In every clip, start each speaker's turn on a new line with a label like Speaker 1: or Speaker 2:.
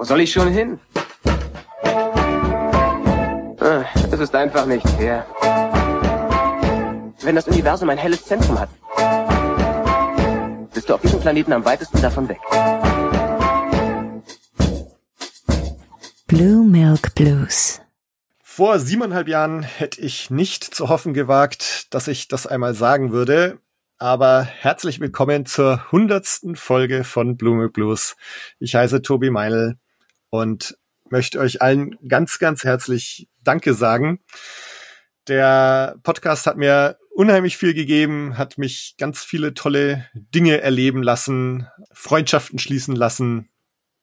Speaker 1: Wo soll ich schon hin? Ah, Es ist einfach nicht fair. Wenn das Universum ein helles Zentrum hat, bist du auf diesem Planeten am weitesten davon weg.
Speaker 2: Blue Milk Blues.
Speaker 3: Vor siebeneinhalb Jahren hätte ich nicht zu hoffen gewagt, dass ich das einmal sagen würde. Aber herzlich willkommen zur hundertsten Folge von Blue Milk Blues. Ich heiße Tobi Meinl und möchte euch allen ganz, ganz herzlich Danke sagen. Der Podcast hat mir unheimlich viel gegeben, hat mich ganz viele tolle Dinge erleben lassen, Freundschaften schließen lassen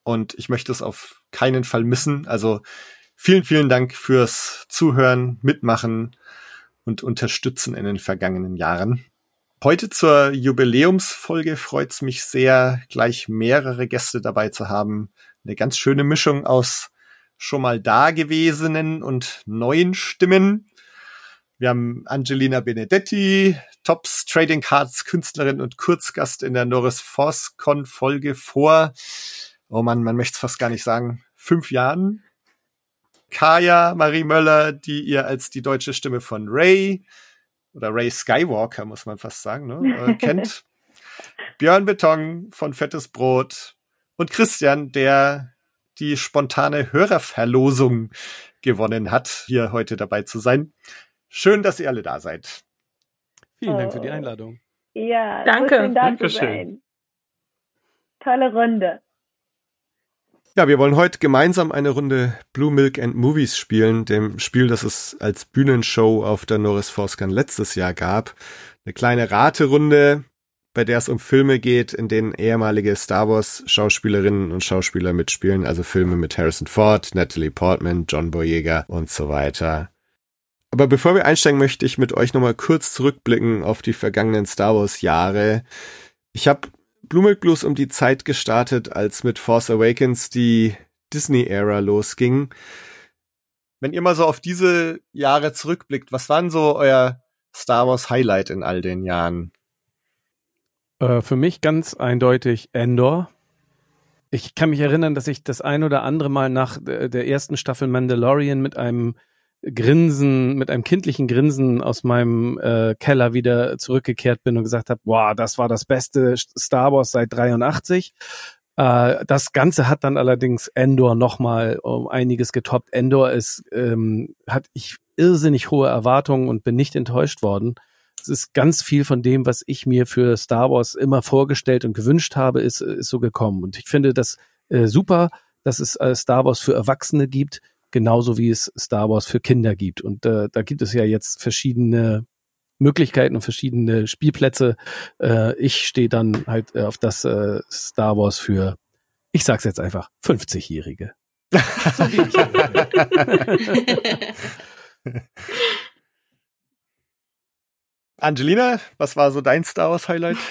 Speaker 3: und ich möchte es auf keinen Fall missen. Also vielen, vielen Dank fürs Zuhören, Mitmachen und Unterstützen in den vergangenen Jahren. Heute zur Jubiläumsfolge freut es mich sehr, gleich mehrere Gäste dabei zu haben. Eine ganz schöne Mischung aus schon mal dagewesenen und neuen Stimmen. Wir haben Angelina Benedetti, Tops Trading Cards Künstlerin und Kurzgast in der Norris Force Con Folge vor, oh man, man möchte es fast gar nicht sagen, fünf Jahren. Kaya Marie Möller, die ihr als die deutsche Stimme von Ray oder Ray Skywalker, muss man fast sagen, ne, äh, kennt. Björn Beton von Fettes Brot und Christian, der die spontane Hörerverlosung gewonnen hat, hier heute dabei zu sein. Schön, dass ihr alle da seid.
Speaker 4: Vielen Dank für die Einladung.
Speaker 5: Ja,
Speaker 6: Danke.
Speaker 5: schön, da zu
Speaker 7: Dankeschön.
Speaker 5: Tolle Runde.
Speaker 3: Ja, wir wollen heute gemeinsam eine Runde Blue Milk and Movies spielen, dem Spiel, das es als Bühnenshow auf der Norris Forscan letztes Jahr gab. Eine kleine Raterunde, bei der es um Filme geht, in denen ehemalige Star Wars Schauspielerinnen und Schauspieler mitspielen, also Filme mit Harrison Ford, Natalie Portman, John Boyega und so weiter. Aber bevor wir einsteigen, möchte ich mit euch nochmal kurz zurückblicken auf die vergangenen Star Wars Jahre. Ich habe Blue Blues um die Zeit gestartet, als mit Force Awakens die Disney-Ära losging. Wenn ihr mal so auf diese Jahre zurückblickt, was war denn so euer Star Wars Highlight in all den Jahren?
Speaker 4: Äh, für mich ganz eindeutig Endor. Ich kann mich erinnern, dass ich das ein oder andere Mal nach der ersten Staffel Mandalorian mit einem Grinsen, mit einem kindlichen Grinsen aus meinem äh, Keller wieder zurückgekehrt bin und gesagt habe, wow, das war das beste Star Wars seit 83. Äh, das Ganze hat dann allerdings Endor nochmal um einiges getoppt. Endor ist, ähm, hat ich irrsinnig hohe Erwartungen und bin nicht enttäuscht worden. Es ist ganz viel von dem, was ich mir für Star Wars immer vorgestellt und gewünscht habe, ist, ist so gekommen. Und ich finde das äh, super, dass es äh, Star Wars für Erwachsene gibt, genauso wie es Star Wars für Kinder gibt. Und äh, da gibt es ja jetzt verschiedene Möglichkeiten und verschiedene Spielplätze. Äh, ich stehe dann halt äh, auf das äh, Star Wars für, ich sag's jetzt einfach, 50-Jährige. So.
Speaker 3: Angelina, was war so dein Star Wars Highlight?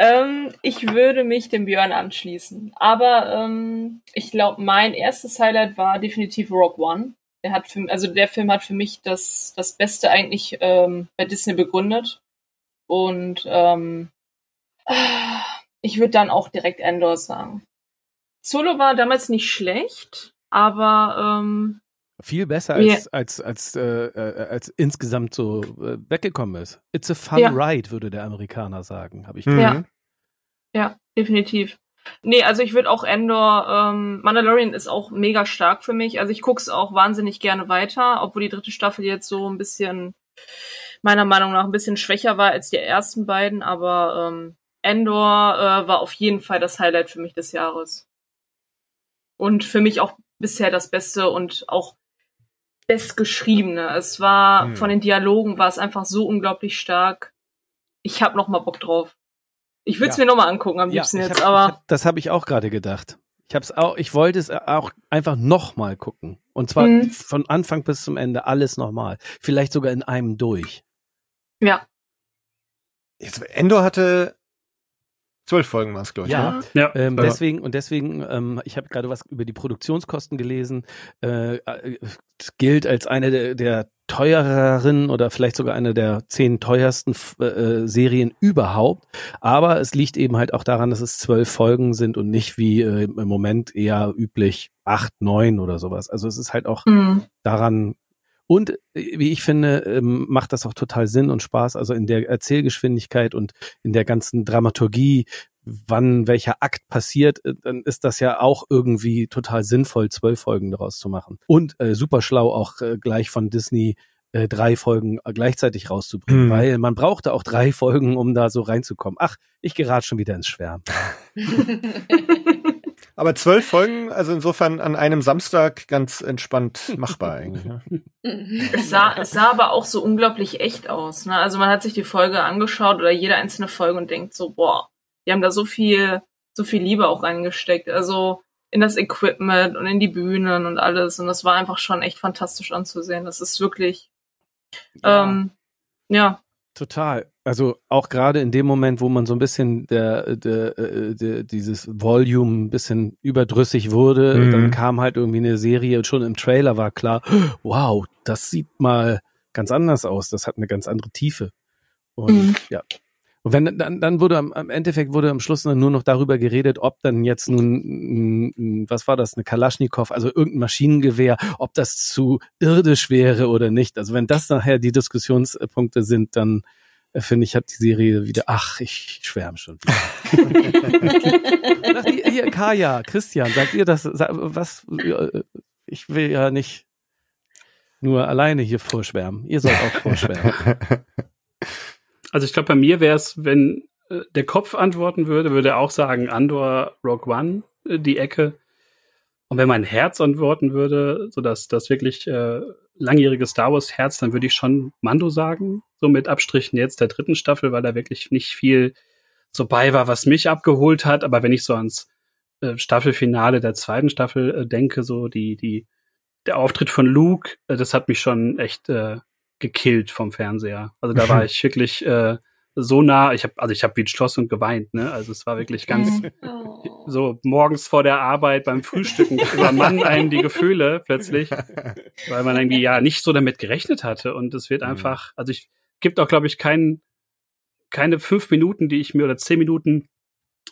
Speaker 6: Ähm, ich würde mich dem Björn anschließen. Aber ähm, ich glaube, mein erstes Highlight war definitiv Rogue One. Der hat für, also der Film hat für mich das, das Beste eigentlich ähm, bei Disney begründet. Und ähm, ich würde dann auch direkt Endor sagen. Solo war damals nicht schlecht, aber ähm,
Speaker 4: Viel besser als, als, als, äh, äh, als insgesamt so äh, weggekommen ist. It's a fun
Speaker 6: Ja.
Speaker 4: ride, würde der Amerikaner sagen, habe ich
Speaker 3: Mhm.
Speaker 6: Ja. Ja, definitiv. Nee, also ich würde auch Endor, ähm, Mandalorian ist auch mega stark für mich. Also ich guck's auch wahnsinnig gerne weiter, obwohl die dritte Staffel jetzt so ein bisschen, meiner Meinung nach, ein bisschen schwächer war als die ersten beiden, aber ähm, Endor äh, war auf jeden Fall das Highlight für mich des Jahres. Und für mich auch bisher das Beste und auch bestgeschriebene. Es war,
Speaker 3: Hm.
Speaker 6: von den Dialogen war es einfach so unglaublich stark. Ich hab noch mal Bock drauf. Ich würde es
Speaker 4: Ja.
Speaker 6: mir noch mal angucken am
Speaker 4: Ja,
Speaker 6: liebsten
Speaker 4: ich
Speaker 6: jetzt,
Speaker 4: hab,
Speaker 6: aber
Speaker 4: hab, das habe ich auch gerade gedacht. Ich hab's auch, ich wollte es auch einfach nochmal gucken. Und zwar
Speaker 6: Mhm.
Speaker 4: von Anfang bis zum Ende alles nochmal. Vielleicht sogar in einem durch.
Speaker 6: ja.
Speaker 3: Jetzt, Endor hatte Zwölf Folgen waren es, glaube ich.
Speaker 4: Ja.
Speaker 3: oder?
Speaker 2: Ja,
Speaker 4: Ähm, deswegen und deswegen, ähm, ich habe gerade was über die Produktionskosten gelesen. Äh, äh, gilt als eine der, der teureren oder vielleicht sogar eine der zehn teuersten f- äh, Serien überhaupt. Aber es liegt eben halt auch daran, dass es zwölf Folgen sind und nicht wie äh, im Moment eher üblich acht, neun oder sowas. Also es ist halt auch
Speaker 6: Mhm.
Speaker 4: daran und äh, wie ich finde, ähm, macht das auch total Sinn und Spaß, also in der Erzählgeschwindigkeit und in der ganzen Dramaturgie, wann welcher Akt passiert, äh, dann ist das ja auch irgendwie total sinnvoll, zwölf Folgen daraus zu machen. Und äh, super schlau auch äh, gleich von Disney äh, drei Folgen gleichzeitig rauszubringen,
Speaker 3: Hm.
Speaker 4: weil man brauchte auch drei Folgen, um da so reinzukommen. Ach, ich gerate schon wieder ins Schwärmen.
Speaker 3: Aber zwölf Folgen, also insofern an einem Samstag ganz entspannt machbar eigentlich. Ne?
Speaker 6: Es sah, es sah aber auch so unglaublich echt aus. Ne? Also man hat sich die Folge angeschaut oder jede einzelne Folge und denkt so, boah, die haben da so viel, so viel Liebe auch reingesteckt. Also in das Equipment und in die Bühnen und alles. Und das war einfach schon echt fantastisch anzusehen. Das ist wirklich, ähm, ja,
Speaker 4: Total. Also auch gerade in dem Moment, wo man so ein bisschen der, der, äh, der dieses Volume ein bisschen überdrüssig wurde,
Speaker 3: Mhm.
Speaker 4: dann kam halt irgendwie eine Serie und schon im Trailer war klar, wow, das sieht mal ganz anders aus, das hat eine ganz andere Tiefe. Und
Speaker 6: Mhm.
Speaker 4: ja. Und wenn dann, dann wurde am, am Endeffekt wurde am Schluss dann nur noch darüber geredet, ob dann jetzt nun, was war das, eine Kalaschnikow, also irgendein Maschinengewehr, ob das zu irdisch wäre oder nicht. Also wenn das nachher die Diskussionspunkte sind, dann äh, finde ich, hat die Serie wieder, ach, ich schwärme schon wieder. Sagt ihr, hier, Kaya, Christian, sagt ihr das, was, äh, ich will ja nicht nur alleine hier vorschwärmen. Ihr sollt auch vorschwärmen.
Speaker 2: Also ich glaube, bei mir wäre es, wenn äh, der Kopf antworten würde, würde er auch sagen Andor Rogue One, äh, die Ecke. Und wenn mein Herz antworten würde, so dass das wirklich äh, langjährige Star Wars Herz, dann würde ich schon Mando sagen, so mit Abstrichen jetzt der dritten Staffel, weil da wirklich nicht viel so bei war, was mich abgeholt hat. Aber wenn ich so ans äh, Staffelfinale der zweiten Staffel äh, denke, so die die der Auftritt von Luke, äh, das hat mich schon echt äh, gekillt vom Fernseher. Also da war ich wirklich äh, so nah. Ich habe also ich habe wie ein Schloss und geweint. Ne? Also es war wirklich ganz.
Speaker 5: Oh.
Speaker 2: so morgens vor der Arbeit beim Frühstücken übermannen einem die Gefühle plötzlich, weil man irgendwie ja nicht so damit gerechnet hatte und es wird
Speaker 3: Mhm.
Speaker 2: einfach, also ich gibt auch glaube ich keinen keine fünf Minuten, die ich mir oder zehn Minuten,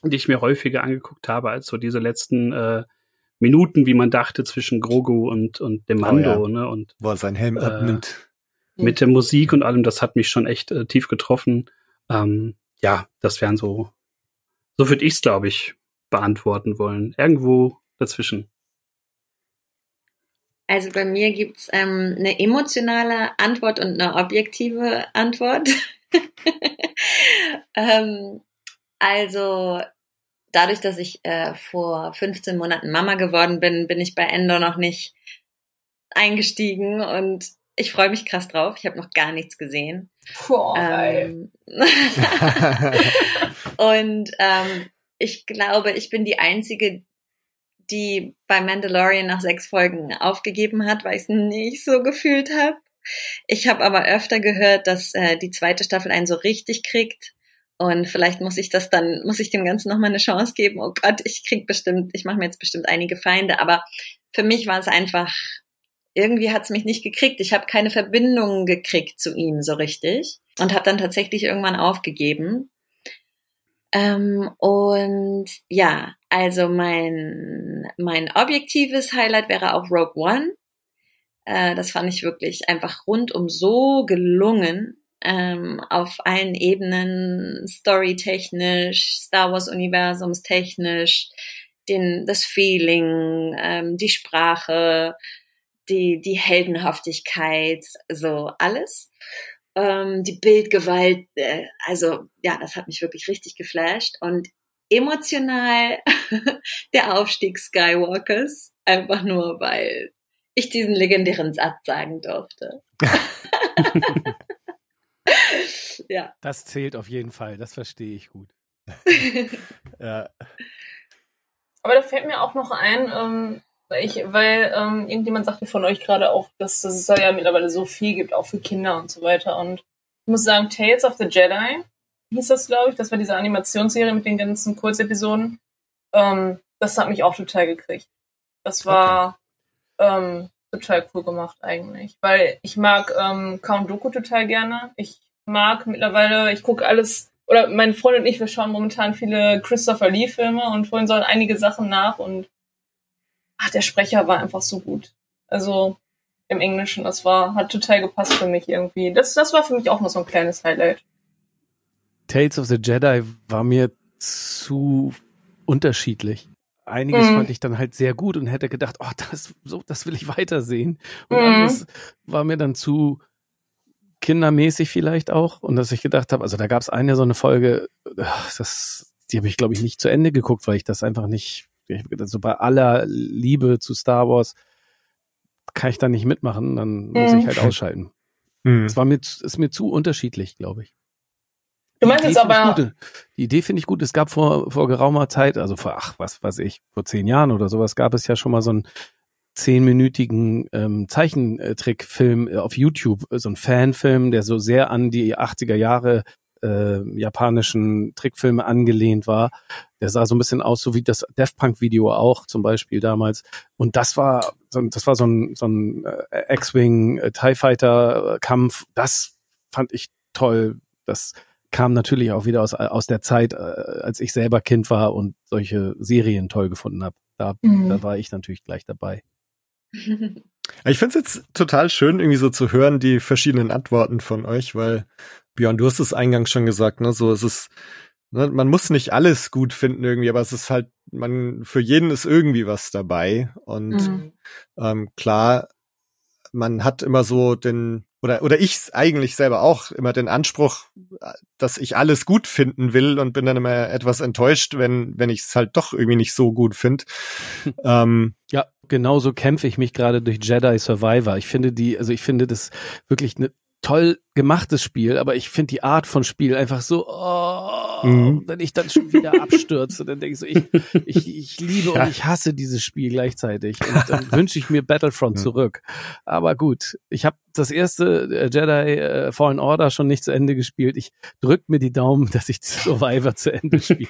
Speaker 2: die ich mir häufiger angeguckt habe als so diese letzten äh, Minuten, wie man dachte zwischen Grogu und und dem
Speaker 3: Oh
Speaker 2: Mando,
Speaker 3: ja.
Speaker 2: ne und
Speaker 3: Wo er seinen Helm
Speaker 2: Äh,
Speaker 3: abnimmt.
Speaker 2: Mit der Musik und allem, das hat mich schon echt äh, tief getroffen. Ähm, ja, das wären so, so würde ich es, glaube ich, beantworten wollen. Irgendwo dazwischen.
Speaker 5: Also bei mir gibt's ähm, eine emotionale Antwort und eine objektive Antwort. ähm, also dadurch, dass ich äh, vor 15 Monaten Mama geworden bin, bin ich bei Endor noch nicht eingestiegen und ich freue mich krass drauf. Ich habe noch gar nichts gesehen.
Speaker 6: Boah, geil.
Speaker 5: Ähm, und ähm, ich glaube, ich bin die Einzige, die bei Mandalorian nach sechs Folgen aufgegeben hat, weil ich es nicht so gefühlt habe. Ich habe aber öfter gehört, dass äh, die zweite Staffel einen so richtig kriegt. Und vielleicht muss ich das dann, muss ich dem Ganzen nochmal eine Chance geben. Oh Gott, ich krieg bestimmt, ich mache mir jetzt bestimmt einige Feinde. Aber für mich war es einfach, irgendwie hat's mich nicht gekriegt. Ich habe keine Verbindung gekriegt zu ihm so richtig. Und habe dann tatsächlich irgendwann aufgegeben. Ähm, und ja, also mein, mein objektives Highlight wäre auch Rogue One. Äh, das fand ich wirklich einfach rundum so gelungen. Ähm, auf allen Ebenen, storytechnisch, Star Wars Universumstechnisch, den, das Feeling, ähm, die Sprache, die, die Heldenhaftigkeit, so alles. Ähm, die Bildgewalt, äh, also ja, das hat mich wirklich richtig geflasht und emotional der Aufstieg Skywalkers, einfach nur weil ich diesen legendären Satz sagen durfte. ja.
Speaker 4: Das zählt auf jeden Fall, das verstehe ich gut.
Speaker 3: ja.
Speaker 6: Aber da fällt mir auch noch ein, ähm, ich, weil ähm, irgendjemand sagte von euch gerade auch, dass, dass es da ja mittlerweile so viel gibt, auch für Kinder und so weiter. Und ich muss sagen, Tales of the Jedi hieß das, glaube ich. Das war diese Animationsserie mit den ganzen Kurzepisoden. Ähm, das hat mich auch total gekriegt. Das war okay. ähm, total cool gemacht eigentlich. Weil ich mag ähm, Count Doku total gerne. Ich mag mittlerweile, ich gucke alles, oder mein Freund und ich, wir schauen momentan viele Christopher Lee-Filme und holen so einige Sachen nach und ach, der Sprecher war einfach so gut. Also im Englischen, das war, hat total gepasst für mich irgendwie. Das, das war für mich auch noch so ein kleines Highlight.
Speaker 4: Tales of the Jedi war mir zu unterschiedlich. Einiges mhm. fand ich dann halt sehr gut und hätte gedacht, oh, das, so, das will ich weitersehen. Und mhm. anderes war mir dann zu kindermäßig vielleicht auch. Und dass ich gedacht habe, also da gab es eine so eine Folge, das, die habe ich, glaube ich, nicht zu Ende geguckt, weil ich das einfach nicht, so bei aller Liebe zu Star Wars kann ich da nicht mitmachen, dann muss mhm. ich halt ausschalten. Mhm. Es war mir, ist mir zu unterschiedlich, glaube ich.
Speaker 6: Du meinst jetzt aber.
Speaker 4: Die Idee finde ich gut. Es gab vor, vor geraumer Zeit, also vor, ach, was weiß ich, vor zehn Jahren oder sowas, gab es ja schon mal so einen zehnminütigen ähm, Zeichentrickfilm auf YouTube, so ein Fanfilm, der so sehr an die 80er Jahre äh, japanischen Trickfilme angelehnt war. Der sah so ein bisschen aus, so wie das Death Punk Video auch zum Beispiel damals. Und das war, so, das war so ein, so ein äh, X-Wing äh, TIE Fighter Kampf. Das fand ich toll. Das kam natürlich auch wieder aus, aus der Zeit, äh, als ich selber Kind war und solche Serien toll gefunden habe. Da, mhm. da war ich natürlich gleich dabei.
Speaker 3: Ich finde es jetzt total schön, irgendwie so zu hören, die verschiedenen Antworten von euch, weil Björn, du hast es eingangs schon gesagt, ne? So es ist ne, man muss nicht alles gut finden irgendwie, aber es ist halt, man, für jeden ist irgendwie was dabei. Und mhm. ähm, klar, man hat immer so den, oder, oder ich eigentlich selber auch immer den Anspruch, dass ich alles gut finden will und bin dann immer etwas enttäuscht, wenn, wenn ich es halt doch irgendwie nicht so gut finde.
Speaker 4: ähm, ja, genauso kämpfe ich mich gerade durch Jedi Survivor. Ich finde die, also ich finde das wirklich eine toll gemachtes Spiel, aber ich finde die Art von Spiel einfach so, oh, mhm. wenn ich dann schon wieder abstürze, dann denke ich so, ich, ich, ich liebe ja. und ich hasse dieses Spiel gleichzeitig. Und dann wünsche ich mir Battlefront mhm. zurück. Aber gut, ich habe das erste äh, Jedi äh, Fallen Order schon nicht zu Ende gespielt. Ich drück mir die Daumen, dass ich Survivor zu Ende spiele.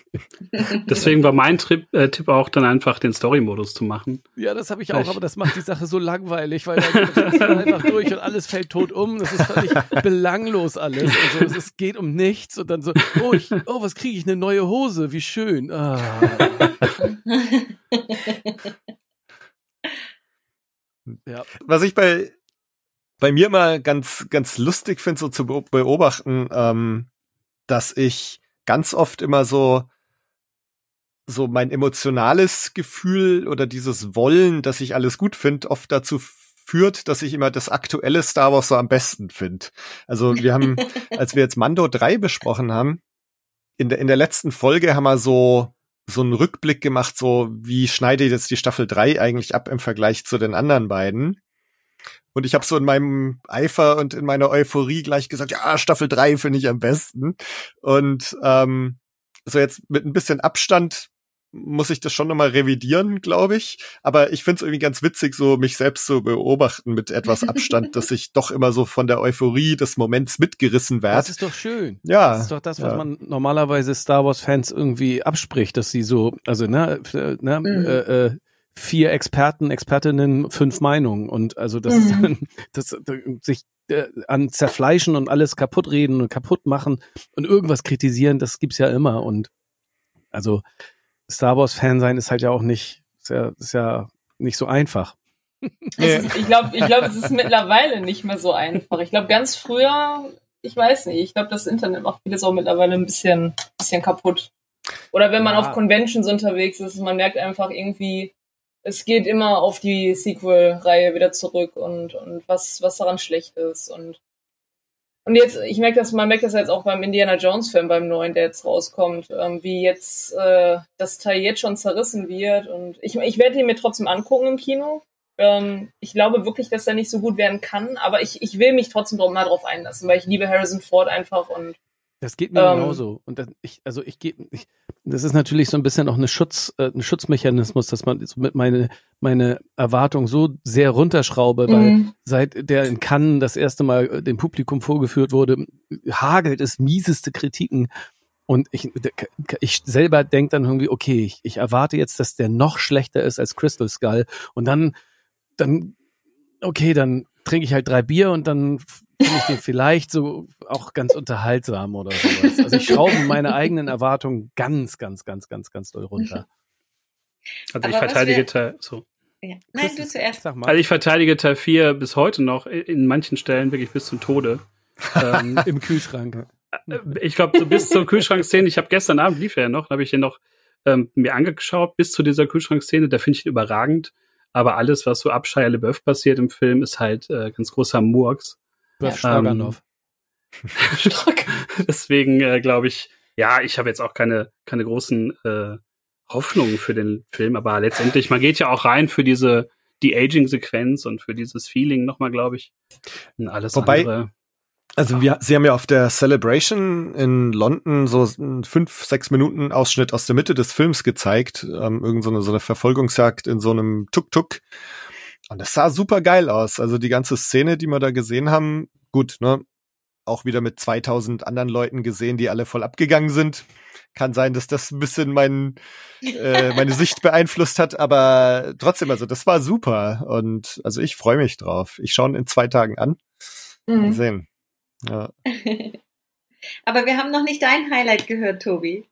Speaker 2: Deswegen war mein Trip, äh, Tipp auch dann einfach den Story-Modus zu machen.
Speaker 4: Ja, das habe ich auch, aber das macht die Sache so langweilig, weil dann einfach durch und alles fällt tot um. Das ist völlig belanglos alles. Also es, es geht um nichts und dann so, oh, ich, oh was kriege ich, eine neue Hose, wie schön. Ah.
Speaker 3: ja. Was ich bei, bei mir mal ganz, ganz lustig finde, so zu beobachten, ähm, dass ich ganz oft immer so, so mein emotionales Gefühl oder dieses Wollen, dass ich alles gut finde, oft dazu führt, dass ich immer das aktuelle Star Wars so am besten finde. Also wir haben, als wir jetzt Mando 3 besprochen haben, in der, in der letzten Folge haben wir so, so einen Rückblick gemacht, so wie schneidet jetzt die Staffel 3 eigentlich ab im Vergleich zu den anderen beiden. Und ich habe so in meinem Eifer und in meiner Euphorie gleich gesagt, ja, Staffel 3 finde ich am besten. Und ähm, so jetzt mit ein bisschen Abstand muss ich das schon nochmal revidieren, glaube ich. Aber ich finde es irgendwie ganz witzig, so mich selbst zu beobachten mit etwas Abstand, dass ich doch immer so von der Euphorie des Moments mitgerissen werde. Das
Speaker 4: ist doch schön.
Speaker 3: Ja.
Speaker 4: Das ist doch das, was ja. man normalerweise Star Wars-Fans irgendwie abspricht, dass sie so, also ne, ne mhm. äh, äh, vier Experten, Expertinnen, fünf Meinungen. Und also das mhm. das sich äh, an zerfleischen und alles kaputt reden und kaputt machen und irgendwas kritisieren, das gibt's ja immer. Und also Star Wars Fan sein ist halt ja auch nicht, ist ja, ist ja nicht so einfach.
Speaker 6: Also, ich glaube, ich glaube, es ist mittlerweile nicht mehr so einfach. Ich glaube, ganz früher, ich weiß nicht, ich glaube, das Internet macht vieles auch mittlerweile ein bisschen, bisschen kaputt. Oder wenn man ja. auf Conventions unterwegs ist, man merkt einfach irgendwie, es geht immer auf die Sequel-Reihe wieder zurück und, und was, was daran schlecht ist. Und und jetzt, ich merke das, man merkt das jetzt auch beim Indiana Jones Film, beim neuen, der jetzt rauskommt, ähm, wie jetzt äh, das Teil jetzt schon zerrissen wird. Und ich, ich werde ihn mir trotzdem angucken im Kino. Ähm, ich glaube wirklich, dass er nicht so gut werden kann, aber ich, ich will mich trotzdem mal drauf einlassen, weil ich liebe Harrison Ford einfach und
Speaker 4: Das geht mir ähm, genauso. Und das, ich, also ich gebe, das ist natürlich so ein bisschen auch eine Schutz, äh, ein Schutzmechanismus, dass man mit meine meine Erwartung so sehr runterschraube, weil mhm. seit der in Cannes das erste Mal äh, dem Publikum vorgeführt wurde, hagelt es mieseste Kritiken. Und ich, ich selber denke dann irgendwie, okay, ich, ich erwarte jetzt, dass der noch schlechter ist als Crystal Skull. Und dann, dann, okay, dann trinke ich halt drei Bier und dann finde ich den vielleicht so auch ganz unterhaltsam oder sowas. Also ich schraube meine eigenen Erwartungen ganz, ganz, ganz, ganz, ganz doll runter.
Speaker 2: Also ich verteidige Teil, so.
Speaker 5: Ja. Nein, du zuerst.
Speaker 2: Sag mal. Also ich verteidige Teil 4 bis heute noch, in manchen Stellen wirklich bis zum Tode.
Speaker 4: ähm, Im Kühlschrank.
Speaker 2: Äh, ich glaube, so bis zur Kühlschrankszene, ich habe gestern Abend lief er ja noch, habe ich den noch ähm, mir angeschaut, bis zu dieser Kühlschrankszene, da finde ich ihn überragend. Aber alles, was so ab Shia LeBeouf passiert im Film, ist halt äh, ganz großer Murks.
Speaker 4: Böff Stroganov.
Speaker 2: Ähm, deswegen äh, glaube ich, ja, ich habe jetzt auch keine, keine großen äh, Hoffnungen für den Film, aber letztendlich, man geht ja auch rein für diese, die Aging-Sequenz und für dieses Feeling nochmal, glaube ich. Und alles
Speaker 3: Wobei,
Speaker 2: andere.
Speaker 3: Also wir, sie haben ja auf der Celebration in London so einen fünf, sechs Minuten Ausschnitt aus der Mitte des Films gezeigt. Ähm, irgend so eine, so eine Verfolgungsjagd in so einem Tuk-Tuk. Und das sah super geil aus. Also die ganze Szene, die wir da gesehen haben, gut, ne, auch wieder mit 2000 anderen Leuten gesehen, die alle voll abgegangen sind. Kann sein, dass das ein bisschen mein, äh, meine Sicht beeinflusst hat, aber trotzdem, also das war super. Und also ich freue mich drauf. Ich schaue ihn in zwei Tagen an. Mhm. Mal sehen. Ja.
Speaker 5: aber wir haben noch nicht dein Highlight gehört, Tobi.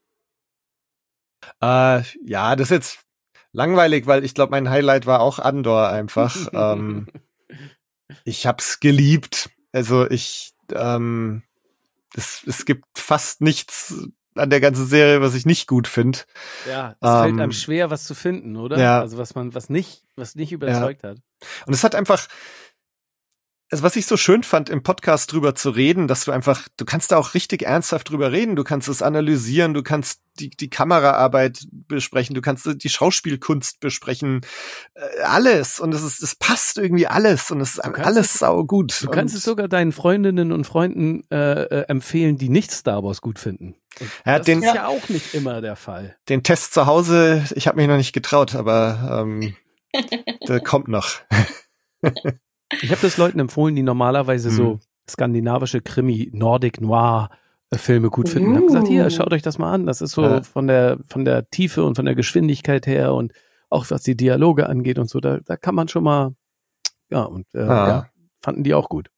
Speaker 3: Äh, ja, das ist jetzt langweilig, weil ich glaube, mein Highlight war auch Andor einfach. ähm, ich hab's geliebt. Also ich, ähm, es, es gibt fast nichts an der ganzen Serie, was ich nicht gut finde.
Speaker 4: Ja, es ähm, fällt einem schwer, was zu finden, oder? Ja. Also was man, was nicht, was nicht überzeugt ja. hat.
Speaker 3: Und es hat einfach, also was ich so schön fand, im Podcast drüber zu reden, dass du einfach, du kannst da auch richtig ernsthaft drüber reden, du kannst es analysieren, du kannst die, die Kameraarbeit besprechen, du kannst die Schauspielkunst besprechen, äh, alles. Und es ist, es passt irgendwie alles und es ist alles es, sau gut.
Speaker 4: Du kannst
Speaker 3: und
Speaker 4: es sogar deinen Freundinnen und Freunden äh, äh, empfehlen, die nicht Star Wars gut finden.
Speaker 3: Ja,
Speaker 4: das
Speaker 3: den,
Speaker 4: ist ja auch nicht immer der Fall.
Speaker 3: Den Test zu Hause, ich habe mich noch nicht getraut, aber ähm, der kommt noch.
Speaker 4: Ich habe das Leuten empfohlen, die normalerweise mhm. so skandinavische Krimi, Nordic Noir äh, Filme gut finden. Uh. Hab gesagt, hier, schaut euch das mal an. Das ist so ja. von der von der Tiefe und von der Geschwindigkeit her und auch was die Dialoge angeht und so. Da, da kann man schon mal ja und äh, ah. ja, fanden die auch gut.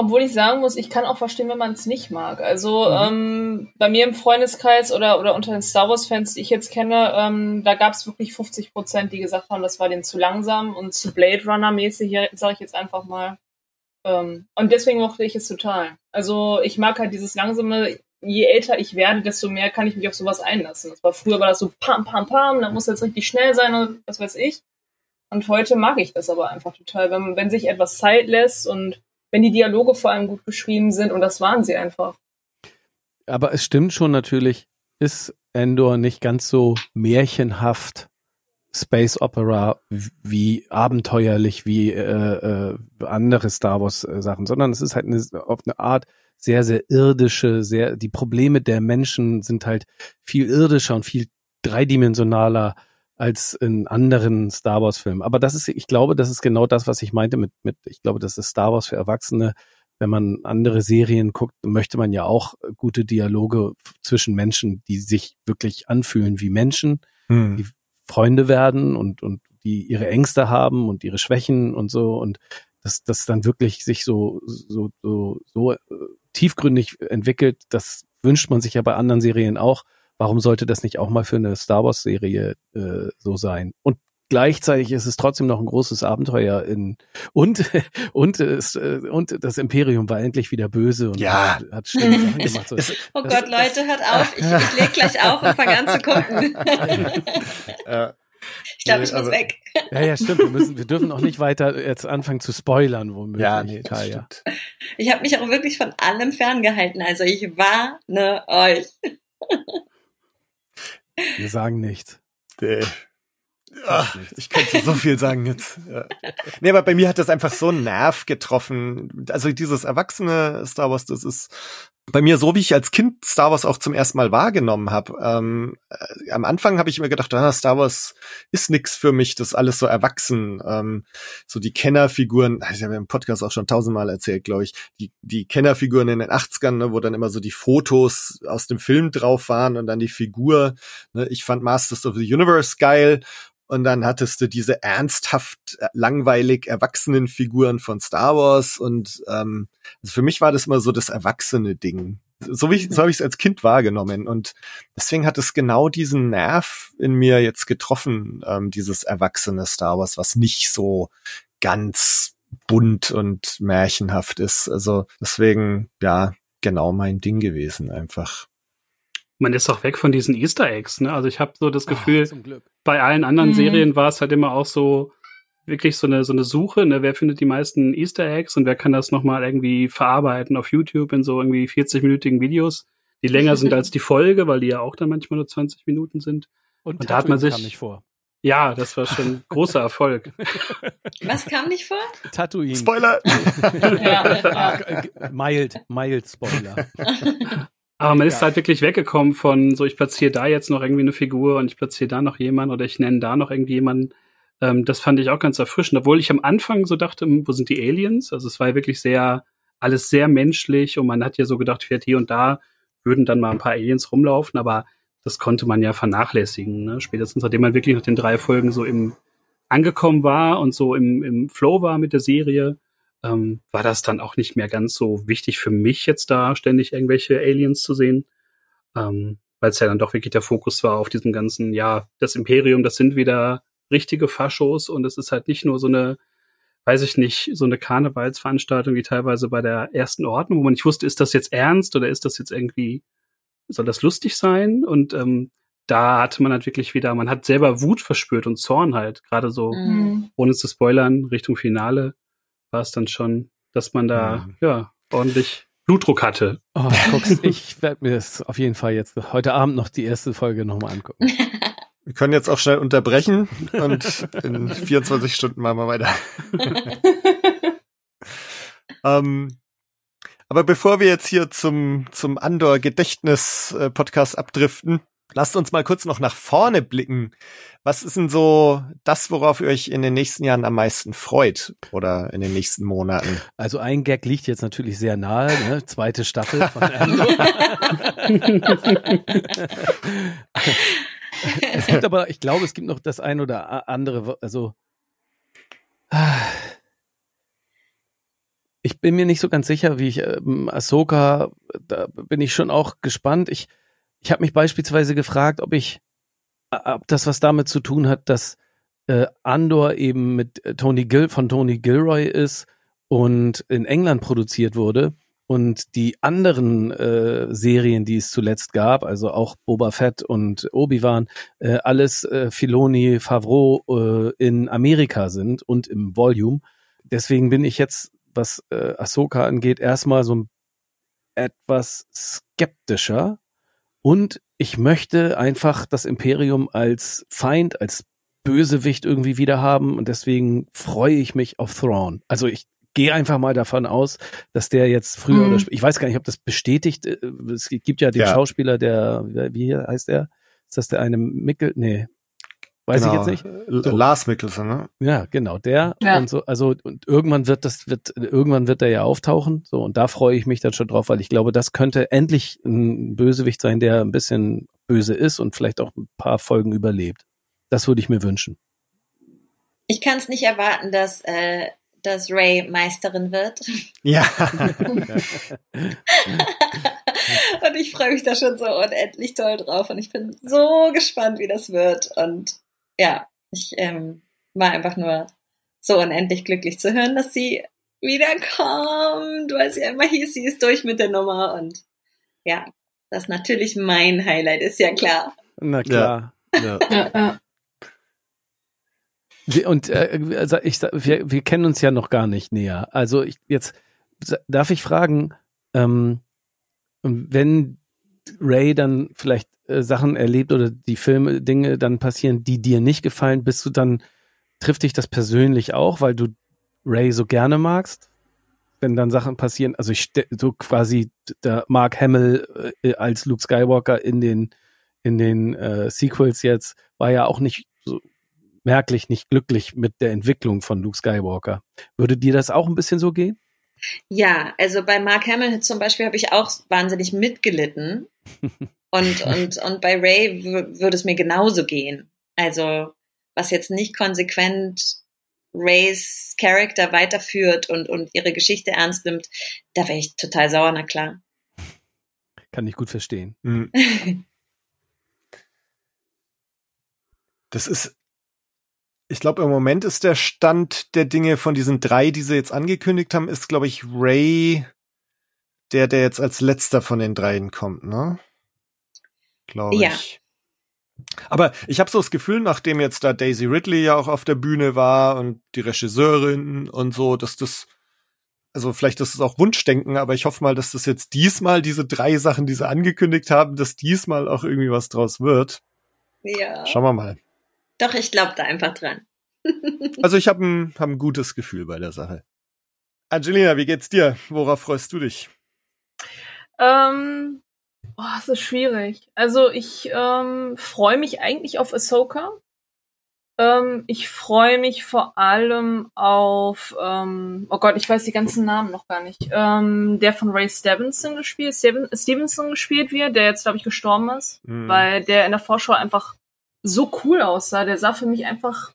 Speaker 6: Obwohl ich sagen muss, ich kann auch verstehen, wenn man es nicht mag. Also mhm. ähm, bei mir im Freundeskreis oder, oder unter den Star Wars-Fans, die ich jetzt kenne, ähm, da gab es wirklich 50 Prozent, die gesagt haben, das war denen zu langsam und zu Blade Runner-mäßig, sage ich jetzt einfach mal. Ähm, und deswegen mochte ich es total. Also ich mag halt dieses langsame, je älter ich werde, desto mehr kann ich mich auf sowas einlassen. Das war, früher war das so pam, pam, pam, da muss jetzt richtig schnell sein und was weiß ich. Und heute mag ich das aber einfach total, wenn, wenn sich etwas Zeit lässt und wenn die Dialoge vor allem gut geschrieben sind und das waren sie einfach.
Speaker 4: Aber es stimmt schon natürlich, ist Endor nicht ganz so märchenhaft Space Opera wie abenteuerlich wie äh, äh, andere Star Wars äh, Sachen, sondern es ist halt eine, auf eine Art sehr sehr irdische, sehr die Probleme der Menschen sind halt viel irdischer und viel dreidimensionaler als in anderen Star Wars Filmen. Aber das ist, ich glaube, das ist genau das, was ich meinte mit, mit, ich glaube, das ist Star Wars für Erwachsene. Wenn man andere Serien guckt, möchte man ja auch gute Dialoge zwischen Menschen, die sich wirklich anfühlen wie Menschen, hm. die Freunde werden und, und die ihre Ängste haben und ihre Schwächen und so und dass das dann wirklich sich so, so, so, so äh, tiefgründig entwickelt, das wünscht man sich ja bei anderen Serien auch warum sollte das nicht auch mal für eine Star Wars Serie äh, so sein? Und gleichzeitig ist es trotzdem noch ein großes Abenteuer in und und es äh, und das Imperium war endlich wieder böse und
Speaker 3: ja.
Speaker 4: hat, hat schlimme Sachen gemacht.
Speaker 5: So. oh das, Gott, Leute, hört auf! Ich, ich leg gleich auf und fange an zu gucken. Ich glaube, ich muss aber, weg.
Speaker 4: Ja, ja, stimmt. Wir, müssen, wir dürfen auch nicht weiter jetzt anfangen zu spoilern, womöglich.
Speaker 3: Ja, nee, Talia.
Speaker 5: Ich habe mich auch wirklich von allem ferngehalten. Also ich warne euch.
Speaker 4: Wir sagen nichts.
Speaker 3: Nee. Ach, ich könnte so viel sagen jetzt. Ja. Nee, aber bei mir hat das einfach so einen Nerv getroffen. Also dieses erwachsene Star Wars, das ist bei mir so, wie ich als Kind Star Wars auch zum ersten Mal wahrgenommen habe. Ähm, äh, am Anfang habe ich mir gedacht, ah, Star Wars ist nix für mich, das ist alles so erwachsen. Ähm, so die Kennerfiguren, ich habe im Podcast auch schon tausendmal erzählt, glaube ich, die, die Kennerfiguren in den 80ern, ne, wo dann immer so die Fotos aus dem Film drauf waren und dann die Figur. Ne, ich fand Masters of the Universe geil und dann hattest du diese ernsthaft langweilig erwachsenen Figuren von Star Wars und ähm, also für mich war das immer so das erwachsene Ding. So, wie ich, so habe ich es als Kind wahrgenommen und deswegen hat es genau diesen Nerv in mir jetzt getroffen, ähm, dieses erwachsene Star Wars, was nicht so ganz bunt und märchenhaft ist. Also deswegen, ja, genau mein Ding gewesen einfach
Speaker 2: man ist auch weg von diesen Easter Eggs. Ne? Also ich habe so das Gefühl, oh, bei allen anderen mhm. Serien war es halt immer auch so wirklich so eine so eine Suche, ne? wer findet die meisten Easter Eggs und wer kann das nochmal irgendwie verarbeiten auf YouTube in so irgendwie 40-minütigen Videos, die länger sind als die Folge, weil die ja auch dann manchmal nur 20 Minuten sind.
Speaker 4: Und, und da hat man sich kam nicht vor.
Speaker 2: Ja, das war schon großer Erfolg.
Speaker 5: Was kam nicht vor?
Speaker 4: Tatooine.
Speaker 3: Spoiler.
Speaker 4: ja, ja. Mild, mild Spoiler.
Speaker 2: Aber man ist halt wirklich weggekommen von so, ich platziere da jetzt noch irgendwie eine Figur und ich platziere da noch jemanden oder ich nenne da noch irgendwie jemanden. Ähm, das fand ich auch ganz erfrischend, obwohl ich am Anfang so dachte, hm, wo sind die Aliens? Also es war ja wirklich sehr, alles sehr menschlich und man hat ja so gedacht, vielleicht hier und da würden dann mal ein paar Aliens rumlaufen, aber das konnte man ja vernachlässigen. Ne? Spätestens, nachdem man wirklich nach den drei Folgen so im angekommen war und so im, im Flow war mit der Serie, ähm, war das dann auch nicht mehr ganz so wichtig für mich jetzt da ständig irgendwelche Aliens zu sehen. Ähm, weil es ja dann doch wirklich der Fokus war auf diesem ganzen, ja, das Imperium, das sind wieder richtige Faschos und es ist halt nicht nur so eine, weiß ich nicht, so eine Karnevalsveranstaltung wie teilweise bei der ersten Ordnung, wo man nicht wusste, ist das jetzt ernst oder ist das jetzt irgendwie, soll das lustig sein? Und ähm, da hatte man halt wirklich wieder, man hat selber Wut verspürt und Zorn halt, gerade so, mhm. ohne zu spoilern, Richtung Finale war es dann schon, dass man da mhm. ja ordentlich Blutdruck hatte.
Speaker 4: Oh, guckst, ich werde mir das auf jeden Fall jetzt heute Abend noch die erste Folge nochmal angucken.
Speaker 3: Wir können jetzt auch schnell unterbrechen und in 24 Stunden machen wir weiter. ähm, aber bevor wir jetzt hier zum, zum Andor-Gedächtnis-Podcast abdriften, Lasst uns mal kurz noch nach vorne blicken. Was ist denn so das, worauf ihr euch in den nächsten Jahren am meisten freut oder in den nächsten Monaten?
Speaker 4: Also ein Gag liegt jetzt natürlich sehr nahe, ne? zweite Staffel von Es gibt aber, ich glaube, es gibt noch das ein oder andere, also ich bin mir nicht so ganz sicher, wie ich ähm, Ahsoka, da bin ich schon auch gespannt. Ich ich habe mich beispielsweise gefragt, ob ich, ob das was damit zu tun hat, dass äh, Andor eben mit äh, Tony Gil von Tony Gilroy ist und in England produziert wurde und die anderen äh, Serien, die es zuletzt gab, also auch Boba Fett und Obi-Wan, äh, alles äh, Filoni, Favreau äh, in Amerika sind und im Volume. Deswegen bin ich jetzt, was äh, Ahsoka angeht, erstmal so etwas skeptischer, und ich möchte einfach das Imperium als Feind, als Bösewicht irgendwie wieder haben. Und deswegen freue ich mich auf Thrawn. Also ich gehe einfach mal davon aus, dass der jetzt früher mhm. oder ich weiß gar nicht, ob das bestätigt. Äh, es gibt ja den ja. Schauspieler, der, wie heißt der? Ist das der eine Mickel? Nee, Weiß genau. ich jetzt nicht.
Speaker 3: So. Lars Mickelson, ne?
Speaker 4: Ja, genau, der. Ja. Und so, also, und irgendwann wird das, wird, irgendwann wird er ja auftauchen. So, und da freue ich mich dann schon drauf, weil ich glaube, das könnte endlich ein Bösewicht sein, der ein bisschen böse ist und vielleicht auch ein paar Folgen überlebt. Das würde ich mir wünschen.
Speaker 5: Ich kann es nicht erwarten, dass, äh, dass Ray Meisterin wird.
Speaker 3: Ja.
Speaker 5: und ich freue mich da schon so unendlich toll drauf und ich bin so gespannt, wie das wird. Und ja, ich ähm, war einfach nur so unendlich glücklich zu hören, dass sie wiederkommt, weil sie immer hieß, sie ist durch mit der Nummer und ja, das ist natürlich mein Highlight, ist ja klar.
Speaker 4: Na klar. Ja. ja. ja. Und äh, also ich, wir, wir kennen uns ja noch gar nicht näher. Also ich, jetzt darf ich fragen, ähm, wenn Ray dann vielleicht äh, Sachen erlebt oder die Filme, Dinge dann passieren, die dir nicht gefallen, bist du dann, trifft dich das persönlich auch, weil du Ray so gerne magst? wenn dann Sachen passieren, also ich so quasi der Mark Hamill äh, als Luke Skywalker in den in den äh, Sequels jetzt war ja auch nicht so merklich nicht glücklich mit der Entwicklung von Luke Skywalker. Würde dir das auch ein bisschen so gehen?
Speaker 5: Ja, also bei Mark Hamill zum Beispiel habe ich auch wahnsinnig mitgelitten. und, und, und bei Ray würde es mir genauso gehen. Also, was jetzt nicht konsequent Rays Charakter weiterführt und, und ihre Geschichte ernst nimmt, da wäre ich total sauer, na klar.
Speaker 4: Kann ich gut verstehen.
Speaker 3: Mhm. Das ist, ich glaube, im Moment ist der Stand der Dinge von diesen drei, die sie jetzt angekündigt haben, ist, glaube ich, Ray, der, der jetzt als letzter von den dreien kommt, ne? Glaube ich. Ja. Aber ich habe so das Gefühl, nachdem jetzt da Daisy Ridley ja auch auf der Bühne war und die Regisseurin und so, dass das, also vielleicht ist es auch Wunschdenken, aber ich hoffe mal, dass das jetzt diesmal diese drei Sachen, die sie angekündigt haben, dass diesmal auch irgendwie was draus wird.
Speaker 5: Ja.
Speaker 3: Schauen wir mal.
Speaker 5: Doch, ich glaube da einfach dran.
Speaker 3: also ich habe ein, hab ein gutes Gefühl bei der Sache. Angelina, wie geht's dir? Worauf freust du dich?
Speaker 6: Ähm, oh, es ist schwierig. Also ich ähm, freue mich eigentlich auf Ahsoka. Ähm, ich freue mich vor allem auf, ähm, oh Gott, ich weiß die ganzen Namen noch gar nicht. Ähm, der von Ray Stevenson gespielt, Steven, Stevenson gespielt wird, der jetzt glaube ich gestorben ist, mhm. weil der in der Vorschau einfach so cool aussah. Der sah für mich einfach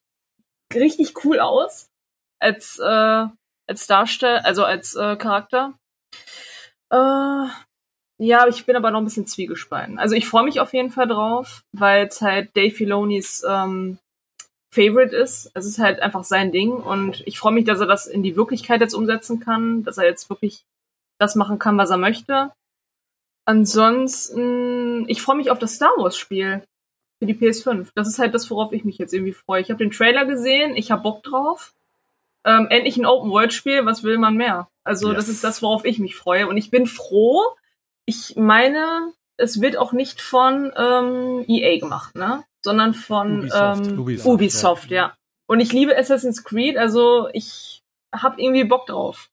Speaker 6: richtig cool aus als äh, als Darsteller, also als äh, Charakter. Äh, ja, ich bin aber noch ein bisschen zwiegespalten. Also ich freue mich auf jeden Fall drauf, weil es halt Dave Filonis ähm, Favorite ist. Es ist halt einfach sein Ding und ich freue mich, dass er das in die Wirklichkeit jetzt umsetzen kann, dass er jetzt wirklich das machen kann, was er möchte. Ansonsten, ich freue mich auf das Star Wars Spiel für die PS5. Das ist halt das, worauf ich mich jetzt irgendwie freue. Ich habe den Trailer gesehen, ich habe Bock drauf. Ähm, endlich ein Open-World-Spiel, was will man mehr? Also yes. das ist das, worauf ich mich freue. Und ich bin froh, ich meine, es wird auch nicht von ähm, EA gemacht, ne? Sondern von Ubisoft, ähm, Ubisoft, Ubisoft ja. ja. Und ich liebe Assassin's Creed, also ich habe irgendwie Bock drauf.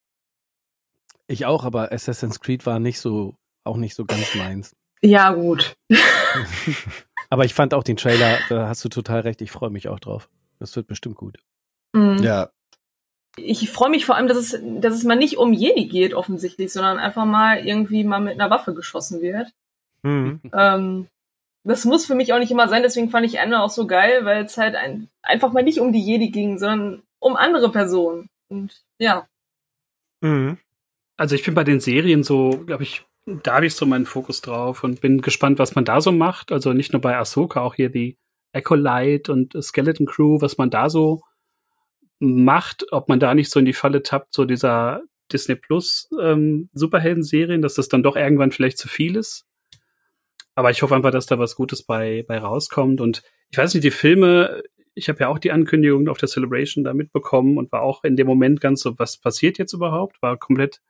Speaker 4: Ich auch, aber Assassin's Creed war nicht so, auch nicht so ganz meins.
Speaker 6: Ja, gut.
Speaker 4: Aber ich fand auch den Trailer, da hast du total recht, ich freue mich auch drauf. Das wird bestimmt gut.
Speaker 3: Mhm. Ja.
Speaker 6: Ich freue mich vor allem, dass es, dass es mal nicht um Jedi geht, offensichtlich, sondern einfach mal irgendwie mal mit einer Waffe geschossen wird. Mhm. Ähm, das muss für mich auch nicht immer sein, deswegen fand ich Ende auch so geil, weil es halt ein, einfach mal nicht um die Jedi ging, sondern um andere Personen. Und ja.
Speaker 2: Mhm. Also ich bin bei den Serien so, glaube ich, da habe ich so meinen Fokus drauf und bin gespannt, was man da so macht. Also nicht nur bei Ahsoka, auch hier die Acolyte und Skeleton Crew, was man da so macht, ob man da nicht so in die Falle tappt, so dieser Disney Plus ähm, Superhelden-Serien, dass das dann doch irgendwann vielleicht zu viel ist. Aber ich hoffe einfach, dass da was Gutes bei, bei rauskommt. Und ich weiß nicht, die Filme, ich habe ja auch die Ankündigung auf der Celebration da mitbekommen und war auch in dem Moment ganz so, was passiert jetzt überhaupt? War komplett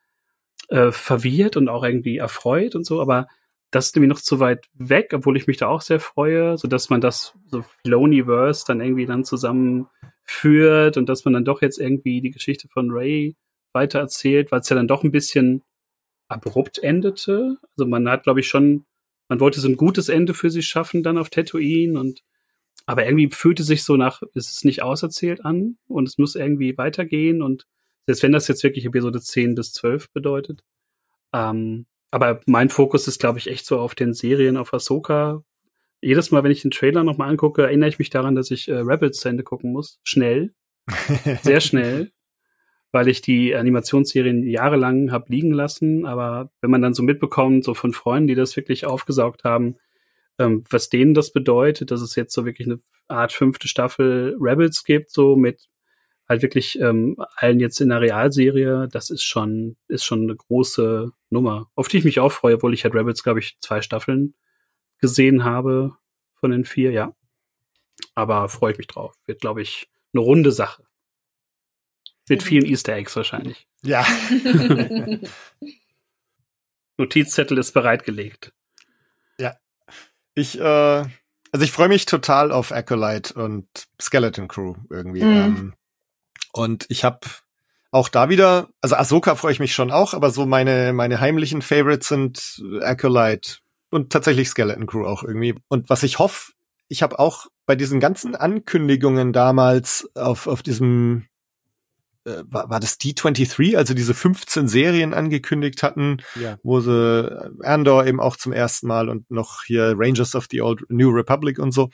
Speaker 2: äh, verwirrt und auch irgendwie erfreut und so, aber das ist nämlich noch zu weit weg, obwohl ich mich da auch sehr freue, so dass man das so Filoniverse dann irgendwie dann zusammenführt und dass man dann doch jetzt irgendwie die Geschichte von Ray weitererzählt, weil es ja dann doch ein bisschen abrupt endete. Also man hat, glaube ich, schon, man wollte so ein gutes Ende für sie schaffen dann auf Tatooine und aber irgendwie fühlte sich so nach, ist es nicht auserzählt an und es muss irgendwie weitergehen und selbst wenn das jetzt wirklich Episode 10 bis 12 bedeutet. Ähm, aber mein Fokus ist, glaube ich, echt so auf den Serien, auf Ahsoka. Jedes Mal, wenn ich den Trailer nochmal angucke, erinnere ich mich daran, dass ich äh, Rebels zu Ende gucken muss. Schnell. Sehr schnell. weil ich die Animationsserien jahrelang habe liegen lassen. Aber wenn man dann so mitbekommt, so von Freunden, die das wirklich aufgesaugt haben, ähm, was denen das bedeutet, dass es jetzt so wirklich eine Art fünfte Staffel Rebels gibt, so mit halt wirklich ähm, allen jetzt in der Realserie, das ist schon, ist schon eine große Nummer, auf die ich mich auch freue, obwohl ich halt Rebels, glaube ich, zwei Staffeln gesehen habe von den vier, ja. Aber freue ich mich drauf. Wird, glaube ich, eine runde Sache. Mit vielen Easter Eggs wahrscheinlich.
Speaker 3: Ja.
Speaker 2: Notizzettel ist bereitgelegt.
Speaker 3: Ja. Ich, äh, also ich freue mich total auf Acolyte und Skeleton Crew irgendwie. Mhm. Ähm, und ich habe, auch da wieder, also Ahsoka freue ich mich schon auch, aber so meine, meine heimlichen Favorites sind Acolyte und tatsächlich Skeleton Crew auch irgendwie. Und was ich hoffe, ich habe auch bei diesen ganzen Ankündigungen damals auf, auf diesem äh, war, war das D23, also diese 15 Serien angekündigt hatten,
Speaker 4: Ja.
Speaker 3: wo sie Andor eben auch zum ersten Mal und noch hier Rangers of the Old New Republic und so.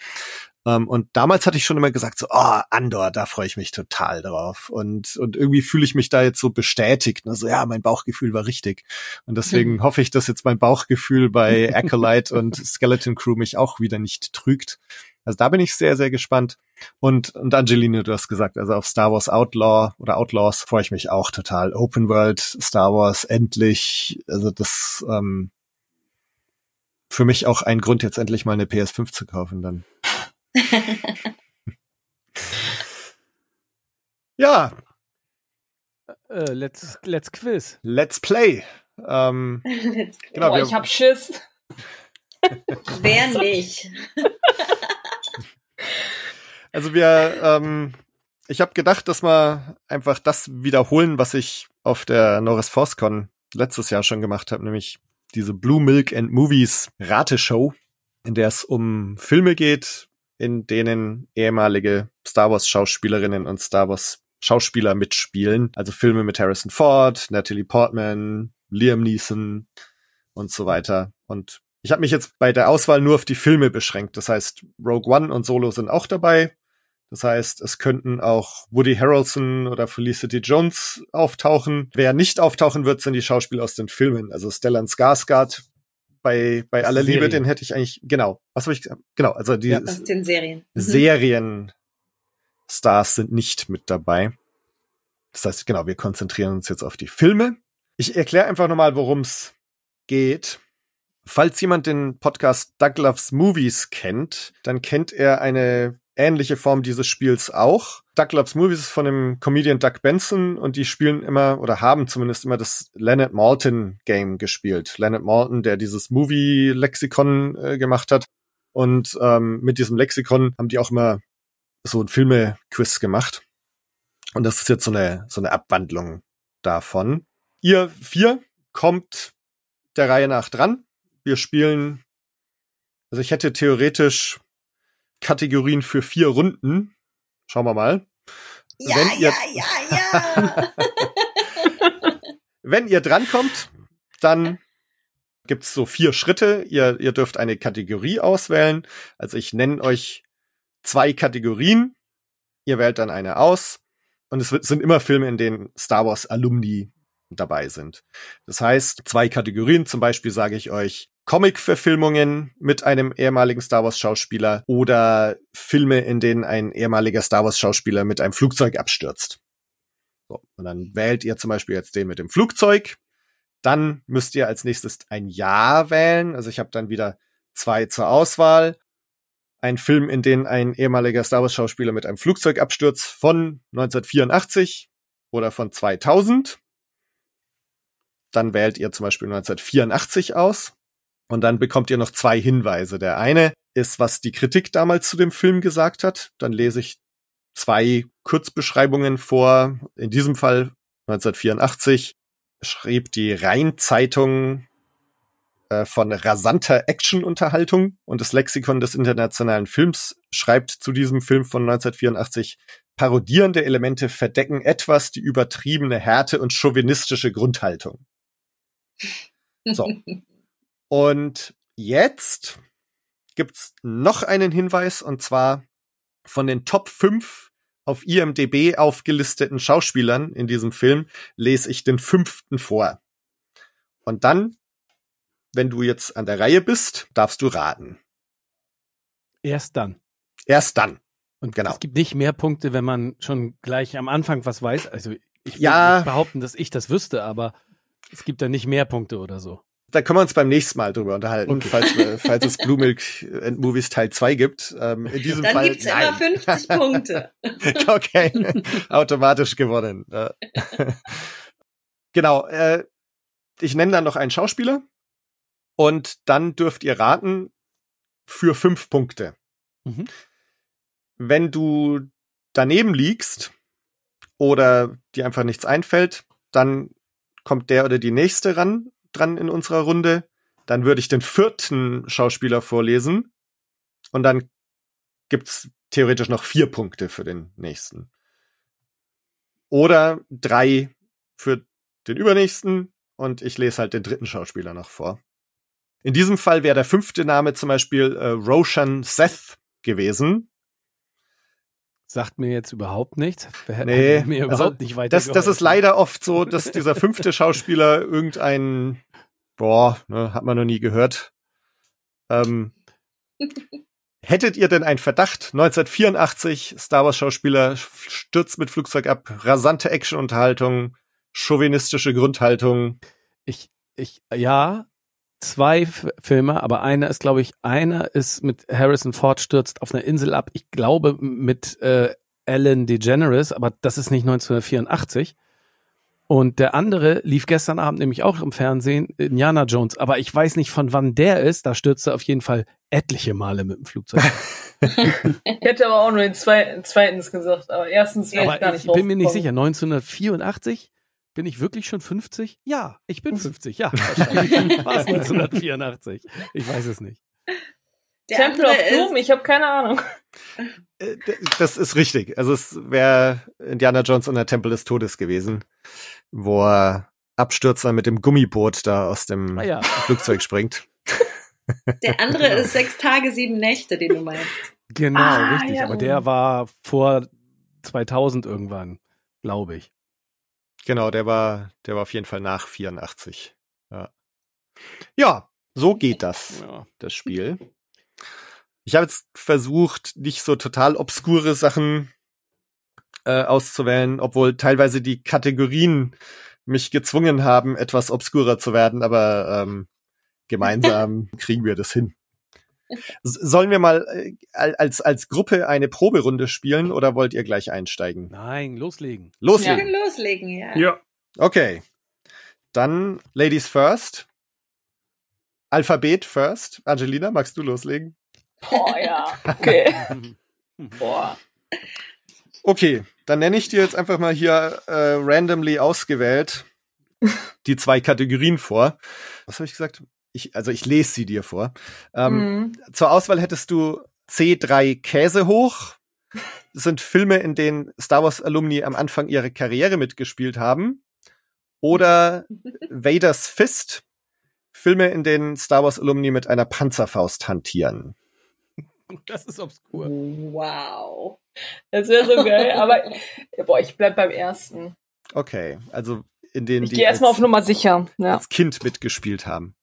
Speaker 3: Ähm, und damals hatte ich schon immer gesagt, so, oh, Andor, da freue ich mich total drauf. Und, und irgendwie fühle ich mich da jetzt so bestätigt. Ne? So, ja, mein Bauchgefühl war richtig. Und deswegen hoffe ich, dass jetzt mein Bauchgefühl bei Acolyte und Skeleton Crew mich auch wieder nicht trügt. Also da bin ich sehr, sehr gespannt. Und, und Angelina, du hast gesagt, also auf Star Wars Outlaw oder Outlaws freue ich mich auch total. Open World, Star Wars, endlich. Also das ähm, für mich auch ein Grund, jetzt endlich mal eine PS5 zu kaufen dann. Ja,
Speaker 4: Äh, let's, let's quiz.
Speaker 3: let's play. Ähm,
Speaker 5: Let's.
Speaker 3: Genau,
Speaker 6: Boah,
Speaker 3: wir-
Speaker 6: ich hab Schiss.
Speaker 5: Wer nicht?
Speaker 3: Also wir, ähm, ich habe gedacht, dass wir einfach das wiederholen, was ich auf der Norris ForceCon letztes Jahr schon gemacht habe, nämlich diese Blue Milk and Movies Rateshow, in der es um Filme geht, in denen ehemalige Star Wars Schauspielerinnen und Star Wars Schauspieler mitspielen. Also Filme mit Harrison Ford, Natalie Portman, Liam Neeson und so weiter. Und ich habe mich jetzt bei der Auswahl nur auf die Filme beschränkt. Das heißt, Rogue One und Solo sind auch dabei. Das heißt, es könnten auch Woody Harrelson oder Felicity Jones auftauchen. Wer nicht auftauchen wird, sind die Schauspieler aus den Filmen. Also Stellan Skarsgård bei, bei aller
Speaker 4: Serie.
Speaker 3: Liebe, den hätte ich eigentlich, genau. Was habe ich gesagt? Genau, also die
Speaker 4: Ja.
Speaker 5: Aus den Serien. Mhm.
Speaker 3: Serienstars sind nicht mit dabei. Das heißt, genau, wir konzentrieren uns jetzt auf die Filme. Ich erkläre einfach nochmal, worum es geht. Falls jemand den Podcast Doug Loves Movies kennt, dann kennt er eine ähnliche Form dieses Spiels auch. Doug Loves Movies ist von dem Comedian Doug Benson und die spielen immer oder haben zumindest immer das Leonard Maltin Game gespielt. Leonard Maltin, der dieses Movie-Lexikon äh, gemacht hat. Und ähm, mit diesem Lexikon haben die auch immer so ein Filme-Quiz gemacht. Und das ist jetzt so eine, so eine Abwandlung davon. Ihr vier kommt der Reihe nach dran. Wir spielen, also ich hätte theoretisch Kategorien für vier Runden. Schauen wir mal.
Speaker 5: Ja,
Speaker 3: Wenn ihr-
Speaker 5: ja, ja, ja.
Speaker 3: Wenn ihr drankommt, dann gibt's so vier Schritte. Ihr, ihr dürft eine Kategorie auswählen. Also ich nenne euch zwei Kategorien. Ihr wählt dann eine aus. Und es sind immer Filme, in denen Star Wars Alumni dabei sind. Das heißt, zwei Kategorien. Zum Beispiel sage ich euch Comic-Verfilmungen mit einem ehemaligen Star Wars-Schauspieler oder Filme, in denen ein ehemaliger Star Wars-Schauspieler mit einem Flugzeug abstürzt. So, und dann wählt ihr zum Beispiel jetzt den mit dem Flugzeug. Dann müsst ihr als nächstes ein Ja wählen. Also ich habe dann wieder zwei zur Auswahl. Ein Film, in dem ein ehemaliger Star Wars Schauspieler mit einem Flugzeug abstürzt von 1984 oder von 2000. Dann wählt ihr zum Beispiel 1984 aus. Und dann bekommt ihr noch zwei Hinweise. Der eine ist, was die Kritik damals zu dem Film gesagt hat. Dann lese ich zwei Kurzbeschreibungen vor. In diesem Fall 1984 schrieb die Rhein-Zeitung äh, von rasanter Action-Unterhaltung und das Lexikon des internationalen Films schreibt zu diesem Film von 1984, parodierende Elemente verdecken etwas die übertriebene Härte und chauvinistische Grundhaltung. So. Und jetzt gibt's noch einen Hinweis und zwar von den Top 5 auf IMDB aufgelisteten Schauspielern in diesem Film lese ich den fünften vor. Und dann, wenn du jetzt an der Reihe bist, darfst du raten.
Speaker 4: Erst dann.
Speaker 3: Erst dann.
Speaker 4: Und
Speaker 3: Genau.
Speaker 4: es gibt nicht mehr Punkte, wenn man schon gleich am Anfang was weiß. Also ich
Speaker 3: Ja.
Speaker 4: nicht behaupten, dass ich das wüsste, aber es gibt da nicht mehr Punkte oder so.
Speaker 3: Da können wir uns beim nächsten Mal drüber unterhalten,
Speaker 4: Okay.
Speaker 3: falls, wir- falls es Blue Milk and Movies Teil 2 gibt. Ähm, in diesem
Speaker 5: Dann
Speaker 3: Fall
Speaker 5: gibt's
Speaker 3: nein.
Speaker 5: immer 50 Punkte.
Speaker 3: okay, automatisch gewonnen. Genau, äh, ich nenne dann noch einen Schauspieler und dann dürft ihr raten für fünf Punkte.
Speaker 4: Mhm.
Speaker 3: Wenn du daneben liegst oder dir einfach nichts einfällt, dann kommt der oder die nächste ran, dran in unserer Runde. Dann würde ich den vierten Schauspieler vorlesen und dann gibt's theoretisch noch vier Punkte für den nächsten. Oder drei für den übernächsten und ich lese halt den dritten Schauspieler noch vor. In diesem Fall wäre der fünfte Name zum Beispiel äh, Roshan Seth gewesen.
Speaker 4: Sagt mir jetzt überhaupt nichts.
Speaker 3: Nee,
Speaker 4: mir
Speaker 3: also
Speaker 4: überhaupt nicht weiter
Speaker 3: Das, das ist leider oft so, dass dieser fünfte Schauspieler irgendein, boah, ne, hat man noch nie gehört. Ähm, hättet ihr denn einen Verdacht? 1984, Star Wars Schauspieler stürzt mit Flugzeug ab, rasante Actionunterhaltung, chauvinistische Grundhaltung.
Speaker 4: Ich, ich, ja, zwei F Filme, aber einer ist, glaube ich, einer ist mit Harrison Ford stürzt auf einer Insel ab. Ich glaube mit äh, Ellen DeGeneres, aber das ist nicht 1984. Und der andere lief gestern Abend nämlich auch im Fernsehen, Indiana Jones, aber ich weiß nicht von wann der ist. Da stürzte auf jeden Fall etliche Male mit dem Flugzeug.
Speaker 6: Ich hätte aber auch nur den zwei, zweitens gesagt, aber erstens wäre ich gar nicht
Speaker 4: ich bin mir nicht sicher.
Speaker 6: draufgekommen.
Speaker 4: 1984? Bin ich wirklich schon 50? Ja, ich bin 50. Ja, wahrscheinlich war es 1984. Ich weiß es nicht.
Speaker 5: Der
Speaker 6: Temple of Doom, ich habe keine Ahnung.
Speaker 3: Äh, Das ist richtig. Also es wäre Indiana Jones und der Tempel des Todes gewesen, wo er abstürzt dann mit dem Gummiboot da aus dem
Speaker 4: Ah ja.
Speaker 3: Flugzeug springt.
Speaker 5: der andere ist sechs Tage, sieben Nächte, den du meinst.
Speaker 4: Genau,
Speaker 6: Ah,
Speaker 4: richtig.
Speaker 6: ja.
Speaker 4: Aber der war vor 2000 irgendwann, glaube ich.
Speaker 3: Genau, der war, der war auf jeden Fall nach 84. Ja, ja so geht das,
Speaker 4: Ja.
Speaker 3: das Spiel. Ich habe jetzt versucht, nicht so total obskure Sachen äh, auszuwählen, obwohl teilweise die Kategorien mich gezwungen haben, etwas obskurer zu werden, aber ähm, gemeinsam kriegen wir das hin. Sollen wir mal äh, als, als Gruppe eine Proberunde spielen oder wollt ihr gleich einsteigen?
Speaker 4: Nein, loslegen.
Speaker 5: Wir
Speaker 3: Loslegen.
Speaker 5: können loslegen, ja.
Speaker 2: Ja.
Speaker 3: Okay. Dann Ladies first. Alphabet first. Angelina, magst du loslegen?
Speaker 6: Boah, ja. Okay. Boah.
Speaker 3: Okay, dann nenne ich dir jetzt einfach mal hier äh, randomly ausgewählt die zwei Kategorien vor. Was habe ich gesagt? Ich, also ich lese sie dir vor. Ähm,
Speaker 6: Mhm.
Speaker 3: Zur Auswahl hättest du C3 Käse hoch. Das sind Filme, in denen Star Wars Alumni am Anfang ihrer Karriere mitgespielt haben. Oder Vader's Fist. Filme, in denen Star Wars Alumni mit einer Panzerfaust hantieren.
Speaker 4: Das ist obskur.
Speaker 5: Wow.
Speaker 6: Das wäre so geil, aber boah, ich bleib beim ersten.
Speaker 3: Okay, also in denen
Speaker 6: Ich
Speaker 3: die
Speaker 6: gehe erstmal auf Nummer sicher. Ja.
Speaker 3: als Kind mitgespielt haben.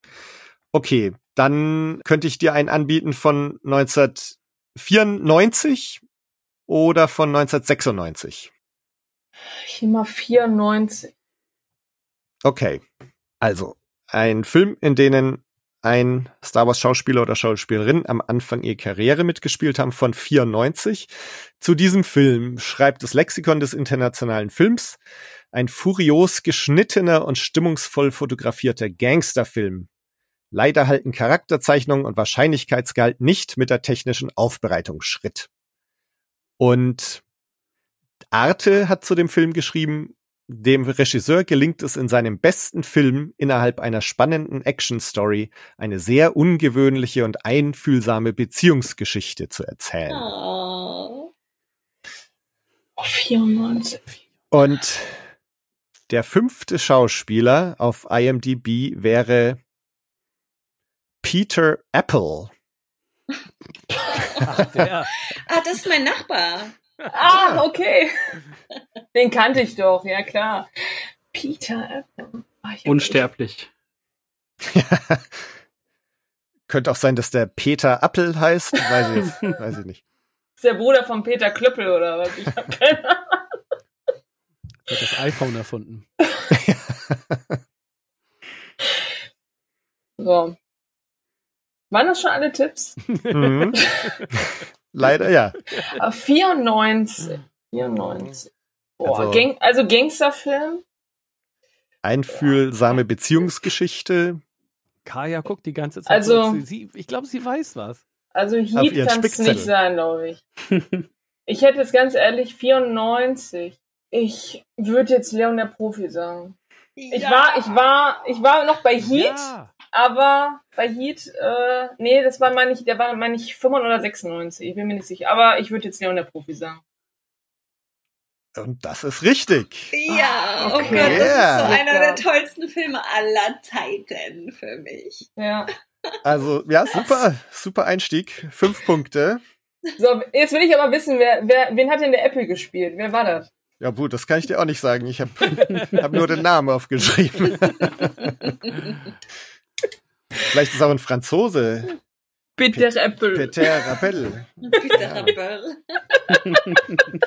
Speaker 3: Okay, dann könnte ich dir einen anbieten von 1994 oder von 1996.
Speaker 6: Ich nehme mal 94.
Speaker 3: Okay, also ein Film, in denen ein Star Wars Schauspieler oder Schauspielerin am Anfang ihrer Karriere mitgespielt haben von 94. Zu diesem Film schreibt das Lexikon des internationalen Films ein furios geschnittener und stimmungsvoll fotografierter Gangsterfilm. Leider halten Charakterzeichnungen und Wahrscheinlichkeitsgehalt nicht mit der technischen Aufbereitung Schritt. Und Arte hat zu dem Film geschrieben, dem Regisseur gelingt es in seinem besten Film innerhalb einer spannenden Action-Story eine sehr ungewöhnliche und einfühlsame Beziehungsgeschichte zu erzählen.
Speaker 5: Oh,
Speaker 6: 94.
Speaker 3: Und der fünfte Schauspieler auf IMDb wäre Peter Apple.
Speaker 4: Ach, der.
Speaker 5: Ah, das ist mein Nachbar.
Speaker 6: Ah, okay. Den kannte ich doch, ja klar. Peter Apple. Hab-
Speaker 2: Unsterblich.
Speaker 3: Könnte auch sein, dass der Peter Appel heißt. Weiß ich, jetzt, weiß ich nicht.
Speaker 6: Ist der Bruder von Peter Klöppel oder was? Ich hab keine Ahnung.
Speaker 4: Hat das iPhone erfunden.
Speaker 6: So. Waren das schon alle Tipps?
Speaker 3: Mhm. Leider ja.
Speaker 6: Ah, 94. 94. Boah,
Speaker 3: Also-
Speaker 6: Gang, also Gangsterfilm?
Speaker 3: Einfühlsame Beziehungsgeschichte.
Speaker 4: Kaya guckt die ganze Zeit.
Speaker 6: Also-
Speaker 4: so, sie, sie, ich glaube, sie weiß was.
Speaker 6: Also Heat kann es nicht sein, glaube ich. ich hätte jetzt ganz ehrlich 94. Ich würde jetzt Leon der Profi sagen. Ich
Speaker 5: Ja.
Speaker 6: war, ich war, ich war noch bei Heat,
Speaker 4: Ja.
Speaker 6: Aber bei Heat, äh, nee, das war meine ich, der war meine ich 95 oder 96, ich bin mir nicht sicher. Aber ich würde jetzt Leon der Profi sagen.
Speaker 3: Und das ist richtig.
Speaker 5: Ja, oh
Speaker 6: Okay.
Speaker 5: Gott, das
Speaker 3: Yeah.
Speaker 5: ist so einer der tollsten Filme aller Zeiten für mich.
Speaker 6: Ja.
Speaker 3: Also, ja, super, super Einstieg. Fünf Punkte.
Speaker 6: So, jetzt will ich aber wissen, wer, wer, wen hat denn der Apple gespielt? Wer war das?
Speaker 3: Ja, gut, das kann ich dir auch nicht sagen. Ich habe hab nur den Namen aufgeschrieben. Vielleicht ist es auch ein Franzose.
Speaker 6: Peter Apple.
Speaker 3: Peter Rappel.
Speaker 5: Peter Rappel.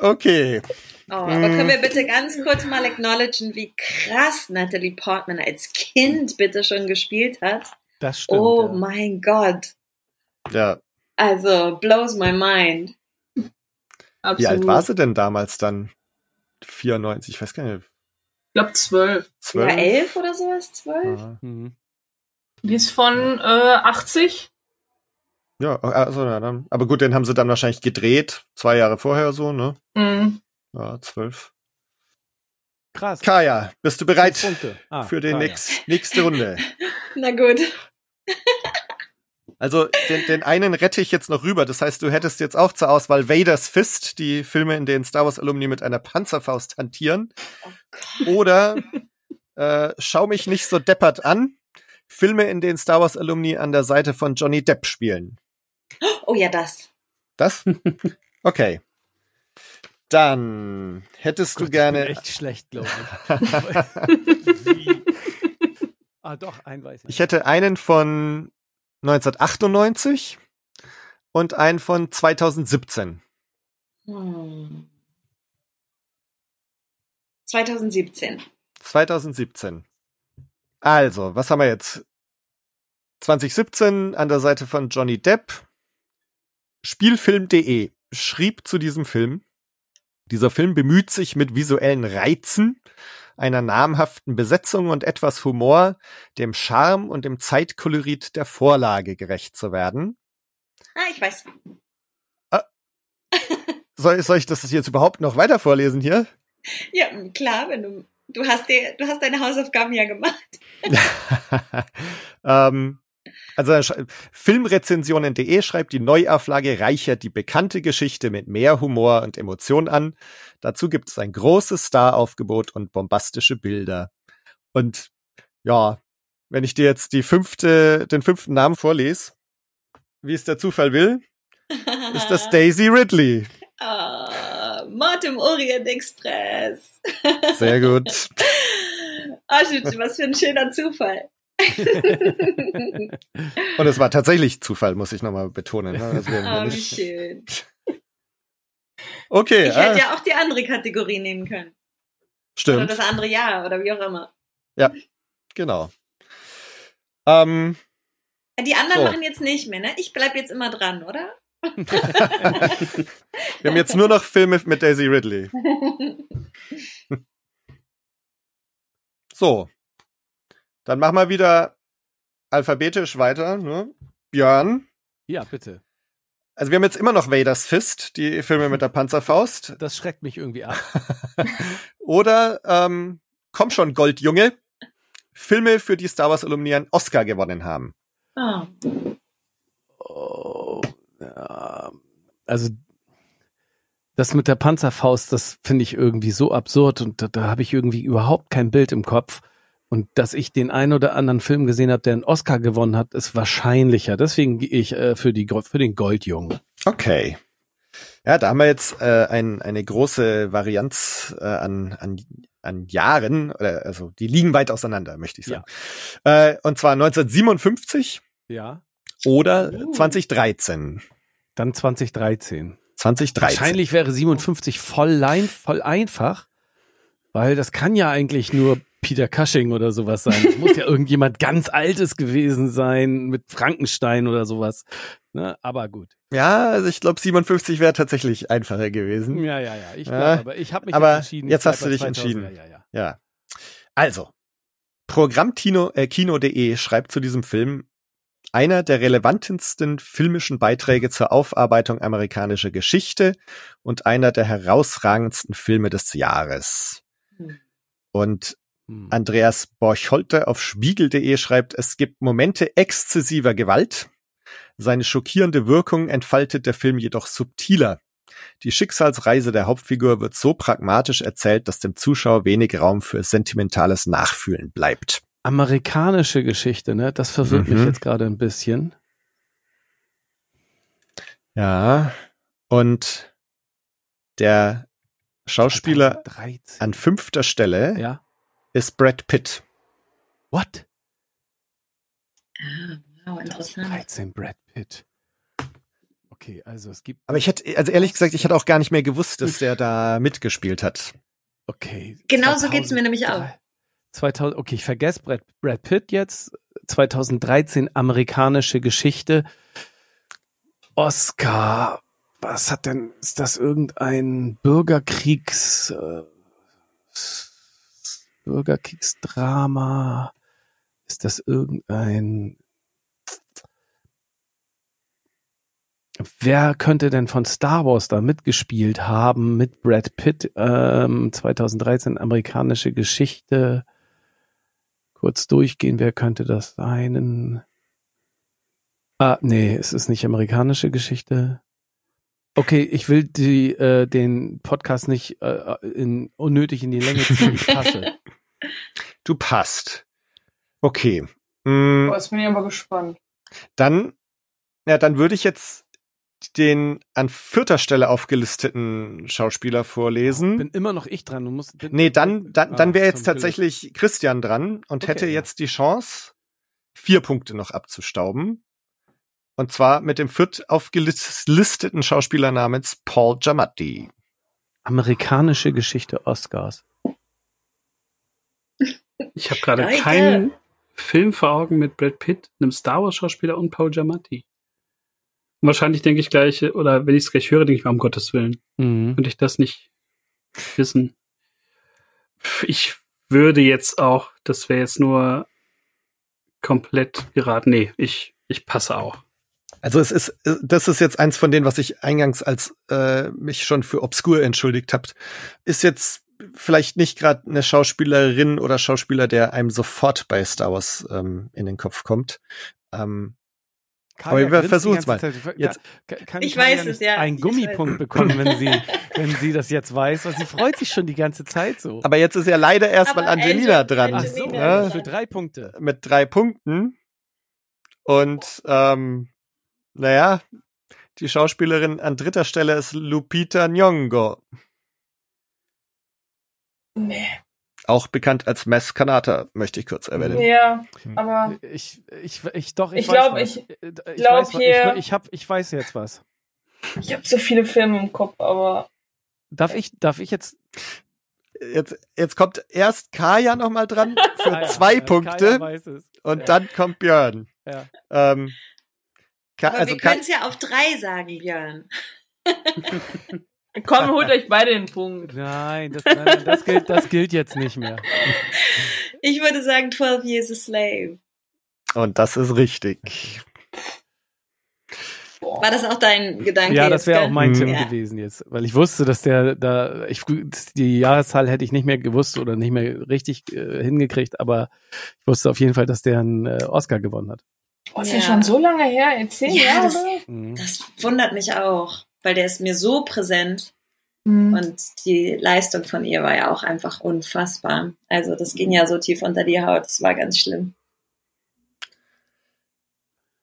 Speaker 3: Okay.
Speaker 5: Oh, aber können wir bitte ganz kurz mal acknowledgen, wie krass Natalie Portman als Kind bitte schon gespielt hat?
Speaker 4: Das stimmt.
Speaker 5: oh
Speaker 4: ja.
Speaker 5: mein Gott.
Speaker 3: Ja.
Speaker 5: Also, blows my mind.
Speaker 3: Wie alt war sie denn damals dann? 94, ich weiß gar nicht.
Speaker 6: Ich glaube zwölf.
Speaker 5: Ja,
Speaker 3: 12?
Speaker 5: elf oder sowas? Zwölf?
Speaker 3: Ja.
Speaker 4: Mhm.
Speaker 6: Die ist von äh, 80.
Speaker 3: Ja, also, ja, dann. Aber gut, den haben sie dann wahrscheinlich gedreht, zwei Jahre vorher so, ne?
Speaker 6: Mhm.
Speaker 3: Ja, zwölf.
Speaker 4: Krass.
Speaker 3: Kaya, bist du bereit.
Speaker 4: Ah,
Speaker 3: für die nächste Runde?
Speaker 5: Na gut.
Speaker 3: Also den, den einen rette ich jetzt noch rüber. Das heißt, du hättest jetzt auch zur Auswahl Vader's Fist, die Filme, in denen Star Wars Alumni mit einer Panzerfaust hantieren.
Speaker 5: Oh.
Speaker 3: Oder äh, Schau mich nicht so deppert an. Filme, in denen Star Wars Alumni an der Seite von Johnny Depp spielen.
Speaker 5: Oh ja, das.
Speaker 3: Das? Okay. Dann hättest
Speaker 4: Gott,
Speaker 3: du gerne.
Speaker 4: Ich bin echt schlecht, glaube ich. Wie? Ah, doch, ein weiß ich.
Speaker 3: Ich hätte einen von 1998 und einen von 2017.
Speaker 5: Hm. 2017.
Speaker 3: 2017. Also, was haben wir jetzt? 2017 an der Seite von Johnny Depp. Spielfilm.de schrieb zu diesem Film, dieser Film bemüht sich mit visuellen Reizen, einer namhaften Besetzung und etwas Humor, dem Charme und dem Zeitkolorit der Vorlage gerecht zu werden.
Speaker 5: Ah, ich weiß.
Speaker 3: Soll, soll ich das jetzt überhaupt noch weiter vorlesen hier?
Speaker 5: Ja, klar, wenn du. Du hast, dir, du hast deine Hausaufgaben ja gemacht.
Speaker 3: ähm, also Filmrezensionen.de schreibt, die Neuauflage reichert die bekannte Geschichte mit mehr Humor und Emotion an. Dazu gibt es ein großes Staraufgebot und bombastische Bilder. Und ja, wenn ich dir jetzt die fünfte, den fünften Namen vorlese, wie es der Zufall will, ist das Daisy Ridley.
Speaker 5: Ah, Mord im Orient Express.
Speaker 3: Sehr gut.
Speaker 5: Shit, was für ein schöner Zufall.
Speaker 3: Und es war tatsächlich Zufall, muss ich nochmal betonen. ne? Also hier
Speaker 5: wie schön.
Speaker 3: okay,
Speaker 5: Ich hätte ja auch die andere Kategorie nehmen können. Oder
Speaker 3: stimmt.
Speaker 5: das andere Jahr oder wie auch immer.
Speaker 3: Genau. Ähm,
Speaker 5: Die anderen
Speaker 3: So.
Speaker 5: machen jetzt nicht mehr, ne? Ich bleib jetzt immer dran, oder?
Speaker 3: wir haben jetzt nur noch Filme mit Daisy Ridley. So. Dann machen wir wieder alphabetisch weiter. Ne? Björn.
Speaker 4: Ja, bitte.
Speaker 3: Also wir haben jetzt immer noch Vader's Fist, die Filme mit der Panzerfaust.
Speaker 4: Das schreckt mich irgendwie ab.
Speaker 3: Oder ähm, komm schon, Goldjunge. Filme, für die Star Wars Alumni einen Oscar gewonnen haben.
Speaker 5: Ah.
Speaker 4: Oh, ja. Also das mit der Panzerfaust, das finde ich irgendwie so absurd und da, da habe ich irgendwie überhaupt kein Bild im Kopf. Und dass ich den einen oder anderen Film gesehen habe, der einen Oscar gewonnen hat, ist wahrscheinlicher. Deswegen gehe ich äh, für, die, für den Goldjungen.
Speaker 3: Okay. Ja, da haben wir jetzt äh, ein, eine große Varianz äh, an, an, an Jahren, oder, also die liegen weit auseinander, möchte ich sagen. Äh, und zwar 1957
Speaker 4: Ja.
Speaker 3: oder
Speaker 5: Uh.
Speaker 3: 2013.
Speaker 4: Dann 2013.
Speaker 3: 2013.
Speaker 4: Wahrscheinlich wäre 57 voll, lein, voll einfach, weil das kann ja eigentlich nur Peter Cushing oder sowas sein. Das muss ja irgendjemand ganz Altes gewesen sein mit Frankenstein oder sowas. Ne? Aber gut.
Speaker 3: Ja, also ich glaube 57 wäre tatsächlich einfacher gewesen.
Speaker 4: Ja, ja, ja. Ich
Speaker 3: Ja.
Speaker 4: glaube, aber ich habe mich
Speaker 3: Aber
Speaker 4: jetzt entschieden.
Speaker 3: jetzt hast du dich
Speaker 4: 2000.
Speaker 3: entschieden.
Speaker 4: Ja, ja, ja.
Speaker 3: Ja. Also, Programmkino.de äh, Kino.de schreibt zu diesem Film, einer der relevantesten filmischen Beiträge zur Aufarbeitung amerikanischer Geschichte und einer der herausragendsten Filme des Jahres.
Speaker 5: Hm.
Speaker 3: Und. Andreas Borcholte auf spiegel.de schreibt, es gibt Momente exzessiver Gewalt. Seine schockierende Wirkung entfaltet der Film jedoch subtiler. Die Schicksalsreise der Hauptfigur wird so pragmatisch erzählt, dass dem Zuschauer wenig Raum für sentimentales Nachfühlen bleibt.
Speaker 4: Amerikanische Geschichte, ne? Das verwirrt mich
Speaker 3: Mhm.
Speaker 4: jetzt gerade ein bisschen.
Speaker 3: Ja, und der Schauspieler
Speaker 4: 2013.
Speaker 3: an fünfter Stelle
Speaker 4: Ja.
Speaker 3: Ist Brad Pitt.
Speaker 4: What?
Speaker 5: Ah, wow, interessant.
Speaker 4: 2013 Brad Pitt. Okay, also es gibt.
Speaker 3: Aber ich hätte, also ehrlich gesagt, ich hätte auch gar nicht mehr gewusst, dass der da mitgespielt hat.
Speaker 4: Okay.
Speaker 5: Genauso geht's mir nämlich auch.
Speaker 4: 2000, okay, ich vergesse Brad, Brad Pitt jetzt. 2013 amerikanische Geschichte. Oscar. Was hat denn, ist das irgendein Bürgerkriegs, äh, Bürgerkriegsdrama? Ist das irgendein, wer könnte denn von Star Wars da mitgespielt haben mit Brad Pitt, ähm, 2013 amerikanische Geschichte? Kurz durchgehen, wer könnte das sein? Ah, nee, es ist nicht amerikanische Geschichte. Okay, ich will die, äh, den Podcast nicht äh, in, unnötig in die Länge ziehen. Ich passe.
Speaker 3: Du passt. Okay. Mm,
Speaker 6: Boah, jetzt bin ich aber gespannt.
Speaker 3: dann, ja, dann würde ich jetzt den an vierter Stelle aufgelisteten Schauspieler vorlesen.
Speaker 4: Bin immer noch ich dran. Du musst.
Speaker 3: Nee, dann, dann, dann
Speaker 4: Ah,
Speaker 3: wäre jetzt tatsächlich Christian dran und
Speaker 4: Okay.
Speaker 3: hätte jetzt die Chance, vier Punkte noch abzustauben. Und zwar mit dem viert aufgelisteten Schauspieler namens Paul Giamatti.
Speaker 4: Amerikanische Geschichte Oscars.
Speaker 2: Ich habe gerade keinen Film vor Augen mit Brad Pitt, einem Star Wars Schauspieler und Paul Giamatti. Und wahrscheinlich denke ich gleich, oder wenn ich es gleich höre, denke ich mir, um Gottes Willen,
Speaker 4: Mhm.
Speaker 2: könnte ich das nicht wissen. Ich würde jetzt auch, das wäre jetzt nur komplett geraten. Nee, ich, ich passe auch.
Speaker 3: Also es ist, äh, das ist jetzt eins von denen, was ich eingangs als äh, mich schon für obskur entschuldigt habt. Ist jetzt vielleicht nicht gerade eine Schauspielerin oder Schauspieler, der einem sofort bei Star Wars ähm, in den Kopf kommt. Ähm, Aber wir versuchen's
Speaker 4: ganze
Speaker 3: mal.
Speaker 4: Zeit.
Speaker 3: Jetzt-
Speaker 4: Ka- kann
Speaker 5: Ich
Speaker 4: Kaya
Speaker 5: weiß
Speaker 4: nicht
Speaker 5: es, ja.
Speaker 4: Einen Gummipunkt bekommen, wenn sie, wenn sie das jetzt weiß. Weil sie freut sich schon die ganze Zeit so.
Speaker 3: aber jetzt ist ja leider erstmal Angelina
Speaker 5: Angel-
Speaker 3: dran.
Speaker 4: Ach so,
Speaker 5: Angelina
Speaker 3: ne?
Speaker 5: ist
Speaker 4: für drei Punkte.
Speaker 3: Mit drei Punkten. Und ähm, naja, die Schauspielerin an dritter Stelle ist Lupita Nyong'o,
Speaker 6: Nee.
Speaker 3: auch bekannt als Mess Kanata, möchte ich kurz erwähnen.
Speaker 6: Ja, aber
Speaker 4: Ich, ich, ich, doch, ich,
Speaker 6: Ich
Speaker 4: weiß
Speaker 6: glaub,
Speaker 4: was.
Speaker 6: ich
Speaker 4: ich
Speaker 6: glaub
Speaker 4: weiß, was.
Speaker 6: hier-
Speaker 4: ich, ich, hab, ich weiß jetzt was.
Speaker 6: ich habe so viele Filme im Kopf, aber
Speaker 4: Darf ich, darf ich jetzt
Speaker 3: Jetzt, jetzt kommt erst Kaya noch mal dran für
Speaker 4: ja,
Speaker 3: zwei
Speaker 4: ja,
Speaker 3: Punkte
Speaker 4: Kaya
Speaker 3: und
Speaker 4: ja.
Speaker 3: dann kommt Björn.
Speaker 4: Ja.
Speaker 3: Ähm, Ka
Speaker 5: Aber
Speaker 3: also
Speaker 5: wir können es ja auf drei sagen, Björn.
Speaker 6: komm, holt euch beide den Punkt.
Speaker 4: Nein, das, nein, das, gilt, das gilt jetzt nicht mehr.
Speaker 5: Ich würde sagen 12 Years a Slave.
Speaker 3: und das ist richtig.
Speaker 5: War das auch dein Gedanke?
Speaker 4: Ja, das wäre auch mein
Speaker 3: Mhm.
Speaker 4: Tipp
Speaker 5: Ja.
Speaker 4: gewesen jetzt, weil ich wusste, dass der da, ich die Jahreszahl hätte ich nicht mehr gewusst oder nicht mehr richtig äh, hingekriegt, aber ich wusste auf jeden Fall, dass der einen äh, Oscar gewonnen hat.
Speaker 6: Oh, ist
Speaker 5: Ja.
Speaker 6: ja schon so lange her, in zehn
Speaker 5: Ja,
Speaker 6: Jahren.
Speaker 5: das-?
Speaker 4: Mhm.
Speaker 5: Das wundert mich auch, weil der ist mir so präsent
Speaker 6: Hm.
Speaker 5: und die Leistung von ihr war ja auch einfach unfassbar. Also das ging ja so tief unter die Haut, das war ganz schlimm.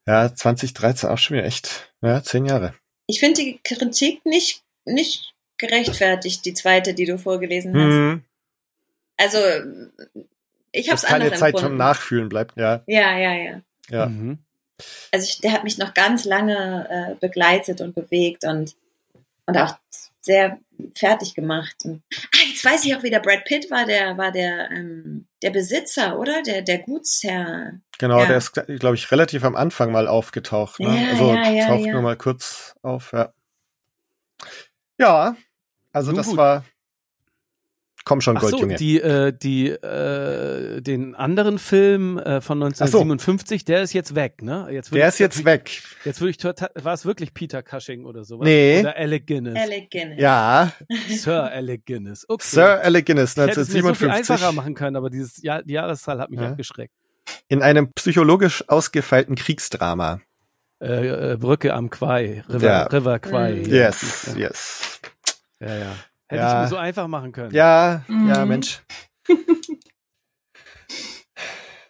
Speaker 3: Ja, 2013 auch schon wieder echt. Ja, zehn Jahre.
Speaker 5: Ich finde die Kritik nicht, nicht gerechtfertigt, die zweite, die du vorgelesen hast.
Speaker 3: Hm,
Speaker 5: Also ich habe es
Speaker 3: keine
Speaker 5: anders
Speaker 3: Zeit
Speaker 5: empfunden.
Speaker 3: zum Nachfühlen bleibt, ja.
Speaker 5: Ja, ja, ja.
Speaker 3: Ja.
Speaker 4: Mhm.
Speaker 5: Also ich, der hat mich noch ganz lange äh, begleitet und bewegt und, und auch sehr fertig gemacht. Und, ah, jetzt weiß ich auch wieder, Brad Pitt war der, war der, ähm, der Besitzer, oder? Der, der Gutsherr.
Speaker 3: Genau,
Speaker 5: Ja.
Speaker 3: der ist, glaube ich, relativ am Anfang mal aufgetaucht. Ne?
Speaker 5: Ja,
Speaker 3: also
Speaker 5: ja, ja,
Speaker 3: taucht
Speaker 5: ja.
Speaker 3: nur mal kurz auf, ja. Ja, also
Speaker 4: Nun
Speaker 3: das
Speaker 4: gut.
Speaker 3: war Komm schon,
Speaker 4: Ach so,
Speaker 3: Goldjunge.
Speaker 4: die, äh, die, äh, den anderen Film äh, von 1957, der ist jetzt weg, ne? Jetzt
Speaker 3: Der
Speaker 4: ich-
Speaker 3: ist jetzt weg.
Speaker 4: Jetzt würde ich total, war es wirklich Peter Cushing oder sowas?
Speaker 3: Nee.
Speaker 4: Oder Alec Guinness.
Speaker 5: Alec Guinness.
Speaker 3: Ja,
Speaker 4: Sir Alec Guinness. Okay.
Speaker 3: Sir Alec Guinness
Speaker 4: ich hätte es mir so viel
Speaker 3: 1957
Speaker 4: einfacher machen können, aber dieses Jahr, die Jahreszahl hat mich
Speaker 3: Ja.
Speaker 4: abgeschreckt.
Speaker 3: in einem psychologisch ausgefeilten Kriegsdrama.
Speaker 4: Äh, äh, Brücke am Quai, River,
Speaker 3: Ja.
Speaker 4: River Quai.
Speaker 5: Mhm.
Speaker 4: Ja.
Speaker 3: Yes, yes.
Speaker 4: Ja, ja. Hätte
Speaker 3: Ja.
Speaker 4: ich mir so einfach machen können.
Speaker 3: Ja,
Speaker 6: Mhm.
Speaker 3: ja, Mensch.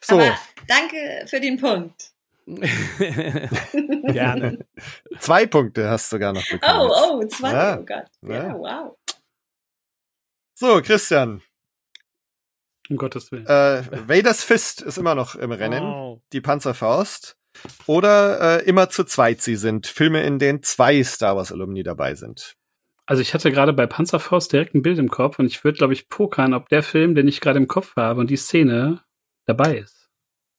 Speaker 3: So,
Speaker 5: Aber danke für den Punkt.
Speaker 4: Gerne.
Speaker 3: zwei Punkte hast du sogar noch bekommen.
Speaker 5: Oh, oh, zwei.
Speaker 3: Ja.
Speaker 5: Oh Gott.
Speaker 3: Ja.
Speaker 5: Ja, wow.
Speaker 3: So, Christian,
Speaker 2: Um Gottes Willen.
Speaker 3: äh, Vaders Fist ist immer noch im Rennen.
Speaker 4: Wow.
Speaker 3: Die Panzerfaust. Oder äh, immer zu zweit sie sind. Filme, in denen zwei Star Wars Alumni dabei sind.
Speaker 2: Also ich hatte gerade bei Panzerfaust direkt ein Bild im Kopf und ich würde, glaube ich, pokern, ob der Film, den ich gerade im Kopf habe und die Szene dabei ist.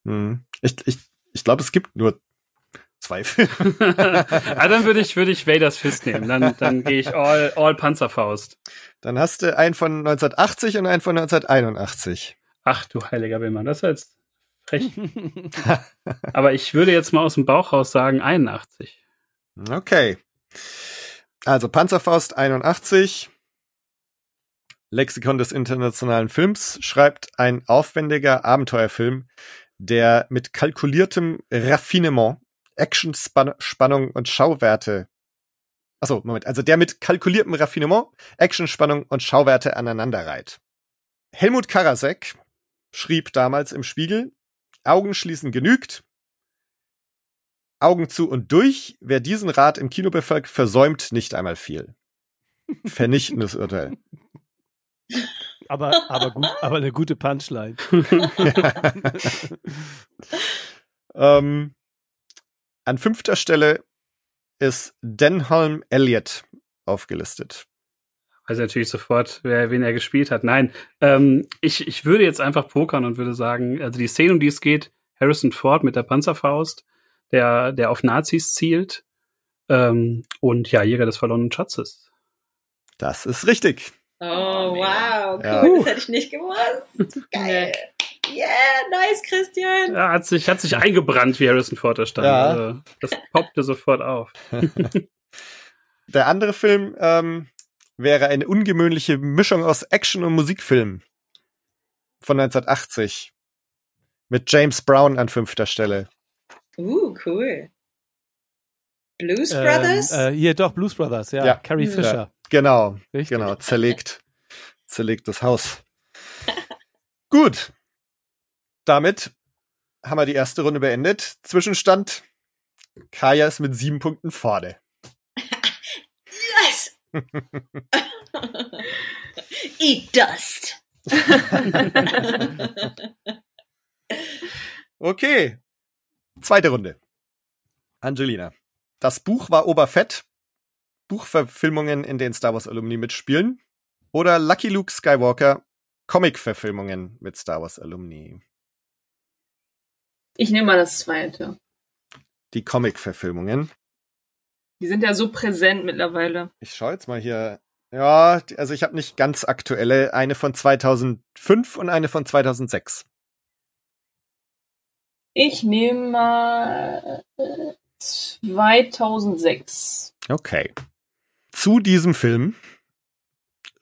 Speaker 3: Hm. Ich, ich, ich glaube, es gibt nur zwei Filme.
Speaker 2: ah, dann würde ich, würde ich Vaders Fist nehmen. Dann, dann gehe ich all, all Panzerfaust.
Speaker 3: Dann hast du einen von 1980 und einen von 1981.
Speaker 2: Ach du heiliger Willmann, das ist jetzt frech. Aber ich würde jetzt mal aus dem Bauch raus sagen 81.
Speaker 3: Okay. Also Panzerfaust 81. Lexikon des internationalen Films schreibt ein aufwendiger Abenteuerfilm, der mit kalkuliertem Raffinement, Action, Span Spannung und Schauwerte Achso, Moment, also der mit kalkuliertem Raffinement, Action, Spannung und Schauwerte aneinanderreiht. Helmut Karasek schrieb damals im Spiegel, Augen schließen genügt, Augen zu und durch. Wer diesen Rat im Kino befolgt, versäumt nicht einmal viel. Vernichtendes Urteil.
Speaker 4: aber, aber gut, aber eine gute Punchline.
Speaker 3: ähm, an fünfter Stelle ist Denholm Elliott aufgelistet.
Speaker 2: Weiß natürlich sofort, wer, wen er gespielt hat. Nein, ähm, ich, ich würde jetzt einfach pokern und würde sagen, also die Szene, um die es geht, Harrison Ford mit der Panzerfaust, der, der auf Nazis zielt, ähm, und ja, Jäger des verlorenen Schatzes.
Speaker 3: Das ist richtig.
Speaker 5: Oh, wow. Cool.
Speaker 3: Ja.
Speaker 5: Das hätte ich nicht gewusst. Geil. Yeah, nice, Christian.
Speaker 2: Ja, hat sich, hat sich eingebrannt, wie Harrison Ford da stand.
Speaker 3: Ja.
Speaker 2: Also, das poppte sofort auf.
Speaker 3: Der andere Film ähm, wäre eine ungewöhnliche Mischung aus Action und Musikfilm von 1980 mit James Brown an fünfter Stelle.
Speaker 5: Uh, cool. Blues
Speaker 4: Ähm,
Speaker 5: Brothers?
Speaker 4: äh, hier doch, Blues Brothers, ja.
Speaker 3: Ja.
Speaker 4: Carrie
Speaker 5: Ja.
Speaker 4: Fisher.
Speaker 3: Genau,
Speaker 4: Richtig.
Speaker 3: genau, zerlegt, zerlegt das Haus. Gut, damit haben wir die erste Runde beendet. Zwischenstand: Kaya ist mit sieben Punkten vorne.
Speaker 5: yes! Eat dust.
Speaker 3: Okay, zweite Runde. Angelina. Das Buch war Oberfett. Buchverfilmungen, in denen Star Wars Alumni mitspielen. Oder Lucky Luke Skywalker. Comic-Verfilmungen mit Star Wars Alumni.
Speaker 6: Ich nehme mal das zweite.
Speaker 3: Die Comic-Verfilmungen.
Speaker 6: Die sind ja so präsent mittlerweile.
Speaker 3: Ich schaue jetzt mal hier. Ja, also ich habe nicht ganz aktuelle. Eine von 2005 und eine von 2006.
Speaker 6: Ich nehme mal äh, 2006.
Speaker 3: Okay. Zu diesem Film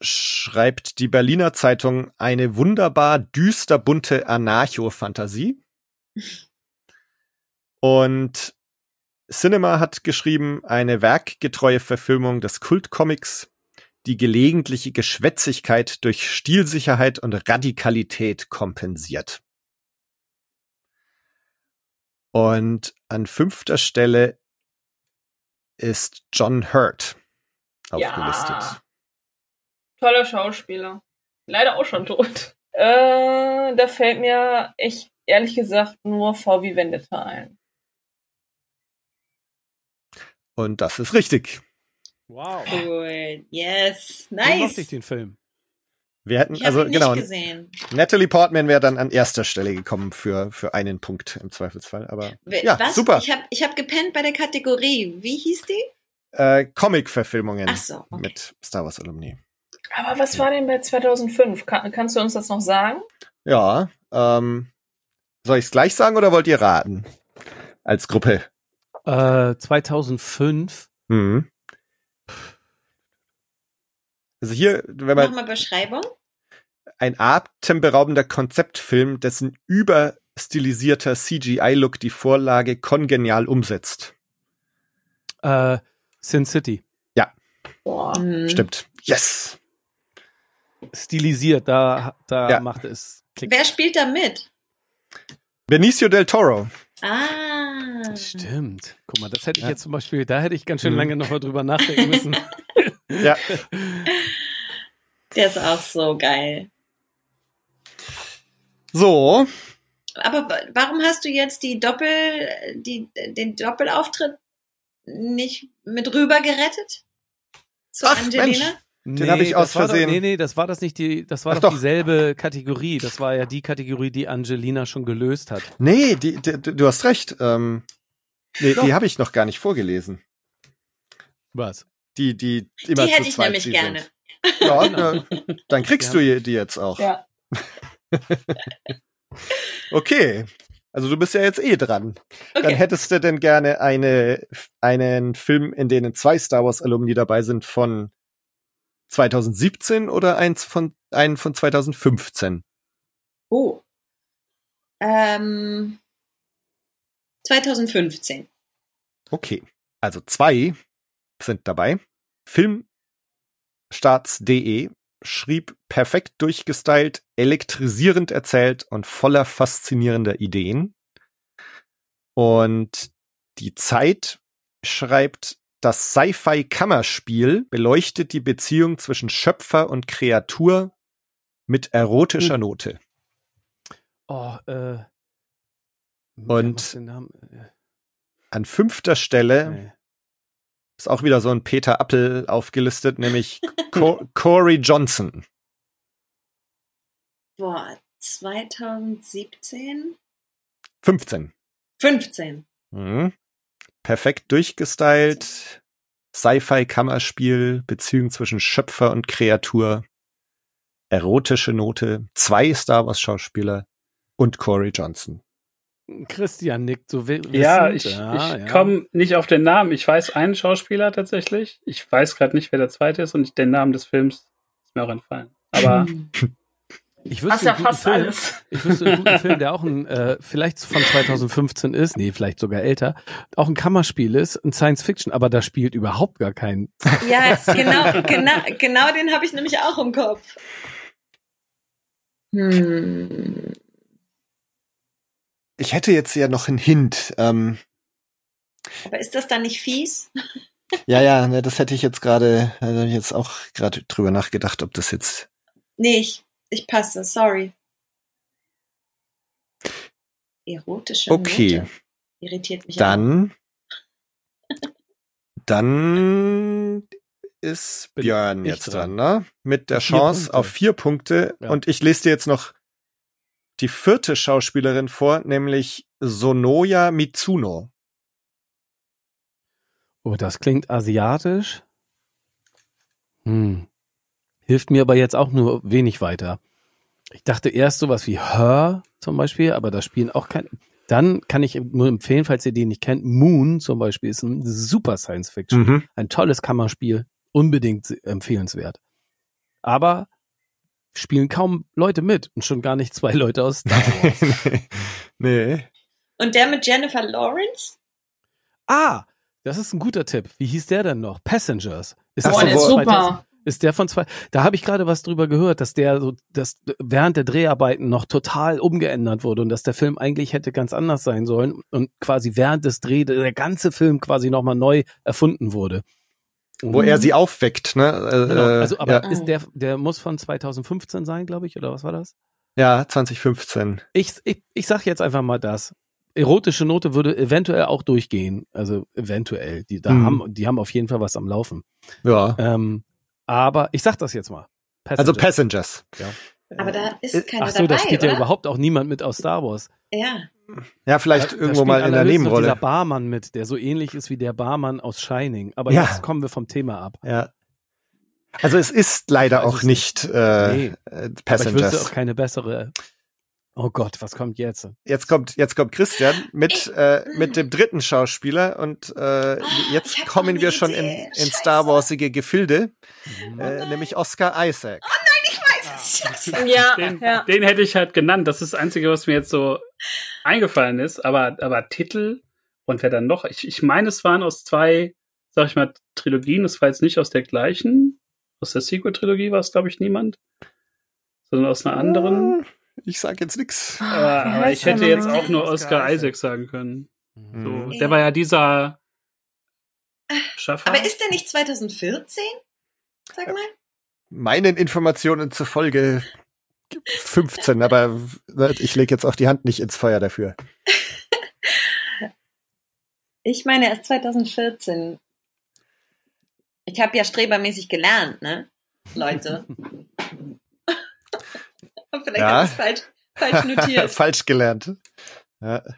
Speaker 3: schreibt die Berliner Zeitung eine wunderbar düster bunte Anarcho-Fantasie. Und Cinema hat geschrieben eine werkgetreue Verfilmung des Kultcomics, die gelegentliche Geschwätzigkeit durch Stilsicherheit und Radikalität kompensiert. Und an fünfter Stelle ist John Hurt aufgelistet.
Speaker 6: Ja. Toller Schauspieler. Leider auch schon tot. Äh, da fällt mir echt ehrlich gesagt nur VW Vendetta ein.
Speaker 3: Und das ist richtig.
Speaker 4: Wow.
Speaker 5: Cool. Yes.
Speaker 4: Wie
Speaker 5: Nice.
Speaker 4: mochte ich den Film?
Speaker 3: Wir hätten, also
Speaker 5: ihn nicht
Speaker 3: genau,
Speaker 5: gesehen.
Speaker 3: Natalie Portman wäre dann an erster Stelle gekommen für, für einen Punkt im Zweifelsfall. Aber ja,
Speaker 5: Was?
Speaker 3: super.
Speaker 5: Ich habe ich hab gepennt bei der Kategorie. Wie hieß die?
Speaker 3: Äh, Comic-Verfilmungen
Speaker 5: so, okay.
Speaker 3: mit Star Wars Alumni.
Speaker 6: Aber was war denn bei 2005? Kann, kannst du uns das noch sagen?
Speaker 3: Ja, ähm, soll ich es gleich sagen oder wollt ihr raten? Als Gruppe.
Speaker 4: Äh, 2005.
Speaker 3: Mhm. Also hier, wenn man
Speaker 5: Nochmal Beschreibung.
Speaker 3: ein atemberaubender Konzeptfilm, dessen überstilisierter CGI-Look die Vorlage kongenial umsetzt.
Speaker 4: Äh, Sin City.
Speaker 6: Boah.
Speaker 5: Hm.
Speaker 3: Stimmt. Yes.
Speaker 4: Stilisiert, da, da
Speaker 3: Ja.
Speaker 4: macht es Klick.
Speaker 5: Wer spielt da mit?
Speaker 3: Benicio del Toro.
Speaker 5: Ah.
Speaker 4: Stimmt. Guck mal, das hätte ich
Speaker 3: Ja.
Speaker 4: jetzt zum Beispiel, da hätte ich ganz schön
Speaker 3: Mhm.
Speaker 4: lange noch mal drüber nachdenken müssen.
Speaker 3: Ja.
Speaker 5: Der ist auch so geil.
Speaker 3: So,
Speaker 5: Aber wa- warum hast du jetzt die Doppel, die, den Doppelauftritt nicht mit rüber gerettet? Zu
Speaker 3: Ach,
Speaker 5: Angelina?
Speaker 3: Den hab ich
Speaker 4: das
Speaker 3: aus
Speaker 4: war
Speaker 3: Versehen-
Speaker 4: Doch, nee, nee, das war das nicht die, das war
Speaker 3: Ach
Speaker 4: doch,
Speaker 3: doch.
Speaker 4: dieselbe Kategorie. Das war ja die Kategorie, die Angelina schon gelöst hat.
Speaker 3: nee, die, die, du hast recht. Ähm, nee,
Speaker 4: Doch.
Speaker 3: die habe ich noch gar nicht vorgelesen.
Speaker 4: Was?
Speaker 3: Die, die immer
Speaker 5: Die
Speaker 3: zu
Speaker 5: hätte ich nämlich gerne.
Speaker 3: Sind. Ja, na, dann kriegst du die jetzt auch.
Speaker 6: Ja.
Speaker 3: Okay. Also du bist ja jetzt eh dran. Dann
Speaker 5: Okay.
Speaker 3: hättest du denn gerne eine, einen Film, in denen zwei Star Wars Alumni dabei sind von 2017 oder eins von, einen von 2015?
Speaker 5: Oh. Ähm, 2015.
Speaker 3: Okay. Also zwei sind dabei. Filmstarts.de schrieb perfekt durchgestylt, elektrisierend erzählt und voller faszinierender Ideen. Und die Zeit schreibt, das Sci-Fi-Kammerspiel beleuchtet die Beziehung zwischen Schöpfer und Kreatur mit erotischer Note.
Speaker 4: Oh, äh.
Speaker 3: Und-
Speaker 4: äh,
Speaker 3: An fünfter Stelle
Speaker 4: nee.
Speaker 3: Ist auch wieder so ein Peter Appel aufgelistet, nämlich Co Corey Johnson.
Speaker 5: Boah, 2017?
Speaker 3: 15.
Speaker 5: 15.
Speaker 3: Mhm. Perfekt durchgestylt. Sci-Fi-Kammerspiel, Beziehung zwischen Schöpfer und Kreatur. Erotische Note. Zwei Star Wars-Schauspieler und Corey Johnson.
Speaker 4: Christian nickt so wi-
Speaker 2: Ja, ich,
Speaker 4: Ja,
Speaker 2: ich
Speaker 4: ja.
Speaker 2: komme nicht auf den Namen. Ich weiß einen Schauspieler tatsächlich. Ich weiß gerade nicht, wer der zweite ist und den Namen des Films ist mir auch entfallen. Aber
Speaker 4: Ich wüsste
Speaker 6: ja
Speaker 4: einen guten
Speaker 6: fast
Speaker 4: Film,
Speaker 6: alles.
Speaker 4: Ich wüsste einen guten Film, der auch ein, äh, vielleicht von 2015 ist, nee, vielleicht sogar älter, auch ein Kammerspiel ist, ein Science Fiction, aber da spielt überhaupt gar kein.
Speaker 5: Ja, genau, genau, genau den habe ich nämlich auch im Kopf. Hm.
Speaker 3: Ich hätte jetzt ja noch einen Hint. Ähm,
Speaker 5: Aber ist das dann nicht fies?
Speaker 3: ja, ja, ne, das hätte ich jetzt gerade, da habe ich jetzt auch gerade drüber nachgedacht, ob das jetzt.
Speaker 5: Nee, ich, ich passe, sorry. Erotische
Speaker 3: Okay.
Speaker 5: Note. Irritiert mich auch.
Speaker 3: Dann. Dann ist Björn jetzt
Speaker 4: dran.
Speaker 3: dran, ne? Mit der
Speaker 4: Vier
Speaker 3: Chance
Speaker 4: Punkte.
Speaker 3: auf vier Punkte.
Speaker 4: Ja.
Speaker 3: Und ich lese dir jetzt noch die vierte Schauspielerin vor, nämlich Sonoya Mitsuno.
Speaker 4: Oh, das klingt asiatisch. Hm. Hilft mir aber jetzt auch nur wenig weiter. Ich dachte erst sowas wie Her zum Beispiel, aber da spielen auch kein. Dann kann ich nur empfehlen, falls ihr den nicht kennt, Moon zum Beispiel ist ein super Science Fiction.
Speaker 3: Mhm.
Speaker 4: Ein tolles Kammerspiel, unbedingt empfehlenswert. Aber spielen kaum Leute mit und schon gar nicht zwei Leute aus Star Wars.
Speaker 3: nee.
Speaker 5: Und der mit Jennifer Lawrence?
Speaker 4: ah, das ist ein guter Tipp. Wie hieß der denn noch? Passengers. Ist
Speaker 3: Ach
Speaker 6: Boah, der ist
Speaker 3: wo-
Speaker 4: 2000
Speaker 6: super.
Speaker 4: Ist der von zwei? Da habe ich gerade was drüber gehört, dass der so, dass während der Dreharbeiten noch total umgeändert wurde und dass der Film eigentlich hätte ganz anders sein sollen und quasi während des Dreh der ganze Film quasi nochmal neu erfunden wurde.
Speaker 3: Wo er sie aufweckt, ne? Äh,
Speaker 4: Genau, also aber
Speaker 3: ja,
Speaker 4: ist der, der muss von 2015 sein, glaube ich, oder was war das?
Speaker 3: ja, 2015.
Speaker 4: Ich, ich, ich sag jetzt einfach mal das. Erotische Note würde eventuell auch durchgehen. Also eventuell. Die, da
Speaker 3: Mhm.
Speaker 4: haben, die haben auf jeden Fall was am Laufen.
Speaker 3: Ja.
Speaker 4: Ähm, aber ich sag das jetzt mal.
Speaker 3: Also
Speaker 4: Passengers.
Speaker 3: Passengers.
Speaker 5: Aber da
Speaker 3: Äh,
Speaker 5: ist keiner
Speaker 4: Ach so, da
Speaker 5: dabei,
Speaker 4: spielt
Speaker 5: oder?
Speaker 4: ja überhaupt auch niemand mit aus Star Wars.
Speaker 5: Ja.
Speaker 3: Ja, vielleicht
Speaker 4: Da- da
Speaker 3: irgendwo
Speaker 4: spielt
Speaker 3: mal in der
Speaker 4: noch Dieser
Speaker 3: Nebenrolle.
Speaker 4: Barmann mit, der so ähnlich ist wie der Barmann aus Shining. Aber
Speaker 3: Ja.
Speaker 4: jetzt kommen wir vom Thema ab.
Speaker 3: Ja. Also es ist leider
Speaker 4: weiß
Speaker 3: auch
Speaker 4: es
Speaker 3: nicht äh,
Speaker 4: Nee.
Speaker 3: äh,
Speaker 4: Aber ich wüsste
Speaker 3: Passengers.
Speaker 4: auch keine bessere. Oh Gott, was kommt jetzt?
Speaker 3: Jetzt kommt jetzt kommt Christian mit äh, mit dem dritten Schauspieler und äh, jetzt
Speaker 5: ich hab
Speaker 3: kommen wir schon in, in Star. Warsige Gefilde,
Speaker 4: Mhm.
Speaker 3: äh, nämlich Oscar Isaac.
Speaker 5: Es.
Speaker 6: Ja,
Speaker 2: Den,
Speaker 6: ja.
Speaker 2: den hätte ich halt genannt. Das ist das Einzige, was mir jetzt so eingefallen ist. Aber, aber Titel und wer dann noch? Ich, ich meine, es waren aus zwei, sag ich mal, Trilogien. Es war jetzt nicht aus der gleichen. Aus der Sequel-Trilogie war es, glaube ich, niemand. Sondern aus einer anderen.
Speaker 3: Äh, Ich sag jetzt nix.
Speaker 2: Aber,
Speaker 6: Wie
Speaker 2: aber
Speaker 6: heißt
Speaker 2: ich hätte jetzt auch nur
Speaker 3: Oscar Isaac.
Speaker 2: Sagen können. So,
Speaker 3: Mhm.
Speaker 2: der war ja dieser Schaffer.
Speaker 5: Aber ist der nicht 2014? Sag mal.
Speaker 3: Meinen Informationen zufolge 15, aber äh, ich lege jetzt auch die Hand nicht ins Feuer dafür.
Speaker 5: Ich meine, erst 2014. Ich habe ja strebermäßig gelernt, ne? Leute. Vielleicht
Speaker 3: Ja.
Speaker 5: habe ich es falsch, falsch notiert.
Speaker 3: Falsch gelernt. Ja.
Speaker 2: also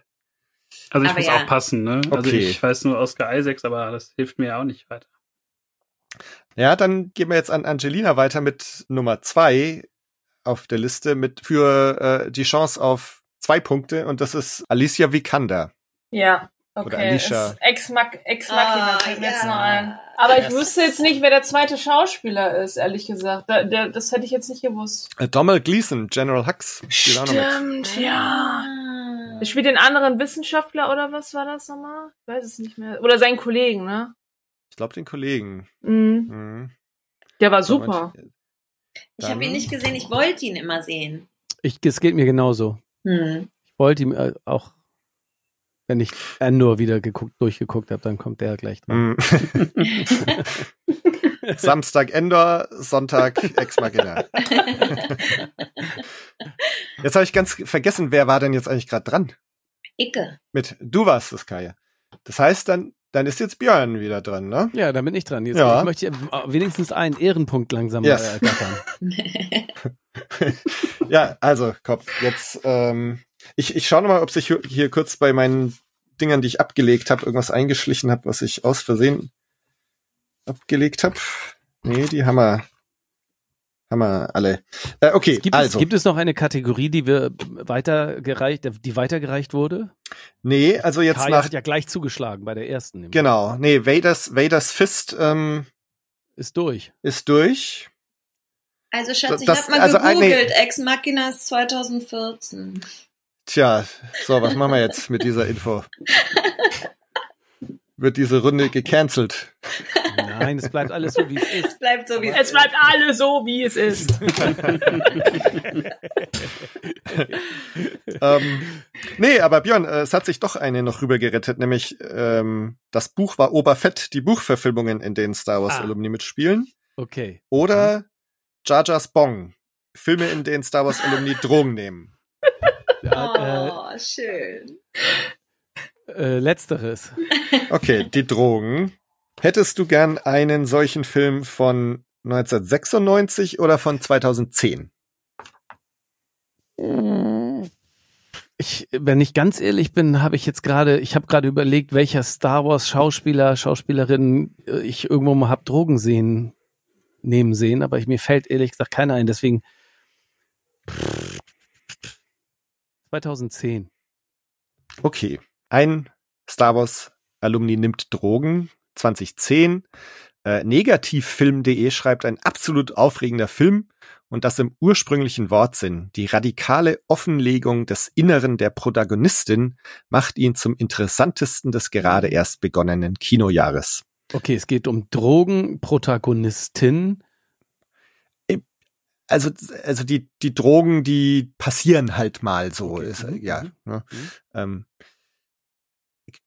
Speaker 2: ich
Speaker 5: Aber
Speaker 2: muss
Speaker 5: ja.
Speaker 2: auch passen, ne? Also
Speaker 3: Okay.
Speaker 2: ich weiß nur Oscar Isaacs, aber das hilft mir ja auch nicht weiter.
Speaker 3: Ja, dann gehen wir jetzt an Angelina weiter mit Nummer zwei auf der Liste mit für äh, die Chance auf zwei Punkte und das ist Alicia Vikander.
Speaker 6: Ja,
Speaker 3: Oder
Speaker 6: okay.
Speaker 3: Alicia.
Speaker 6: Ex, -Mac Ex Machina
Speaker 5: Ah,
Speaker 6: fällt mir jetzt
Speaker 5: ja.
Speaker 6: noch ein. Aber ich wüsste jetzt nicht, wer der zweite Schauspieler ist, ehrlich gesagt. Da, der, das hätte ich jetzt nicht gewusst.
Speaker 3: Äh, Donald Gleason, General Hux.
Speaker 6: Stimmt, ja.
Speaker 5: Ah.
Speaker 6: Er spielt den anderen Wissenschaftler oder was war das nochmal? Ich weiß es nicht mehr. Oder seinen Kollegen, ne?
Speaker 3: Ich glaube den Kollegen.
Speaker 6: Mhm.
Speaker 3: Mhm.
Speaker 6: Der war super.
Speaker 5: Ich habe ihn nicht gesehen, ich wollte ihn immer sehen.
Speaker 4: Ich, es geht mir genauso.
Speaker 5: Hm.
Speaker 4: Ich wollte ihm äh, auch, wenn ich Andor wieder geguckt, durchgeguckt habe, dann kommt der gleich dran.
Speaker 3: Mhm. Samstag Endor, Sonntag Ex Machina. Jetzt habe ich ganz vergessen, wer war denn jetzt eigentlich gerade dran?
Speaker 5: Icke.
Speaker 3: Mit du warst es, Kaya. Das heißt, dann, dann ist jetzt Björn wieder dran, ne?
Speaker 4: Ja, da bin ich dran. Jetzt
Speaker 3: Ja.
Speaker 4: ich möchte wenigstens einen Ehrenpunkt langsam
Speaker 3: Yes. Ja, also, komm, jetzt, ähm, ich, ich schaue nochmal, ob sich hier, hier kurz bei meinen Dingern, die ich abgelegt habe, irgendwas eingeschlichen habe, was ich aus Versehen abgelegt habe. Nee, die haben wir, haben wir alle. Äh, okay,
Speaker 4: Gibt,
Speaker 3: also.
Speaker 4: es, gibt es noch eine Kategorie, die wir weitergereicht, die weitergereicht wurde?
Speaker 3: nee, also jetzt
Speaker 4: Kaya
Speaker 3: nach,
Speaker 4: hat ja gleich zugeschlagen bei der ersten.
Speaker 3: genau, nee, Vaders, Vaders Fist, ähm,
Speaker 4: Ist durch.
Speaker 3: ist durch.
Speaker 5: Also Schatz, ich
Speaker 3: Das-
Speaker 5: habe mal
Speaker 3: also, nee.
Speaker 5: gegoogelt. Ex Machina ist 2014.
Speaker 3: Tja, so, was machen wir jetzt mit dieser Info? Wird diese Runde gecancelt?
Speaker 4: Nein, es bleibt alles so, wie es ist.
Speaker 5: Es bleibt so, wie
Speaker 6: Es bleibt alles so, wie es ist.
Speaker 3: ähm, nee, aber Björn, äh, es hat sich doch eine noch rüber gerettet, nämlich ähm, das Buch war Oberfett, die Buchverfilmungen, in denen Star Wars
Speaker 4: Ah.
Speaker 3: Alumni mitspielen.
Speaker 4: Okay.
Speaker 3: Oder Jar Jar's Bong, Filme, in denen Star Wars Alumni Drogen nehmen.
Speaker 4: Ja,
Speaker 5: Oh, schön.
Speaker 4: Äh, äh, letzteres.
Speaker 3: Okay, die Drogen. Hättest du gern einen solchen Film von 1996 oder von 2010?
Speaker 4: Ich, wenn ich ganz ehrlich bin, habe ich jetzt gerade, ich habe gerade überlegt, welcher Star Wars Schauspieler, Schauspielerin äh, ich irgendwo mal hab Drogen sehen, nehmen sehen, aber ich, mir fällt ehrlich gesagt keiner ein, deswegen 2010.
Speaker 3: Okay, ein Star Wars Alumni nimmt Drogen 2010. Äh, Negativfilm.de schreibt ein absolut aufregender Film und das im ursprünglichen Wortsinn. Die radikale Offenlegung des Inneren der Protagonistin macht ihn zum interessantesten des gerade erst begonnenen Kinojahres.
Speaker 4: Okay, es geht um Drogenprotagonistin.
Speaker 3: Also, also die, die Drogen, die passieren halt mal so.
Speaker 4: Okay.
Speaker 3: Ist,
Speaker 4: Mhm,
Speaker 3: ja,
Speaker 4: mhm,
Speaker 3: ne?
Speaker 4: mhm.
Speaker 3: Ähm,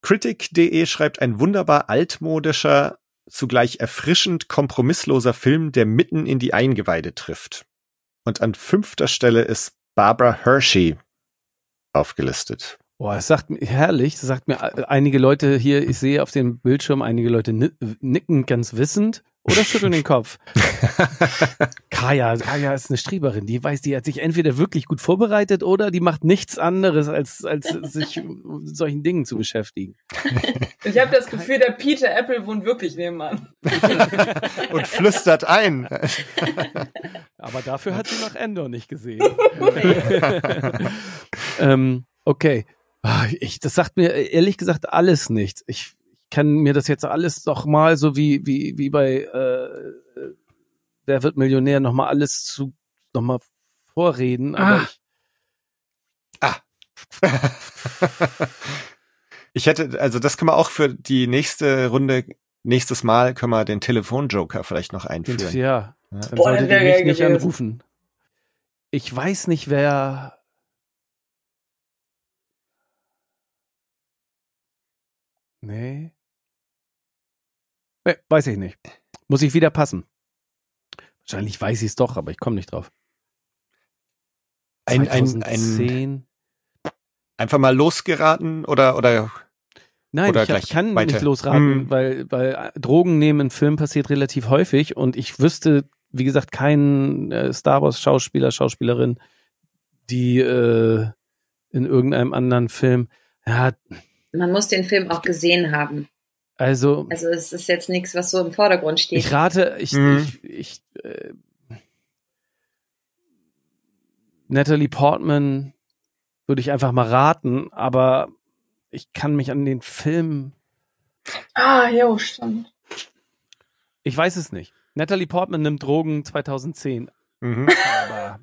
Speaker 3: Critic.de schreibt ein wunderbar altmodischer, zugleich erfrischend kompromissloser Film, der mitten in die Eingeweide trifft. Und an fünfter Stelle ist Barbara Hershey aufgelistet.
Speaker 4: Boah, es sagt mir herrlich, es sagt mir äh, einige Leute hier, ich sehe auf dem Bildschirm einige Leute ni nicken ganz wissend, oder schütteln den Kopf. Kaya, Kaya ist eine Streberin, die weiß, die hat sich entweder wirklich gut vorbereitet oder die macht nichts anderes, als, als sich mit solchen Dingen zu beschäftigen.
Speaker 6: Ich habe das Gefühl, der Peter Apple wohnt wirklich nebenan.
Speaker 3: Und flüstert ein.
Speaker 4: Aber dafür hat sie noch Endor nicht gesehen. ähm, okay. Ah, Ich, das sagt mir ehrlich gesagt alles nichts. Ich kann mir das jetzt alles doch mal so wie, wie, wie bei äh, Wer wird Millionär noch mal alles zu noch mal vorreden, aber
Speaker 2: Ah.
Speaker 4: ich,
Speaker 3: Ich hätte, also das können wir auch für die nächste Runde, nächstes Mal können wir den Telefonjoker vielleicht noch einführen.
Speaker 4: ja,
Speaker 3: Ja.
Speaker 4: dann
Speaker 6: Boah,
Speaker 4: solltet ihr mich nicht
Speaker 6: gewesen.
Speaker 4: anrufen. Ich weiß nicht, wer Nee. Nee, weiß ich nicht. Muss ich wieder passen. Wahrscheinlich weiß ich es doch, aber ich komme nicht drauf.
Speaker 3: Ein, ein, ein,
Speaker 4: 2010.
Speaker 3: einfach mal losgeraten oder, oder
Speaker 4: Nein,
Speaker 3: Oder
Speaker 4: ich kann
Speaker 3: weiter.
Speaker 4: nicht losraten,
Speaker 3: Hm.
Speaker 4: weil, weil Drogen nehmen in Filmen passiert relativ häufig und ich wüsste, wie gesagt, keinen äh, Star Wars Schauspieler, Schauspielerin, die äh, in irgendeinem anderen Film, ja,
Speaker 5: Man muss den Film auch gesehen haben.
Speaker 4: Also
Speaker 5: Also es ist jetzt nichts, was so im Vordergrund steht.
Speaker 4: ich rate, ich,
Speaker 3: Mhm.
Speaker 4: ich, ich äh, Natalie Portman würde ich einfach mal raten, aber ich kann mich an den Film
Speaker 6: Ah, jo, stimmt.
Speaker 4: Ich weiß es nicht. Natalie Portman nimmt Drogen 2010,
Speaker 3: mhm.
Speaker 4: aber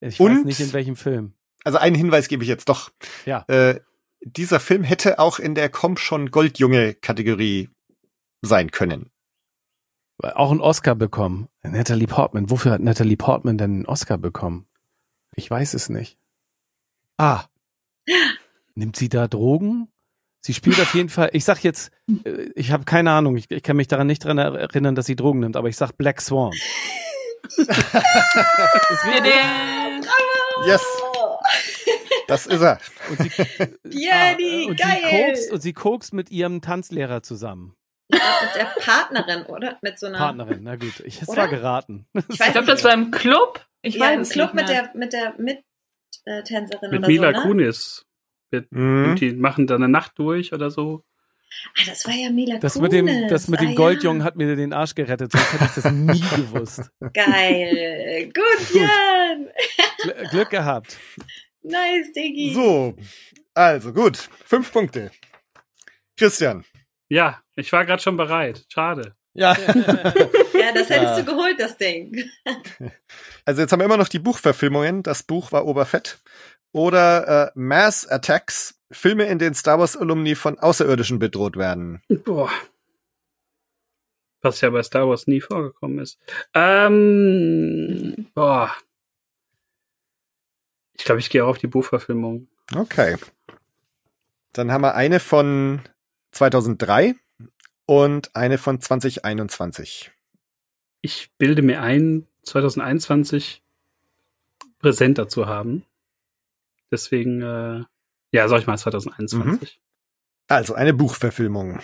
Speaker 4: ich weiß
Speaker 3: Und-
Speaker 4: nicht in welchem Film.
Speaker 3: also einen Hinweis gebe ich jetzt doch.
Speaker 4: Ja.
Speaker 3: Äh, dieser Film hätte auch in der Komm schon Goldjunge Kategorie sein können.
Speaker 4: Auch einen Oscar bekommen. Natalie Portman. Wofür hat Natalie Portman denn einen Oscar bekommen? Ich weiß es nicht. Ah. Nimmt sie da Drogen? Sie spielt auf jeden Fall, ich sag jetzt, äh, ich habe keine Ahnung, ich, ich kann mich daran nicht dran erinnern, dass sie Drogen nimmt, aber ich sag Black Swan.
Speaker 3: Yes, das ist er.
Speaker 4: Und sie,
Speaker 5: Jenny,
Speaker 4: und
Speaker 5: geil!
Speaker 4: sie kokst und sie kokst mit ihrem Tanzlehrer zusammen.
Speaker 5: mit der Partnerin, oder? Mit so einer
Speaker 4: Partnerin, na gut. Ich, es
Speaker 5: Oder?
Speaker 4: war geraten.
Speaker 5: Ich
Speaker 6: Ich glaube, das war im Club. Ich
Speaker 5: ja,
Speaker 6: weiß
Speaker 5: im Club mit der mit der Mittänzerin
Speaker 2: Mit
Speaker 5: oder
Speaker 2: Mila
Speaker 5: so, ne?
Speaker 2: Kunis. Wird,
Speaker 3: Mhm.
Speaker 2: Die machen da eine Nacht durch oder so.
Speaker 5: Ah, das war ja Mila
Speaker 4: Das
Speaker 5: Kunis.
Speaker 4: mit dem, das mit dem
Speaker 5: ah,
Speaker 4: Goldjungen hat mir den Arsch gerettet, sonst hätte ich das nie gewusst.
Speaker 5: Ja. Geil. Gut, Jan.
Speaker 4: Gl Glück gehabt.
Speaker 5: Nice, Diggi.
Speaker 3: So, also gut, fünf Punkte. Christian.
Speaker 2: Ja, ich war gerade schon bereit. Schade.
Speaker 3: Ja.
Speaker 5: Ja, das hättest
Speaker 3: Ja.
Speaker 5: du geholt, das Ding.
Speaker 3: Also jetzt haben wir immer noch die Buchverfilmungen. Das Buch war Oberfett. Oder äh, Mass Attacks, Filme, in denen Star Wars Alumni von Außerirdischen bedroht werden.
Speaker 2: Boah. Was ja bei Star Wars nie vorgekommen ist. Ähm, boah. Ich glaube, ich gehe auch auf die Buchverfilmung.
Speaker 3: Okay. Dann haben wir eine von 2003 und eine von 2021.
Speaker 2: Ich bilde mir ein, 2021 präsenter zu haben. Deswegen, äh, ja, sag ich mal 2021.
Speaker 3: Also eine Buchverfilmung.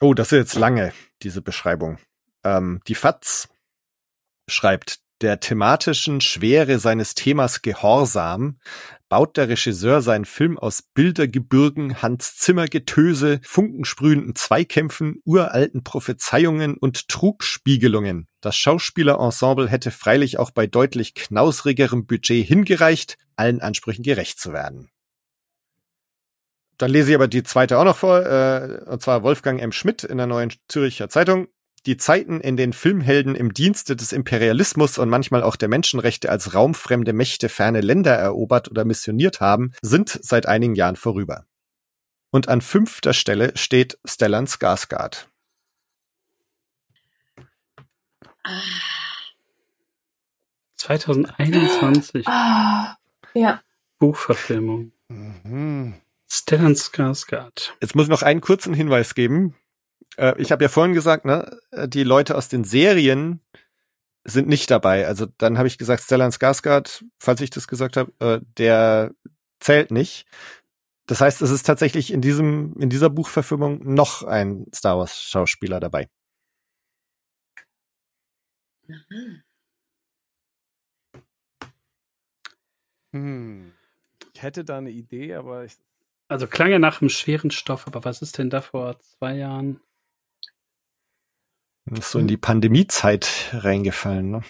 Speaker 3: Oh, das ist jetzt lange, diese Beschreibung. Ähm, die FAZ schreibt, der thematischen Schwere seines Themas Gehorsam baut der Regisseur seinen Film aus Bildergebirgen, Hans Zimmer Getöse, funkensprühenden Zweikämpfen, uralten Prophezeiungen und Trugspiegelungen. Das Schauspielerensemble hätte freilich auch bei deutlich knausrigerem Budget hingereicht, allen Ansprüchen gerecht zu werden. Dann lese ich aber die zweite auch noch vor, äh, und zwar Wolfgang M. Schmidt in der neuen Züricher Zeitung. Die Zeiten, in denen Filmhelden im Dienste des Imperialismus und manchmal auch der Menschenrechte als raumfremde Mächte ferne Länder erobert oder missioniert haben, sind seit einigen Jahren vorüber. Und an fünfter Stelle steht Stellan Skarsgård.
Speaker 5: Ah,
Speaker 2: 2021
Speaker 6: Ah, ja.
Speaker 2: Buchverfilmung.
Speaker 3: Mhm.
Speaker 2: Stellan Skarsgård.
Speaker 3: Jetzt muss ich noch einen kurzen Hinweis geben. Äh, ich habe ja vorhin gesagt, ne, die Leute aus den Serien sind nicht dabei. Also dann habe ich gesagt, Stellan Skarsgård, falls ich das gesagt habe, äh, der zählt nicht. Das heißt, es ist tatsächlich in diesem in dieser Buchverfilmung noch ein Star Wars Schauspieler dabei.
Speaker 4: Hm. Ich hätte da eine Idee, aber ich,
Speaker 2: Also klang ja nach einem schweren Stoff, aber was ist denn da vor zwei Jahren?
Speaker 3: Ist so in die Pandemiezeit reingefallen, ne?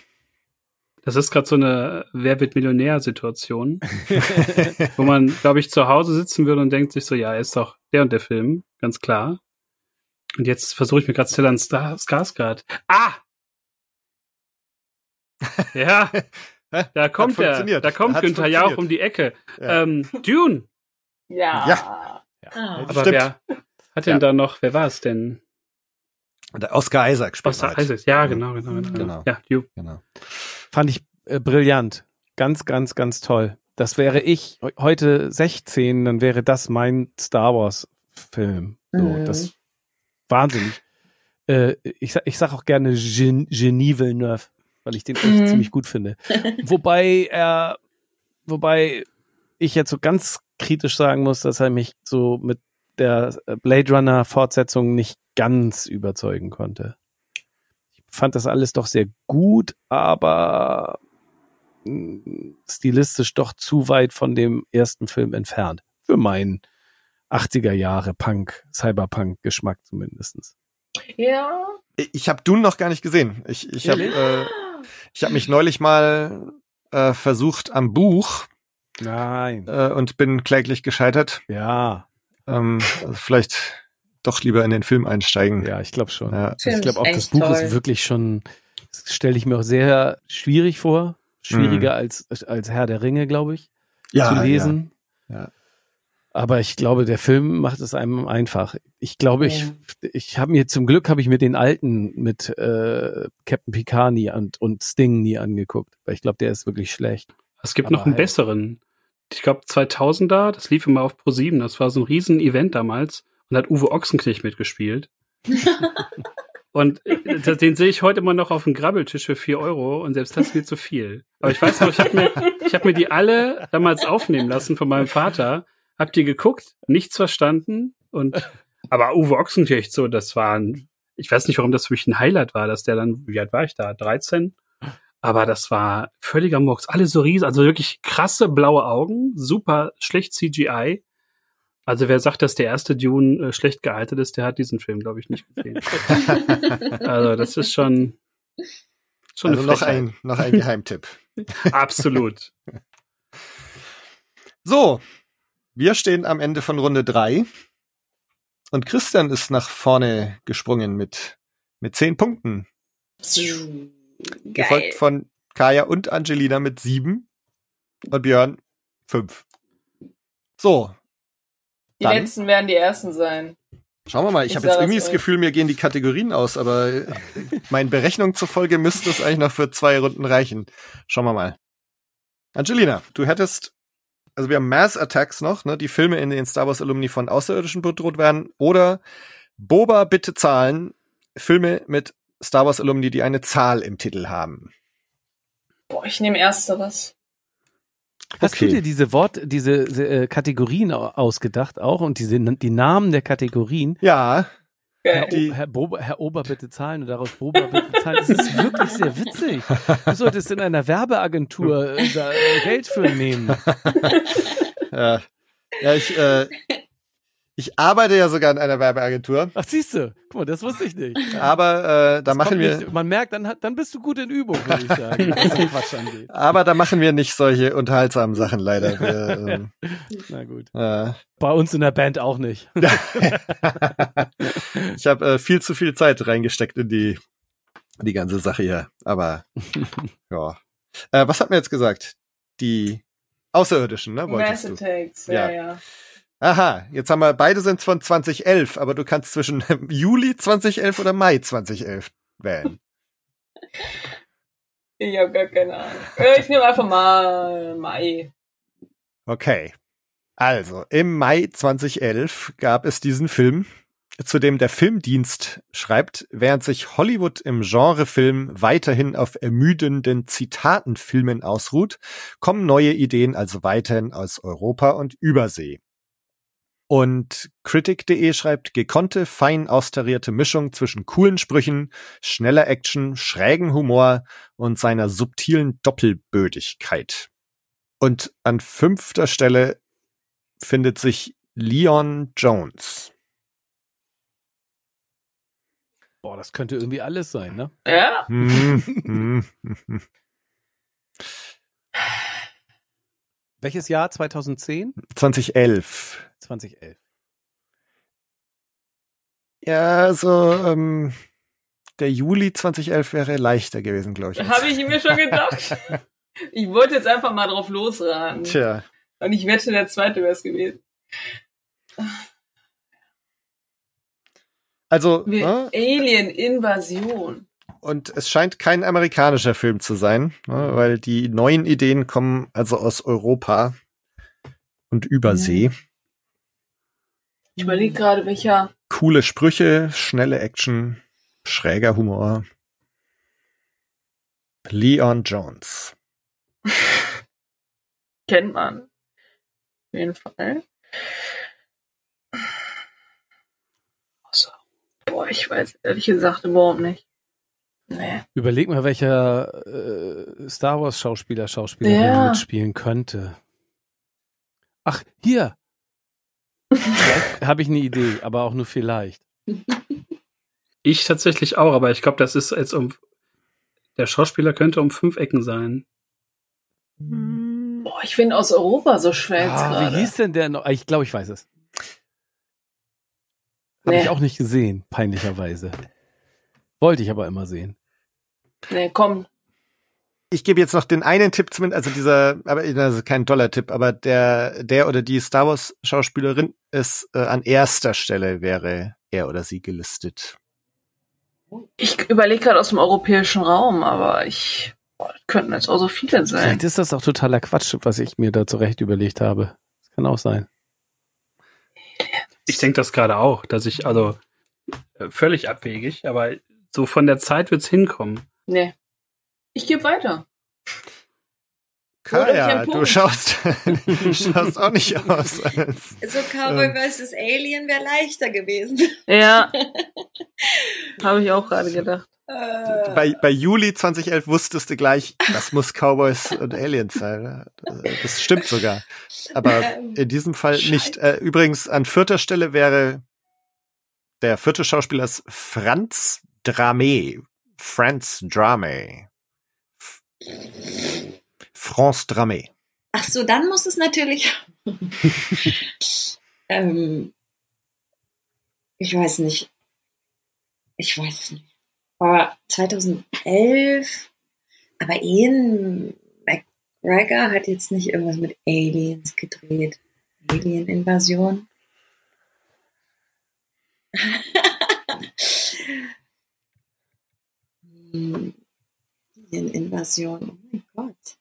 Speaker 2: Das ist gerade so eine Wer wird Millionär-Situation, wo man, glaube ich, zu Hause sitzen würde und denkt sich so, ja, ist doch der und der Film, ganz klar. Und jetzt versuche ich mir gerade Stellan Star- Skarsgård. Ah! Ja, da kommt er. Da kommt
Speaker 3: Hat's
Speaker 2: Günther Jauch um die Ecke.
Speaker 3: Ja.
Speaker 2: Ähm, Dune.
Speaker 6: Ja.
Speaker 3: Ja.
Speaker 5: Ah.
Speaker 2: Aber
Speaker 3: Stimmt.
Speaker 2: wer hat denn
Speaker 3: Ja.
Speaker 2: da noch, wer war es denn?
Speaker 3: Der Oscar Isaac spielt
Speaker 2: Oscar
Speaker 3: mit.
Speaker 2: Isaac. Ja, genau, genau, genau.
Speaker 3: Genau.
Speaker 2: Ja, Dune.
Speaker 3: Genau.
Speaker 4: fand ich äh, brillant. Ganz, ganz, ganz toll. Das wäre ich he- heute 16, dann wäre das mein Star Wars Film. So,
Speaker 5: Mhm.
Speaker 4: das wahnsinnig. Äh, ich, ich sag auch gerne Gen Genie Villeneuve, weil ich den echt
Speaker 5: Mhm.
Speaker 4: ziemlich gut finde. wobei er, wobei ich jetzt so ganz kritisch sagen muss, dass er mich so mit der Blade Runner Fortsetzung nicht ganz überzeugen konnte. Ich fand das alles doch sehr gut, aber mh, stilistisch doch zu weit von dem ersten Film entfernt. Für meinen 80er Jahre Punk, Cyberpunk Geschmack zumindestens.
Speaker 6: Ja.
Speaker 3: Ich habe Dune noch gar nicht gesehen. Ich, ich habe äh, ich hab mich neulich mal äh, versucht am Buch
Speaker 4: Nein.
Speaker 3: äh, und bin kläglich gescheitert.
Speaker 4: Ja,
Speaker 3: Ähm, also vielleicht doch lieber in den Film einsteigen.
Speaker 4: ja, ich glaube schon.
Speaker 3: Ja.
Speaker 4: Ich glaube auch, das Buch
Speaker 5: toll.
Speaker 4: ist wirklich schon, das stelle ich mir auch sehr schwierig vor. Schwieriger
Speaker 3: Mhm.
Speaker 4: als, als Herr der Ringe, glaube ich,
Speaker 3: Ja,
Speaker 4: zu lesen.
Speaker 3: Ja.
Speaker 4: Aber ich glaube, der Film macht es einem einfach. Ich glaube, ich, ich habe mir zum Glück habe ich mir den alten mit äh, Captain Picard nie und, und Sting nie angeguckt, weil ich glaube, der ist wirklich schlecht.
Speaker 2: Es gibt
Speaker 4: Aber
Speaker 2: noch einen
Speaker 4: halt-
Speaker 2: besseren. Ich glaube 2000er, das lief immer auf Pro7, das war so ein riesen Event damals und hat Uwe Ochsenknecht mitgespielt. und äh, das- den sehe ich heute immer noch auf dem Grabbeltisch für 4 Euro und selbst das ist mir zu viel. Aber ich weiß noch, ich habe mir, ich hab mir die alle damals aufnehmen lassen von meinem Vater, hab die geguckt, nichts verstanden und aber Uwe Ochsenknecht so, das war ein, ich weiß nicht, warum das für mich ein Highlight war, dass der dann, wie alt war ich da? 13? Aber das war völliger Murks. Alle so riesig, also wirklich krasse blaue Augen, super schlecht CGI. Also wer sagt, dass der erste Dune äh, schlecht gealtert ist, der hat diesen Film, glaube ich, nicht gesehen. also das ist schon, schon
Speaker 3: Also
Speaker 2: eine
Speaker 3: noch ein, noch ein Geheimtipp.
Speaker 2: Absolut.
Speaker 3: So, wir stehen am Ende von Runde drei und Christian ist nach vorne gesprungen mit, mit zehn Punkten. Gefolgt
Speaker 5: Geil.
Speaker 3: von Kaya und Angelina mit sieben und Björn fünf. So,
Speaker 6: Die
Speaker 3: Dann-
Speaker 6: letzten werden die ersten sein.
Speaker 3: schauen wir mal. Ich
Speaker 6: Ich
Speaker 3: habe jetzt irgendwie das
Speaker 6: euch.
Speaker 3: Gefühl, mir gehen die Kategorien aus, aber äh, meinen Berechnungen zufolge müsste es eigentlich noch für zwei Runden reichen. Schauen wir mal. Angelina, du hättest, also wir haben Mass Attacks noch, ne, die Filme, in denen Star Wars Alumni von Außerirdischen bedroht werden, oder Boba bitte zahlen, Filme mit Star Wars Alumni, die eine Zahl im Titel haben.
Speaker 6: Boah, ich nehme ersteres.
Speaker 4: Hast
Speaker 3: Okay.
Speaker 4: du dir diese Wort, diese äh, Kategorien au- ausgedacht auch und diese die Namen der Kategorien?
Speaker 3: Ja,
Speaker 6: Geil.
Speaker 3: Die-
Speaker 4: Herr, Boba, Herr Ober bitte zahlen und daraus Boba bitte zahlen. Das ist wirklich sehr witzig. Du solltest in einer Werbeagentur äh, da äh, Geld für nehmen.
Speaker 3: ja, ja ich, äh, ich arbeite ja sogar in einer Werbeagentur,
Speaker 4: Ach, siehst du? Guck mal, das wusste ich nicht.
Speaker 3: aber äh, da
Speaker 4: Das
Speaker 3: machen wir,
Speaker 4: Nicht, man merkt, dann, hat- dann bist du gut in Übung, würde ich sagen, was angeht.
Speaker 3: aber da machen wir nicht solche unterhaltsamen Sachen leider. Wir, ähm,
Speaker 4: Na gut.
Speaker 3: äh,
Speaker 4: Bei uns in der Band auch nicht.
Speaker 3: ich habe äh, viel zu viel Zeit reingesteckt in die, die ganze Sache hier. Aber ja. Äh, was hat mir jetzt gesagt? Die Außerirdischen, ne?
Speaker 6: Mass
Speaker 3: Wolltest du?
Speaker 6: Attacks,
Speaker 3: Ja.
Speaker 6: ja, ja.
Speaker 3: Aha, jetzt haben wir, beide sind von 2011, aber du kannst zwischen Juli 2011 oder Mai 2011 wählen.
Speaker 6: Ich habe gar keine Ahnung. Äh, Ich nehme einfach mal Mai.
Speaker 3: Okay. Also, im Mai 2011 gab es diesen Film, zu dem der Filmdienst schreibt, während sich Hollywood im Genrefilm weiterhin auf ermüdenden Zitatenfilmen ausruht, kommen neue Ideen also weiterhin aus Europa und Übersee. Und Critic.de schreibt, gekonnte, fein austarierte Mischung zwischen coolen Sprüchen, schneller Action, schrägen Humor und seiner subtilen Doppelbödigkeit. Und an fünfter Stelle findet sich Leon Jones.
Speaker 4: Boah, das könnte irgendwie alles sein, ne?
Speaker 6: Ja.
Speaker 3: Hm, hm, hm.
Speaker 4: Welches Jahr? 2010?
Speaker 3: 2011.
Speaker 4: 2011.
Speaker 3: Ja, so ähm, der Juli 2011 wäre leichter gewesen, glaube ich.
Speaker 6: Habe ich mir schon gedacht. Ich wollte jetzt einfach mal drauf losraten.
Speaker 3: Tja,
Speaker 6: Und ich wette, der zweite wäre es gewesen.
Speaker 3: also ne?
Speaker 6: Alien-Invasion.
Speaker 3: und es scheint kein amerikanischer Film zu sein, ne, weil die neuen Ideen kommen also aus Europa und Übersee.
Speaker 6: Ich überlege gerade, welcher.
Speaker 3: Coole Sprüche, schnelle Action, schräger Humor. Leon Jones.
Speaker 6: Kennt man. Auf jeden Fall. Also, boah, ich weiß ehrlich gesagt überhaupt nicht. Nee.
Speaker 4: Überleg mal, welcher äh, Star Wars Schauspieler, Schauspielerin
Speaker 6: Ja.
Speaker 4: mitspielen könnte. Ach, hier. Habe ich eine Idee, aber auch nur vielleicht.
Speaker 2: Ich tatsächlich auch, aber ich glaube, das ist jetzt um. Der Schauspieler könnte um fünf Ecken sein.
Speaker 6: Boah, ich finde aus Europa so schwer jetzt
Speaker 4: Ah,
Speaker 6: gerade.
Speaker 4: wie hieß denn der noch? Ich glaube, ich weiß es. Habe
Speaker 6: Nee.
Speaker 4: ich auch nicht gesehen, peinlicherweise. Wollte ich aber immer sehen.
Speaker 6: Nee, komm.
Speaker 3: Ich gebe jetzt noch den einen Tipp zumindest, also dieser, aber das ist kein Dollar-Tipp, aber der, der oder die Star Wars Schauspielerin ist äh, an erster Stelle wäre er oder sie gelistet.
Speaker 6: Ich überlege gerade aus dem europäischen Raum, aber ich. Boah, könnten jetzt auch so viele sein.
Speaker 4: Vielleicht ist das auch totaler Quatsch, was ich mir da zurecht überlegt habe. Das kann auch sein.
Speaker 2: Ich denke das gerade auch, dass ich, also äh, völlig abwegig, aber so von der Zeit wird's hinkommen.
Speaker 6: Nee. Ich gebe weiter.
Speaker 3: Kaya, du schaust, du schaust auch nicht aus. Als,
Speaker 5: So Cowboy
Speaker 3: Ähm.
Speaker 5: vs. Alien wäre leichter gewesen.
Speaker 6: Ja. Habe ich auch gerade gedacht.
Speaker 5: Äh,
Speaker 3: bei, bei Juli 2011 wusstest du gleich, das muss Cowboys und Aliens sein. ne? Das stimmt sogar. Aber
Speaker 5: Ähm,
Speaker 3: in diesem Fall
Speaker 5: Scheiße.
Speaker 3: nicht. Äh, übrigens, an vierter Stelle wäre der vierte Schauspieler ist Franz Dramé. Franz Dramé. France Dramé.
Speaker 5: Ach so, dann muss es natürlich. ähm, ich weiß nicht. Ich weiß es nicht. Aber 2011. Aber Ian McGregor hat jetzt nicht irgendwas mit Aliens gedreht. Alien-Invasion. Hm, Alien-Invasion. Oh mein Gott.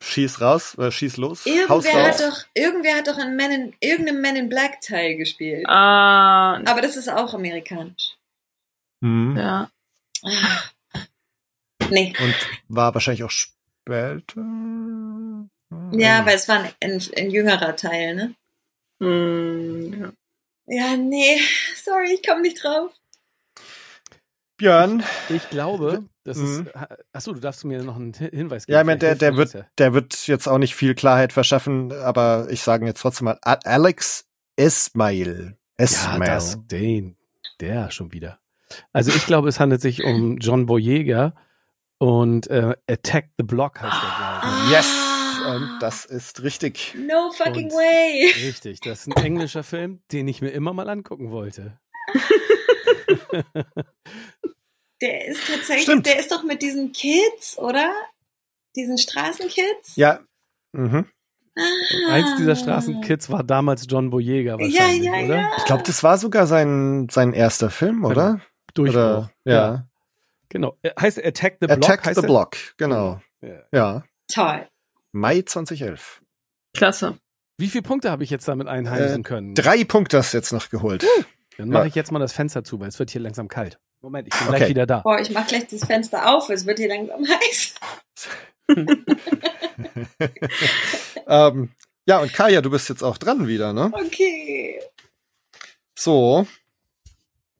Speaker 3: Schieß raus, äh, schieß los.
Speaker 5: Irgendwer
Speaker 3: raus.
Speaker 5: hat doch, irgendwer hat doch in Men in, irgendeinem Men in Black Teil gespielt.
Speaker 6: Ah,
Speaker 5: Aber das ist auch amerikanisch.
Speaker 3: Mhm.
Speaker 6: ja.
Speaker 5: Ah. Nee.
Speaker 3: Und war wahrscheinlich auch später.
Speaker 5: Ja, weil es war ein, ein, ein jüngerer Teil, ne?
Speaker 6: Hm, ja.
Speaker 5: Ja, nee. Sorry, ich komme nicht drauf.
Speaker 3: Björn,
Speaker 4: Ich glaube, das
Speaker 3: Mhm.
Speaker 4: ist. Achso, du darfst mir noch einen Hin- Hinweis geben.
Speaker 3: ja, ich meine, der, der wird, der wird jetzt auch nicht viel Klarheit verschaffen, aber ich sage jetzt trotzdem mal Alex Ismail.
Speaker 4: das ja. Das, den, der schon wieder. Also ich glaube, es handelt sich um John Boyega und äh, Attack the Block heißt der, glaube
Speaker 5: Ah.
Speaker 3: yes, und das ist richtig.
Speaker 5: No fucking
Speaker 4: Und-
Speaker 5: way.
Speaker 4: ich. Richtig, das ist ein englischer Film, den ich mir immer mal angucken wollte.
Speaker 5: Der ist tatsächlich,
Speaker 3: Stimmt.
Speaker 5: der ist doch mit diesen Kids, oder? Diesen Straßenkids?
Speaker 3: Ja. Mhm.
Speaker 5: Ah.
Speaker 4: Eins dieser Straßenkids war damals John Boyega
Speaker 5: Ja,
Speaker 4: wahrscheinlich,
Speaker 5: ja,
Speaker 4: oder?
Speaker 5: ja.
Speaker 3: Ich glaube, das war sogar sein, sein erster Film, oder?
Speaker 4: Durchbruch.
Speaker 3: Oder, ja.
Speaker 4: Genau. Äh, Heißt Attack the Block?
Speaker 3: Attack
Speaker 4: heißt
Speaker 3: the
Speaker 4: er?
Speaker 3: Block, genau.
Speaker 4: Ja.
Speaker 3: Ja.
Speaker 5: Toll.
Speaker 3: Mai 2011.
Speaker 6: Klasse.
Speaker 4: Wie viele Punkte habe ich jetzt damit einheimsen
Speaker 3: Äh,
Speaker 4: können?
Speaker 3: Drei Punkte hast du jetzt noch geholt.
Speaker 4: Dann mache
Speaker 3: Ja.
Speaker 4: ich jetzt mal das Fenster zu, weil es wird hier langsam kalt. Moment, ich bin
Speaker 3: Okay.
Speaker 4: gleich wieder da.
Speaker 5: Boah, ich mach gleich das Fenster auf, es wird hier langsam heiß.
Speaker 3: ähm, ja, und Kaya, du bist jetzt auch dran wieder, ne?
Speaker 5: Okay.
Speaker 3: So.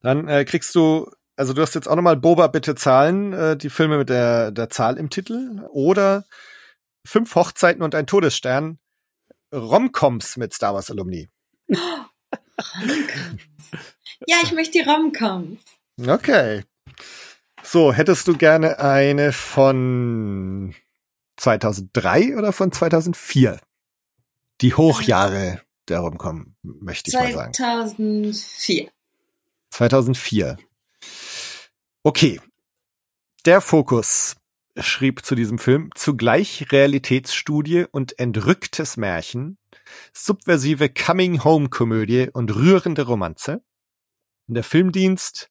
Speaker 3: Dann äh, kriegst du, also du hast jetzt auch nochmal Boba bitte Zahlen, äh, die Filme mit der, der Zahl im Titel. Oder fünf Hochzeiten und ein Todesstern. Romcoms mit Star Wars Alumni.
Speaker 5: Ja, ich möchte die Romcoms.
Speaker 3: Okay. So, hättest du gerne eine von 2003 oder von 2004? Die Hochjahre der Romcom, möchte ich mal sagen.
Speaker 5: 2004.
Speaker 3: 2004. Okay. Der Fokus schrieb zu diesem Film zugleich Realitätsstudie und entrücktes Märchen, subversive Coming-Home-Komödie und rührende Romanze. Und der Filmdienst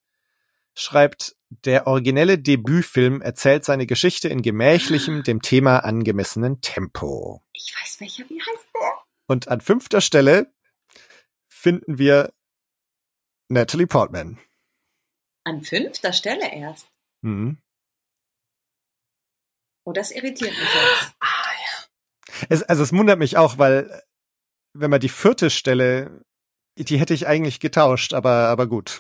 Speaker 3: schreibt, der originelle Debütfilm erzählt seine Geschichte in gemächlichem, dem Thema angemessenen Tempo.
Speaker 5: Ich weiß welcher, wie heißt der?
Speaker 3: Und an fünfter Stelle finden wir Natalie Portman.
Speaker 5: An fünfter Stelle erst.
Speaker 3: Mhm.
Speaker 5: Oh, das irritiert mich jetzt.
Speaker 3: Es, also es wundert mich auch, weil wenn man die vierte Stelle, die hätte ich eigentlich getauscht, aber, aber gut.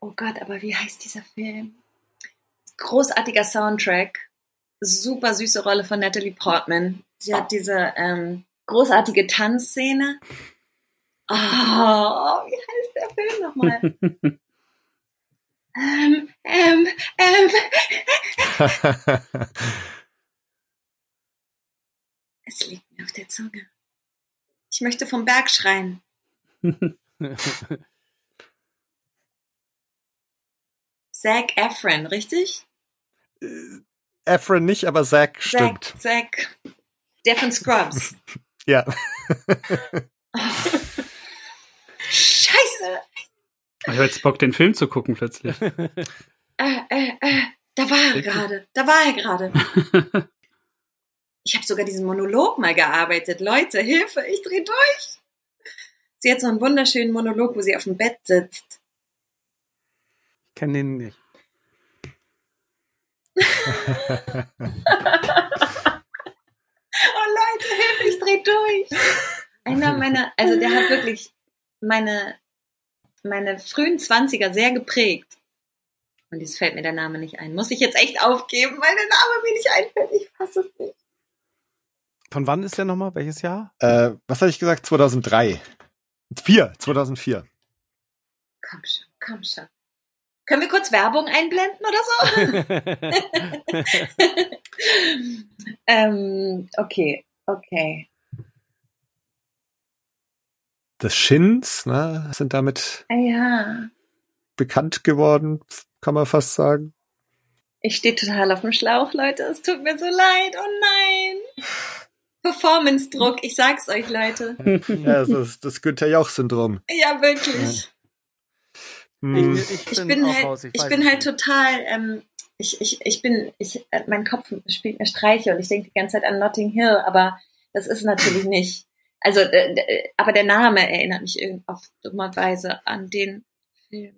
Speaker 5: Oh Gott, aber wie heißt dieser Film? Großartiger Soundtrack. Super süße Rolle von Natalie Portman. Sie hat diese ähm, großartige Tanzszene. Oh, wie heißt der Film nochmal? ähm, ähm, ähm. Es liegt mir auf der Zunge. Ich möchte vom Berg schreien. Zac Efron, richtig?
Speaker 3: Efron nicht, aber Zack stimmt.
Speaker 5: Zac, Zac. Der von Scrubs.
Speaker 3: Ja.
Speaker 5: Scheiße!
Speaker 2: Ich habe jetzt Bock, den Film zu gucken plötzlich.
Speaker 5: Äh, äh, äh, da war er gerade. Da war er gerade. Ich habe sogar diesen Monolog mal gearbeitet. Leute, Hilfe, ich dreh durch. Sie hat so einen wunderschönen Monolog, wo sie auf dem Bett sitzt.
Speaker 4: Ich kenne den nicht.
Speaker 5: Oh Leute, Hilfe, ich dreh durch. Einer meiner, also der hat wirklich meine, meine frühen Zwanziger sehr geprägt. Und jetzt fällt mir der Name nicht ein. Muss ich jetzt echt aufgeben, weil der Name mir nicht einfällt. Ich fasse es nicht.
Speaker 4: Von wann ist der nochmal? Welches Jahr?
Speaker 3: Äh, was hatte ich gesagt? 2003. 4, 2004.
Speaker 5: Komm schon, komm schon. Können wir kurz Werbung einblenden oder so? ähm, okay, okay.
Speaker 3: Das Shins, ne, sind damit
Speaker 5: Ah ja.
Speaker 3: bekannt geworden, kann man fast sagen.
Speaker 5: Ich stehe total auf dem Schlauch, Leute. Es tut mir so leid. Oh nein. Performance-Druck. Ich sag's euch, Leute.
Speaker 3: Ja, das ist das Günther Jauch-Syndrom.
Speaker 5: Ja, wirklich.
Speaker 3: Hm.
Speaker 5: Ich bin halt,
Speaker 4: raus,
Speaker 5: ich bin halt
Speaker 4: nicht.
Speaker 5: total, ähm, ich, ich, ich bin, ich, äh, mein Kopf spielt mir Streiche und ich denke die ganze Zeit an Notting Hill, aber das ist natürlich nicht. Also, äh, äh, aber der Name erinnert mich irgendwie auf dummerweise an den Film.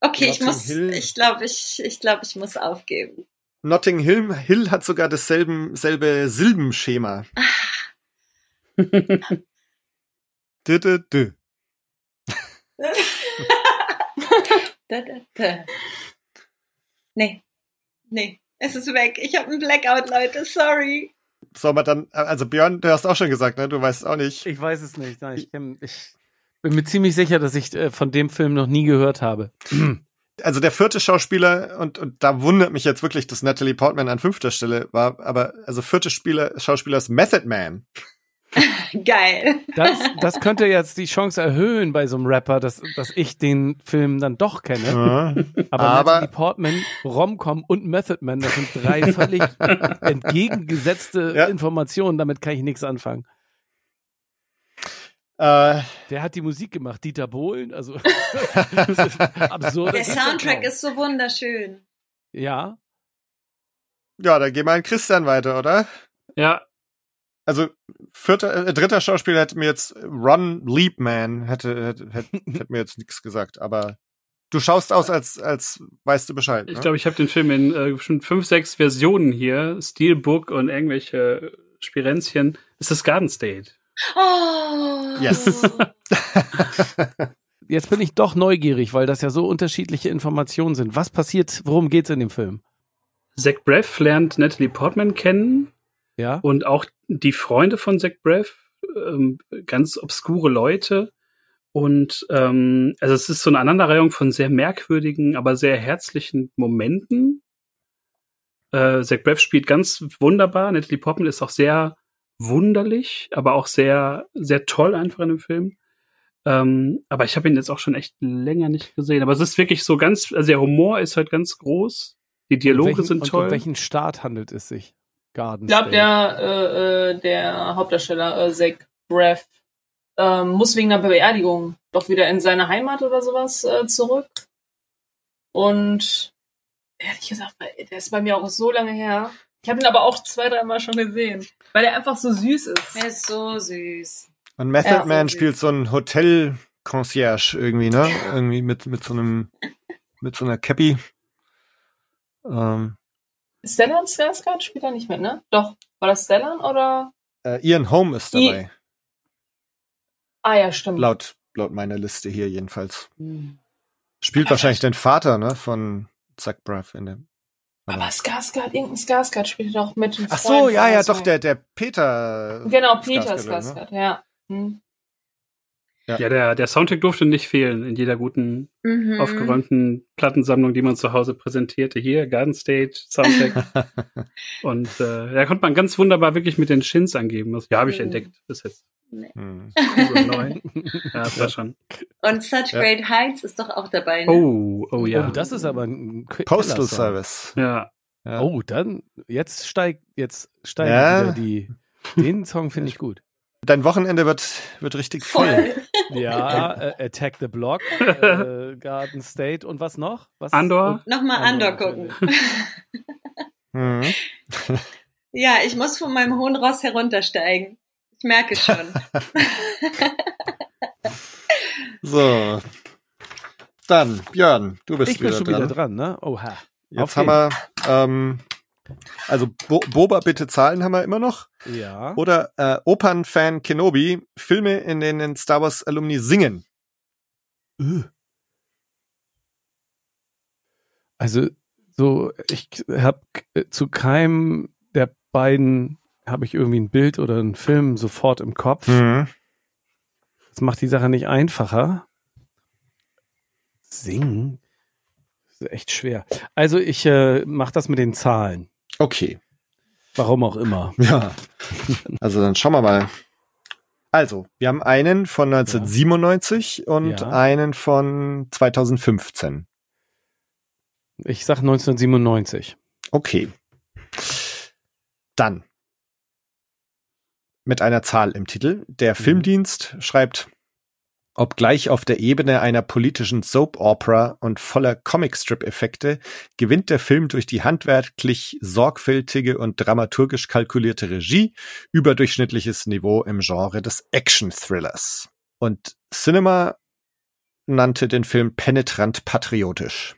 Speaker 5: Okay, ich
Speaker 3: Notting
Speaker 5: muss,
Speaker 3: Hill.
Speaker 5: ich glaube, ich, ich glaube, ich muss aufgeben.
Speaker 3: Notting Hill, Hill hat sogar dasselbe selbe Silbenschema. Dü, dü, dü.
Speaker 5: da, da, da. Nee, nee, es ist weg. Ich habe einen Blackout, Leute. Sorry.
Speaker 3: Soll man dann, also Björn, du hast auch schon gesagt, ne? Du weißt auch nicht.
Speaker 4: Ich weiß es nicht. Nein, ich, kenn, ich bin mir ziemlich sicher, dass ich äh, von dem Film noch nie gehört habe.
Speaker 3: Also der vierte Schauspieler, und, und da wundert mich jetzt wirklich, dass Natalie Portman an fünfter Stelle war, aber also vierte Spieler, Schauspieler ist Method Man.
Speaker 5: Geil.
Speaker 4: Das, das könnte jetzt die Chance erhöhen bei so einem Rapper, dass, dass ich den Film dann doch kenne.
Speaker 3: Ja.
Speaker 4: Aber,
Speaker 3: Aber-
Speaker 4: Natalie Portman, Romcom und Method Man, das sind drei völlig entgegengesetzte
Speaker 3: Ja.
Speaker 4: Informationen. Damit kann ich nichts anfangen.
Speaker 3: Äh,
Speaker 4: Der hat die Musik gemacht, Dieter Bohlen. Also absurd.
Speaker 5: Der Soundtrack ist so wunderschön.
Speaker 4: ja.
Speaker 3: ja, dann gehen wir an Christian weiter, oder?
Speaker 2: Ja,
Speaker 3: Also vierter, äh, dritter Schauspieler hätte mir jetzt Ron Leapman hätte, hätte, hätte, hätte mir jetzt nichts gesagt, aber du schaust aus, als, als weißt du Bescheid. Ne?
Speaker 2: Ich glaube, ich habe den Film in äh, schon fünf, sechs Versionen hier, Steelbook und irgendwelche Spirenzchen. Es ist Garden State.
Speaker 5: Oh.
Speaker 3: Yes.
Speaker 4: Jetzt bin ich doch neugierig, weil das ja so unterschiedliche Informationen sind. Was passiert, worum geht's in dem Film?
Speaker 2: Zach Braff lernt Natalie Portman kennen
Speaker 4: Ja?
Speaker 2: und auch die Freunde von Zach Braff, ähm, ganz obskure Leute. Und ähm, also es ist so eine Aneinanderreihung von sehr merkwürdigen, aber sehr herzlichen Momenten. Äh, Zach Braff spielt ganz wunderbar. Natalie Portman ist auch sehr wunderlich, aber auch sehr, sehr toll einfach in dem Film. Ähm, aber ich habe ihn jetzt auch schon echt länger nicht gesehen. Aber es ist wirklich so ganz, also der Humor ist halt ganz groß. Die Dialoge
Speaker 4: welchen,
Speaker 2: sind toll.
Speaker 4: Um welchen Staat handelt es sich? Garden
Speaker 6: Ich glaube, der, äh, äh, der Hauptdarsteller, äh, Zach Braff, ähm, muss wegen einer Beerdigung doch wieder in seine Heimat oder sowas äh, zurück. Und ehrlich gesagt, der ist bei mir auch so lange her. Ich habe ihn aber auch zwei, dreimal schon gesehen, weil er einfach so süß ist.
Speaker 5: Er ist so süß.
Speaker 3: Und Method
Speaker 6: Ja.
Speaker 3: Man spielt so ein Hotel-Concierge irgendwie, ne? Irgendwie mit, mit so einem, mit so einer Cappy. Ähm,
Speaker 6: Stellan Skarsgård spielt er nicht mit, ne? Doch. War das Stellan oder?
Speaker 3: äh, Ian Holm ist
Speaker 6: I-
Speaker 3: dabei.
Speaker 6: Ah ja, stimmt.
Speaker 3: Laut, laut meiner Liste hier jedenfalls.
Speaker 6: Hm.
Speaker 3: Spielt wahrscheinlich den Vater, ne? Von Zach Braff in dem.
Speaker 6: Aber Skarsgård, irgendein Skarsgård spielt doch mit.
Speaker 3: Ach so, ja, ja, doch, der, der Peter.
Speaker 6: Genau, Peter
Speaker 3: Skarsgård, ne?
Speaker 6: Ja. Hm.
Speaker 2: Ja, der, der Soundtrack durfte nicht fehlen in jeder guten,
Speaker 5: Mhm.
Speaker 2: aufgeräumten Plattensammlung, die man zu Hause präsentierte. Hier, Garden State, Soundtrack. Und äh, da konnte man ganz wunderbar wirklich mit den Shins angeben. Das, ja, habe ich
Speaker 5: Mhm.
Speaker 2: entdeckt bis jetzt.
Speaker 3: Hm.
Speaker 2: Cool und neu. Ja, das war schon.
Speaker 5: Und Such
Speaker 3: Ja.
Speaker 5: Great Heights ist doch auch dabei. Ne?
Speaker 2: Oh, oh ja.
Speaker 4: Oh, das ist aber ein
Speaker 3: Postal. Service.
Speaker 2: ja.
Speaker 3: Ja.
Speaker 4: Oh, dann, jetzt steigt, jetzt steigen
Speaker 3: Ja.
Speaker 4: wieder die, den Song finde ich gut.
Speaker 3: Dein Wochenende wird, wird richtig voll.
Speaker 5: Voll.
Speaker 4: Ja, äh, Attack the Block, äh, Garden State und was noch? Was?
Speaker 2: Andor?
Speaker 5: Nochmal Andor gucken.
Speaker 3: Mhm.
Speaker 5: Ja, ich muss von meinem hohen Ross heruntersteigen. Ich merke es schon.
Speaker 3: So. Dann, Björn, du bist
Speaker 4: Ich bin
Speaker 3: wieder
Speaker 4: schon
Speaker 3: dran.
Speaker 4: wieder dran, ne? Oha.
Speaker 3: Jetzt
Speaker 4: Auf
Speaker 3: haben wir, ähm, also Bo Boba bitte Zahlen haben wir immer noch.
Speaker 4: Ja.
Speaker 3: Oder äh, Opernfan Kenobi, Filme, in denen Star Wars Alumni singen.
Speaker 4: Öh. Also so, ich habe zu keinem der beiden habe ich irgendwie ein Bild oder einen Film sofort im Kopf.
Speaker 3: Mhm.
Speaker 4: Das macht die Sache nicht einfacher. Singen? Das ist echt schwer. Also ich äh, mache das mit den Zahlen.
Speaker 3: Okay.
Speaker 4: Warum auch immer.
Speaker 3: Ja. Also dann schauen wir mal. Also, wir haben einen von 1997 und
Speaker 4: Ja.
Speaker 3: einen von 2015.
Speaker 4: Ich sag 1997.
Speaker 3: Okay. Dann. Mit einer Zahl im Titel. Der Filmdienst schreibt, obgleich auf der Ebene einer politischen Soap Opera und voller Comicstrip-Effekte gewinnt der Film durch die handwerklich sorgfältige und dramaturgisch kalkulierte Regie überdurchschnittliches Niveau im Genre des Action-Thrillers. Und Cinema nannte den Film penetrant patriotisch.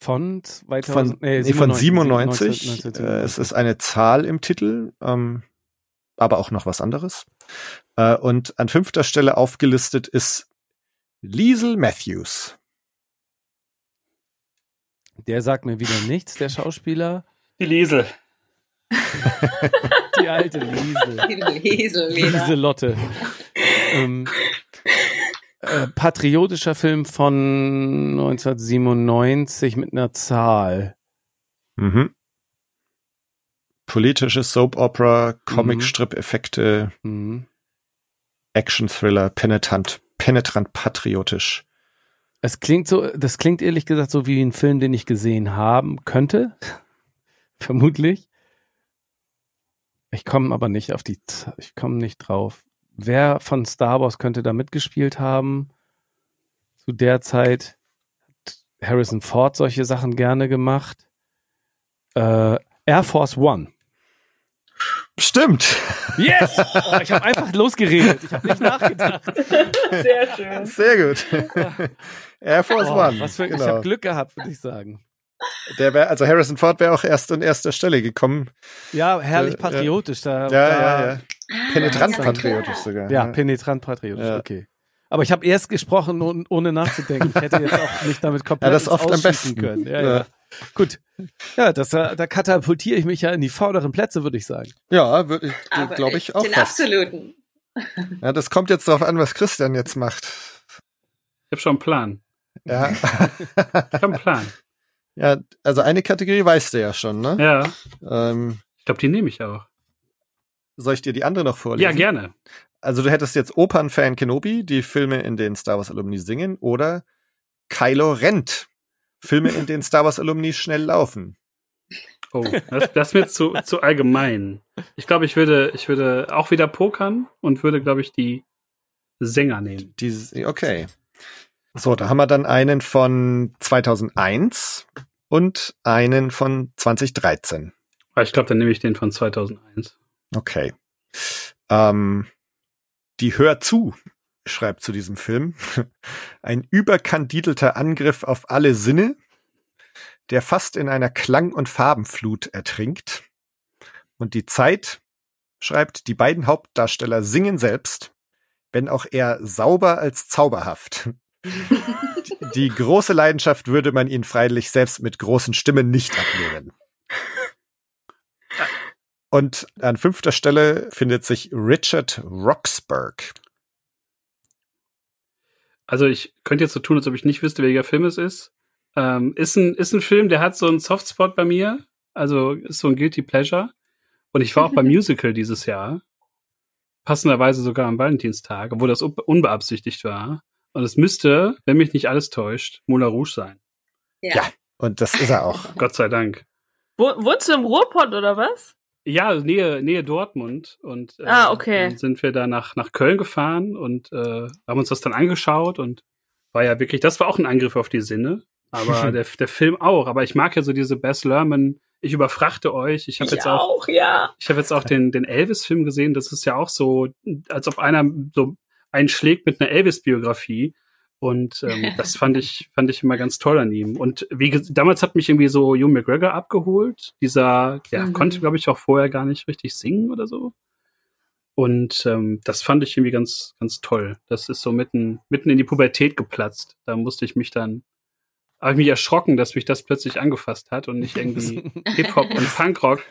Speaker 4: Von 2000,
Speaker 3: Von,
Speaker 4: nee,
Speaker 3: nee, von
Speaker 4: 97.
Speaker 3: 97.
Speaker 4: 1997.
Speaker 3: Äh, es ist eine Zahl im Titel, ähm, aber auch noch was anderes. Äh, und an fünfter Stelle aufgelistet ist Liesel Matthews.
Speaker 4: Der sagt mir wieder nichts, der Schauspieler.
Speaker 2: Die Liesel.
Speaker 4: Die alte Liesel.
Speaker 5: Leselleder.
Speaker 4: Lieselotte. ähm, äh, patriotischer Film von 1997 mit einer Zahl.
Speaker 3: Mhm. Politische Soap Opera, Comic-Strip-Effekte,
Speaker 4: Mhm.
Speaker 3: Action-Thriller, penetrant, penetrant patriotisch.
Speaker 4: Es klingt so, das klingt ehrlich gesagt so wie ein Film, den ich gesehen haben könnte. Vermutlich. Ich komme aber nicht auf die, ich komme nicht drauf. Wer von Star Wars könnte da mitgespielt haben? Zu der Zeit hat Harrison Ford solche Sachen gerne gemacht. Äh, Air Force One.
Speaker 3: Stimmt.
Speaker 4: Yes! Oh, ich habe einfach losgeredet. Ich habe nicht nachgedacht.
Speaker 6: Sehr schön.
Speaker 3: Sehr gut. Air Force
Speaker 4: Oh,
Speaker 3: One.
Speaker 4: was für, Ich
Speaker 3: genau.
Speaker 4: habe Glück gehabt, würde ich sagen.
Speaker 3: Der wär, also Harrison Ford wäre auch erst an erster Stelle gekommen.
Speaker 4: Ja, herrlich
Speaker 3: Äh,
Speaker 4: patriotisch. Da,
Speaker 3: Ja,
Speaker 4: da,
Speaker 3: ja, ja.
Speaker 5: Ah,
Speaker 3: Penetrant
Speaker 5: ja,
Speaker 3: patriotisch sogar.
Speaker 4: Ja, penetrant patriotisch,
Speaker 3: Ja.
Speaker 4: okay. Aber ich habe erst gesprochen, ohne, ohne nachzudenken. Ich hätte jetzt auch nicht damit komplett
Speaker 3: Ja, das oft am besten.
Speaker 4: können. Ja,
Speaker 3: Ja.
Speaker 4: Gut. Ja, das, äh, da katapultiere ich mich ja in die vorderen Plätze, würde ich sagen.
Speaker 3: Ja, würde ich,
Speaker 5: Aber
Speaker 3: glaube ich auch
Speaker 5: Den
Speaker 3: fast.
Speaker 5: absoluten.
Speaker 3: Ja, das kommt jetzt darauf an, was Christian jetzt macht.
Speaker 2: Ich habe schon einen Plan.
Speaker 3: Ja.
Speaker 2: Ich habe einen Plan.
Speaker 3: ja, also eine Kategorie weißt du ja schon, ne?
Speaker 2: Ja,
Speaker 3: Ähm,
Speaker 2: ich glaube, die nehme ich auch.
Speaker 3: soll ich dir die andere noch vorlesen?
Speaker 2: Ja, gerne.
Speaker 3: Also du hättest jetzt Opernfan Kenobi, die Filme, in denen Star Wars Alumni singen, oder Kylo rennt, Filme, in denen Star Wars Alumni schnell laufen.
Speaker 2: Oh, das, das ist mir zu, zu allgemein. Ich glaube, ich würde, ich würde auch wieder pokern und würde, glaube ich, die Sänger nehmen.
Speaker 3: Dieses, okay. So, da haben wir dann einen von 2001 und einen von 2013.
Speaker 2: Aber ich glaube, dann nehme ich den von 2001.
Speaker 3: Okay. Ähm, die Hör zu schreibt zu diesem Film. Ein überkandidelter Angriff auf alle Sinne, der fast in einer Klang- und Farbenflut ertrinkt. Und die Zeit schreibt, die beiden Hauptdarsteller singen selbst, wenn auch eher sauber als zauberhaft. Die große Leidenschaft würde man ihnen freilich selbst mit großen Stimmen nicht abnehmen. Und an fünfter Stelle findet sich Richard Roxburgh.
Speaker 2: Also ich könnte jetzt so tun, als ob ich nicht wüsste, welcher Film es ist. Ähm, ist, ein, ist ein Film, der hat so einen Softspot bei mir. Also ist so ein Guilty Pleasure. Und ich war auch beim Musical dieses Jahr. Passenderweise sogar am Valentinstag, obwohl das un- unbeabsichtigt war. Und es müsste, wenn mich nicht alles täuscht, Moulin Rouge sein.
Speaker 3: Ja. Und das ist er auch.
Speaker 2: Gott sei Dank.
Speaker 6: Wo, wohnst du im Ruhrpott oder was?
Speaker 2: Ja, Nähe, Nähe Dortmund. Und äh,
Speaker 6: Ah, okay.
Speaker 2: dann sind wir da nach, nach Köln gefahren und äh, haben uns das dann angeschaut und war ja wirklich, das war auch ein Angriff auf die Sinne. Aber der, der Film auch. Aber ich mag ja so diese Bess Lerman, ich überfrachte euch. Ich habe jetzt auch,
Speaker 6: ja.
Speaker 2: ich habe jetzt auch den, den Elvis-Film gesehen. Das ist ja auch so, als ob einer so einschlägt mit einer Elvis-Biografie. Und ähm, das fand ich, fand ich immer ganz toll an ihm. Und wie damals hat mich irgendwie so Hugh McGregor abgeholt. Dieser, der
Speaker 5: Mhm.
Speaker 2: konnte, glaube ich, auch vorher gar nicht richtig singen oder so. Und ähm, das fand ich irgendwie ganz, ganz toll. Das ist so mitten, mitten in die Pubertät geplatzt. Da musste ich mich dann, habe ich mich erschrocken, dass mich das plötzlich angefasst hat und nicht irgendwie Hip-Hop und Punkrock.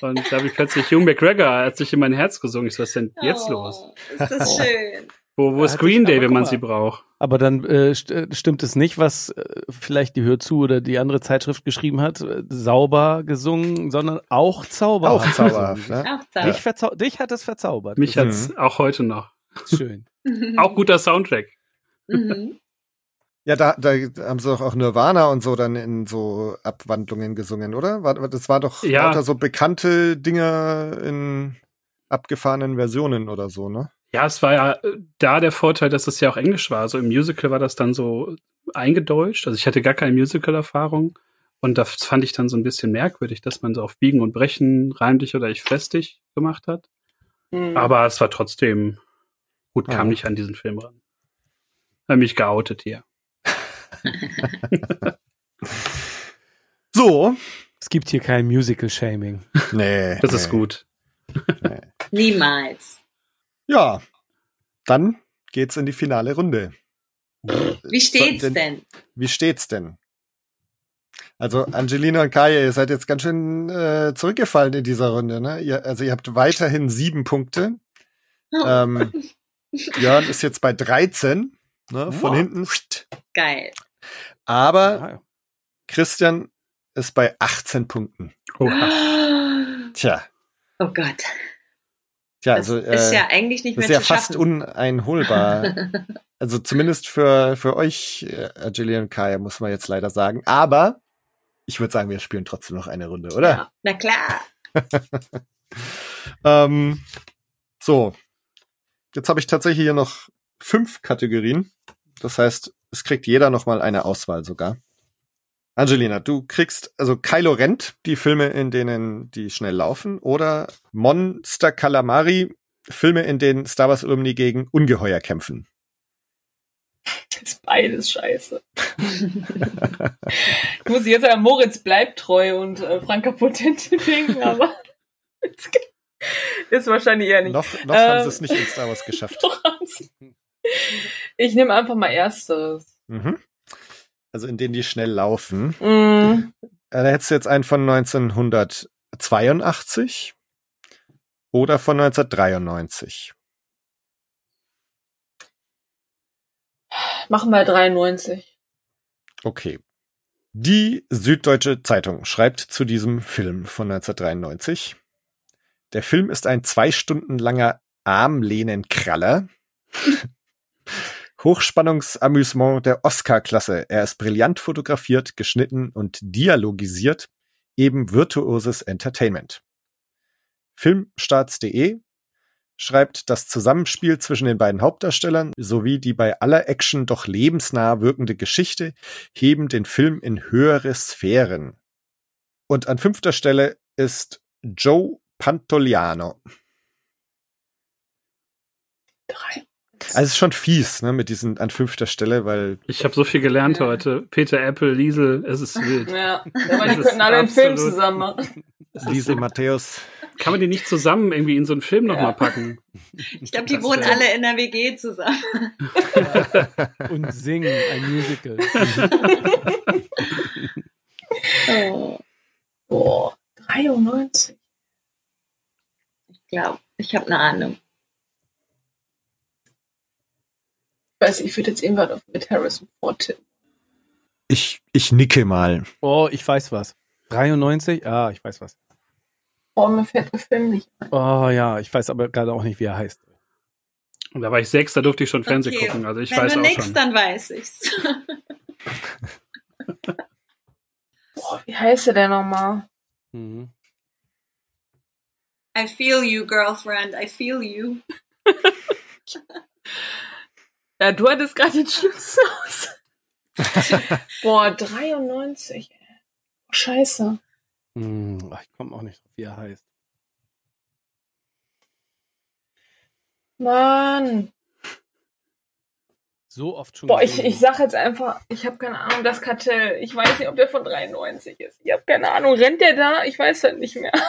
Speaker 2: Und da habe ich plötzlich Hugh McGregor hat sich in mein Herz gesungen. Ich so, was ist denn jetzt
Speaker 5: oh,
Speaker 2: los?
Speaker 5: Ist das schön.
Speaker 2: Wo, wo ist
Speaker 4: hat
Speaker 2: Green Day, wenn man sie braucht?
Speaker 4: Aber dann äh, st äh, stimmt es nicht, was äh, vielleicht die Hör zu oder die andere Zeitschrift geschrieben hat, äh, sauber gesungen, sondern auch zauberhaft.
Speaker 3: Auch zauberhaft, ne?
Speaker 5: Auch
Speaker 4: Dich, verzau dich hat es verzaubert.
Speaker 2: Mich
Speaker 3: Mhm.
Speaker 2: hat's auch heute noch.
Speaker 4: schön.
Speaker 2: Auch guter Soundtrack.
Speaker 5: Mhm.
Speaker 3: Ja, da, da haben sie doch auch Nirvana und so dann in so Abwandlungen gesungen, oder? War, das war doch
Speaker 2: Ja.
Speaker 3: lauter so bekannte Dinge in abgefahrenen Versionen oder so, ne?
Speaker 2: Ja, es war ja äh, da der Vorteil, dass es ja auch Englisch war. Also im Musical war das dann so eingedeutscht. Also ich hatte gar keine Musical-Erfahrung. Und das fand ich dann so ein bisschen merkwürdig, dass man so auf Biegen und Brechen, reim dich oder ich fest dich gemacht hat.
Speaker 6: Mhm.
Speaker 2: Aber es war trotzdem gut, kam
Speaker 3: Ja.
Speaker 2: nicht an diesen Film ran. Hab mich geoutet hier.
Speaker 3: So.
Speaker 4: Es gibt hier kein Musical-Shaming.
Speaker 3: Nee.
Speaker 2: Das
Speaker 3: nee.
Speaker 2: ist gut.
Speaker 5: Niemals.
Speaker 3: Ja. Dann geht's in die finale Runde.
Speaker 5: Wie steht's
Speaker 3: So,
Speaker 5: denn?
Speaker 3: Wie steht's denn? Also Angelina und Kaya, ihr seid jetzt ganz schön äh, zurückgefallen in dieser Runde, ne? Ihr, also ihr habt weiterhin sieben Punkte.
Speaker 5: Oh,
Speaker 3: Ähm, Jörn ist jetzt bei 13, ne? Von
Speaker 4: Wow.
Speaker 3: hinten.
Speaker 5: geil.
Speaker 3: Aber Christian ist bei 18 Punkten.
Speaker 2: Oha.
Speaker 3: Tja,
Speaker 5: Oh Gott.
Speaker 3: Tja,
Speaker 5: Das
Speaker 3: also
Speaker 5: ist
Speaker 3: äh,
Speaker 5: ja eigentlich nicht mehr
Speaker 3: ist ja
Speaker 5: zu
Speaker 3: fast
Speaker 5: schaffen.
Speaker 3: uneinholbar. also zumindest für, für euch, äh, und Kaya, muss man jetzt leider sagen. Aber ich würde sagen, wir spielen trotzdem noch eine Runde, oder?
Speaker 5: Ja, na klar.
Speaker 3: Ähm, so. Jetzt habe ich tatsächlich hier noch fünf Kategorien. Das heißt, es kriegt jeder noch mal eine Auswahl sogar. Angelina, du kriegst also Kylo rennt, die Filme, in denen die schnell laufen, oder Monster Calamari, Filme, in denen Star Wars Alumni gegen Ungeheuer kämpfen.
Speaker 6: Das ist beides scheiße. ich muss jetzt an Moritz bleibt treu und äh, Franka Potente denken, aber ist wahrscheinlich eher nicht.
Speaker 3: Noch, noch ähm, haben sie es nicht in Star Wars geschafft.
Speaker 6: ich nehme einfach mal erstes.
Speaker 3: Mhm. Also in denen die schnell laufen. Mm. Da hättest du jetzt einen von 1982 oder von 1993.
Speaker 6: Machen wir 93.
Speaker 3: Okay. Die Süddeutsche Zeitung schreibt zu diesem Film von 1993. Der Film ist ein zwei Stunden langer Armlehnenkraller. Hochspannungsamüsement der Oscar-Klasse. Er ist brillant fotografiert, geschnitten und dialogisiert. Eben virtuoses Entertainment. Filmstarts.de schreibt, das Zusammenspiel zwischen den beiden Hauptdarstellern sowie die bei aller Action doch lebensnah wirkende Geschichte heben den Film in höhere Sphären. Und an fünfter Stelle ist Joe Pantoliano.
Speaker 6: Drei.
Speaker 3: Also es ist schon fies, ne, mit diesen an fünfter Stelle, weil.
Speaker 2: Ich habe so viel gelernt ja. heute. Peter Apple, Liesel, es ist wild.
Speaker 6: Ja, aber die könnten alle einen Film zusammen machen.
Speaker 3: Liesel Matthäus.
Speaker 2: Kann man die nicht zusammen irgendwie in so einen Film ja. nochmal packen?
Speaker 5: Ich glaube, die das wohnen alle in der WG zusammen.
Speaker 4: Und singen ein Musical.
Speaker 6: oh. Boah, 93.
Speaker 5: Ich glaube, ich habe eine Ahnung.
Speaker 6: Ich weiß, ich würde jetzt irgendwas mit Harrison Ford tippen.
Speaker 3: Ich, ich nicke mal.
Speaker 4: Oh, ich weiß was. 93? Ah, ich weiß was.
Speaker 6: Oh, mir fällt der Film nicht ein.
Speaker 4: Oh ja, ich weiß aber gerade auch nicht, wie er heißt.
Speaker 2: Und da war ich sechs, da durfte ich schon Fernsehen okay. gucken. Also ich
Speaker 5: Wenn
Speaker 2: weiß
Speaker 5: du
Speaker 2: auch
Speaker 5: nix,
Speaker 2: schon.
Speaker 5: dann weiß ich's.
Speaker 6: Boah, wie heißt er denn nochmal? Mhm.
Speaker 5: I feel you, girlfriend. I feel you.
Speaker 6: ja, du hattest gerade den Schluss aus. Boah, 93. Ey. Scheiße.
Speaker 4: Hm, ich komme auch nicht drauf, wie er heißt.
Speaker 6: Mann.
Speaker 4: So oft schon.
Speaker 6: Boah, ich, ich sag jetzt einfach, ich habe keine Ahnung, das Kartell. Ich weiß nicht, ob der von 93 ist. Ich habe keine Ahnung. Rennt der da? Ich weiß halt nicht mehr.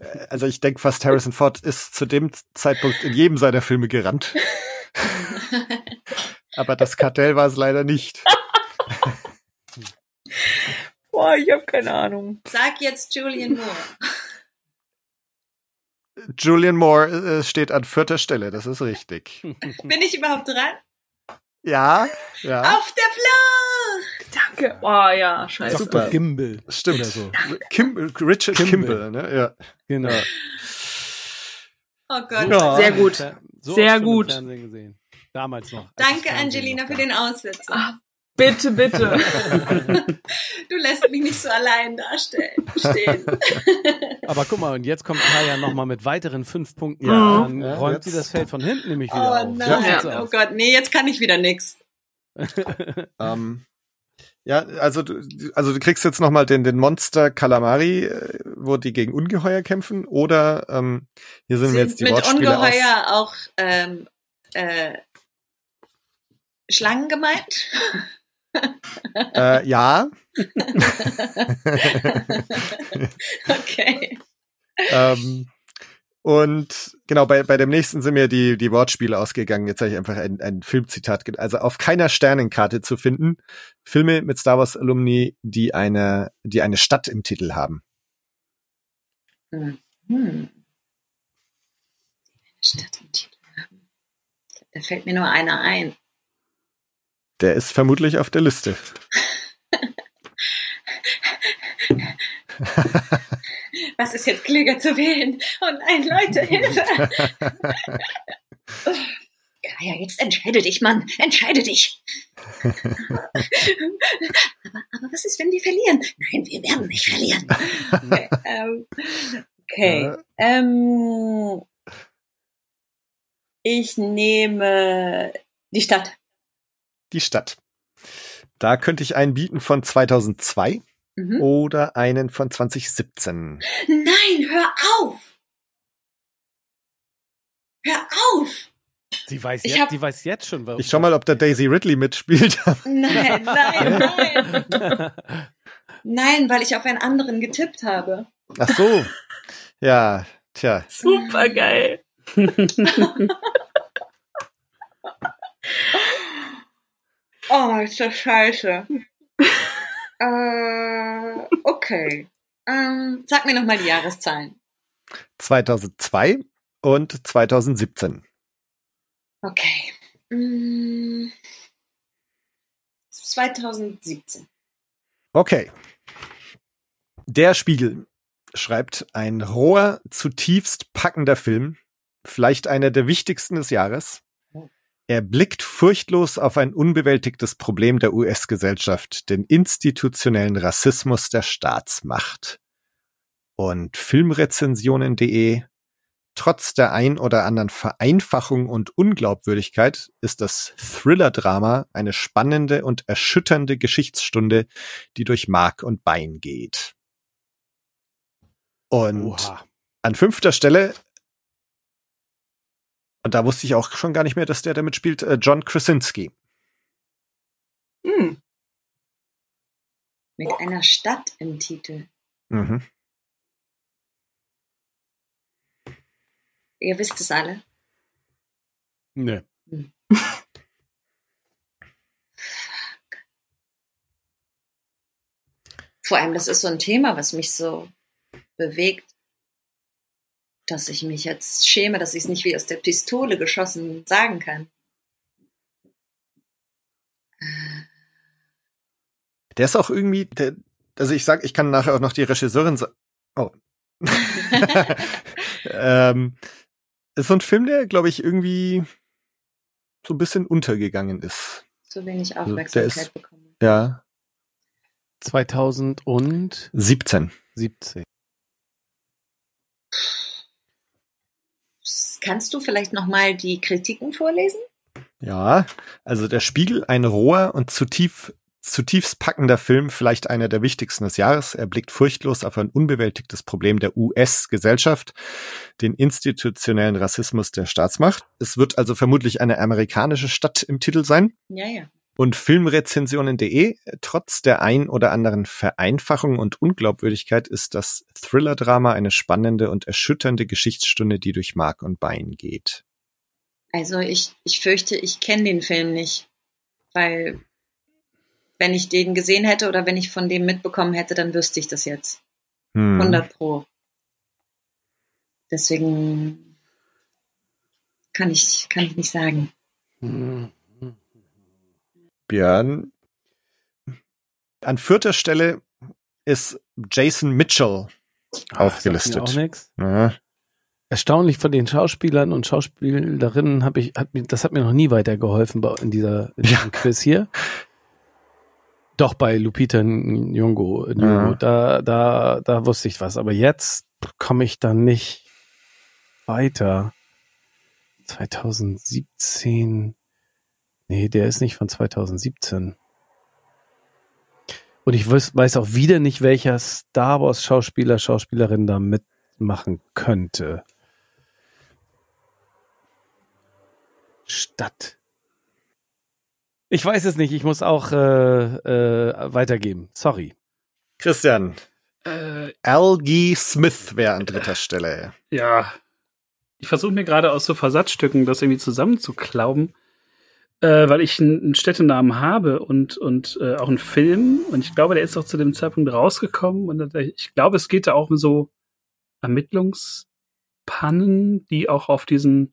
Speaker 3: Äh, also ich denke fast, Harrison Ford ist zu dem Zeitpunkt in jedem seiner Filme gerannt. Aber das Kartell war es leider nicht.
Speaker 6: Boah, ich habe keine Ahnung.
Speaker 5: Sag jetzt Julian Moore.
Speaker 3: Julian Moore äh, steht an vierter Stelle, das ist richtig.
Speaker 5: Bin ich überhaupt dran?
Speaker 3: Ja, ja.
Speaker 5: Auf der Flur!
Speaker 6: Danke. Oh ja, scheiße.
Speaker 4: Super. Gimbal.
Speaker 3: Stimmt. So. Kim, Richard Kimball, ne? Ja.
Speaker 4: Genau.
Speaker 5: Oh Gott.
Speaker 6: Ja. Sehr gut.
Speaker 4: So
Speaker 6: Sehr gut.
Speaker 4: Damals noch.
Speaker 5: Danke, Angelina, für den Aussetzer.
Speaker 6: Ah, Bitte, bitte.
Speaker 5: Du lässt mich nicht so allein dastehen. Stehen.
Speaker 4: Aber guck mal, und jetzt kommt Kaya nochmal mit weiteren fünf Punkten. Ja, dann ja, räumt jetzt. sie das Feld von hinten nämlich wieder
Speaker 5: oh,
Speaker 4: auf.
Speaker 5: Nein. Ja. Oh Gott, nee, jetzt kann ich wieder nix.
Speaker 3: um, ja, also du, also du kriegst jetzt nochmal den, den Monster Calamari, äh, wo die gegen Ungeheuer kämpfen, oder ähm, hier sind, sind wir jetzt die
Speaker 5: mit
Speaker 3: Wortspiele
Speaker 5: Ungeheuer
Speaker 3: aus.
Speaker 5: auch ähm, äh, Schlangen gemeint?
Speaker 3: äh, ja.
Speaker 5: okay.
Speaker 3: ähm, und genau, bei, bei dem nächsten sind mir die, die Wortspiele ausgegangen. Jetzt habe ich einfach ein, ein Filmzitat. Also auf keiner Sternenkarte zu finden. Filme mit Star Wars Alumni, die eine, die eine Stadt im Titel haben.
Speaker 5: Hm. Hm. Stadt im Titel haben. Da fällt mir nur einer ein.
Speaker 3: Der ist vermutlich auf der Liste.
Speaker 5: Was ist jetzt klüger zu wählen? Oh nein, Leute, Hilfe! ja, jetzt entscheide dich, Mann. Entscheide dich. aber, aber was ist, wenn wir verlieren? Nein, wir werden nicht verlieren. Okay. Ähm, okay. Ähm, ich nehme die Stadt
Speaker 3: die Stadt. Da könnte ich einen bieten von 2002
Speaker 5: Mhm.
Speaker 3: oder einen von 2017.
Speaker 5: Nein, hör auf! Hör auf!
Speaker 4: Sie weiß,
Speaker 5: Ich
Speaker 4: jetzt,
Speaker 5: hab-
Speaker 4: die weiß jetzt schon, warum.
Speaker 3: Ich schau mal, ob da Daisy Ridley mitspielt.
Speaker 5: Nein, nein, nein. Nein, weil ich auf einen anderen getippt habe.
Speaker 3: Ach so. Ja, tja.
Speaker 6: Super geil.
Speaker 5: Oh, ist das scheiße. äh, okay. Ähm, sag mir nochmal die Jahreszahlen.
Speaker 3: 2002 und 2017.
Speaker 5: Okay. Mm, 2017.
Speaker 3: Okay. Der Spiegel schreibt ein roher, zutiefst packender Film, vielleicht einer der wichtigsten des Jahres. Er blickt furchtlos auf ein unbewältigtes Problem der US-Gesellschaft, den institutionellen Rassismus der Staatsmacht. Und Filmrezensionen.de Trotz der ein oder anderen Vereinfachung und Unglaubwürdigkeit ist das Thriller-Drama eine spannende und erschütternde Geschichtsstunde, die durch Mark und Bein geht. Und
Speaker 4: Oha.
Speaker 3: an fünfter Stelle, und da wusste ich auch schon gar nicht mehr, dass der damit spielt, äh, John Krasinski.
Speaker 6: Hm.
Speaker 5: Mit einer Stadt im Titel.
Speaker 3: Mhm.
Speaker 5: Ihr wisst es alle.
Speaker 4: Nö.
Speaker 5: Vor allem, das ist so ein Thema, was mich so bewegt, dass ich mich jetzt schäme, dass ich es nicht wie aus der Pistole geschossen sagen kann.
Speaker 3: Der ist auch irgendwie, der, also ich sag, ich kann nachher auch noch die Regisseurin sagen. Oh. ähm, ist so ein Film, der, glaube ich, irgendwie so ein bisschen untergegangen ist.
Speaker 5: So wenig
Speaker 3: der
Speaker 5: Aufmerksamkeit
Speaker 3: ist-
Speaker 5: bekommen.
Speaker 3: Ja.
Speaker 4: 2017.
Speaker 3: 17.
Speaker 5: Kannst du vielleicht noch mal die Kritiken vorlesen?
Speaker 3: Ja, also der Spiegel, ein roher und zutief, zutiefst packender Film, vielleicht einer der wichtigsten des Jahres. Er blickt furchtlos auf ein unbewältigtes Problem der US-Gesellschaft, den institutionellen Rassismus der Staatsmacht. Es wird also vermutlich eine amerikanische Stadt im Titel sein.
Speaker 5: Ja, ja.
Speaker 3: Und Filmrezensionen.de, trotz der ein oder anderen Vereinfachung und Unglaubwürdigkeit ist das Thriller-Drama eine spannende und erschütternde Geschichtsstunde, die durch Mark und Bein geht.
Speaker 5: Also ich, ich fürchte, ich kenne den Film nicht, weil wenn ich den gesehen hätte oder wenn ich von dem mitbekommen hätte, dann wüsste ich das jetzt.
Speaker 3: Hm.
Speaker 5: 100 pro. Deswegen kann ich, kann ich nicht sagen.
Speaker 4: Hm.
Speaker 3: Björn. An vierter Stelle ist Jason Mitchell
Speaker 4: Ah,
Speaker 3: aufgelistet.
Speaker 4: Auch nix.
Speaker 3: Ja,
Speaker 4: Erstaunlich von den Schauspielern und Schauspielerinnen habe ich, hat mir, das hat mir noch nie weitergeholfen in dieser in
Speaker 3: Ja.
Speaker 4: diesem Quiz hier. Doch bei Lupita Nyong'o,
Speaker 3: Ja.
Speaker 4: da, da, da wusste ich was, aber jetzt komme ich da nicht weiter. 2017. Nee, der ist nicht von 2017. Und ich weiß, weiß auch wieder nicht, welcher Star Wars Schauspieler, Schauspielerin da mitmachen könnte. Stadt. Ich weiß es nicht, ich muss auch äh, äh, weitergeben. Sorry.
Speaker 3: Christian,
Speaker 2: Äh,
Speaker 3: Algie Smith wäre an dritter Stelle.
Speaker 2: ja. Ich versuche mir gerade aus so Versatzstücken das irgendwie zusammenzuklauben, äh, weil ich einen, Städtenamen habe und, und äh, auch einen Film. Und ich glaube, der ist auch zu dem Zeitpunkt rausgekommen. Und äh, ich glaube, es geht da auch um so Ermittlungspannen, die auch auf diesen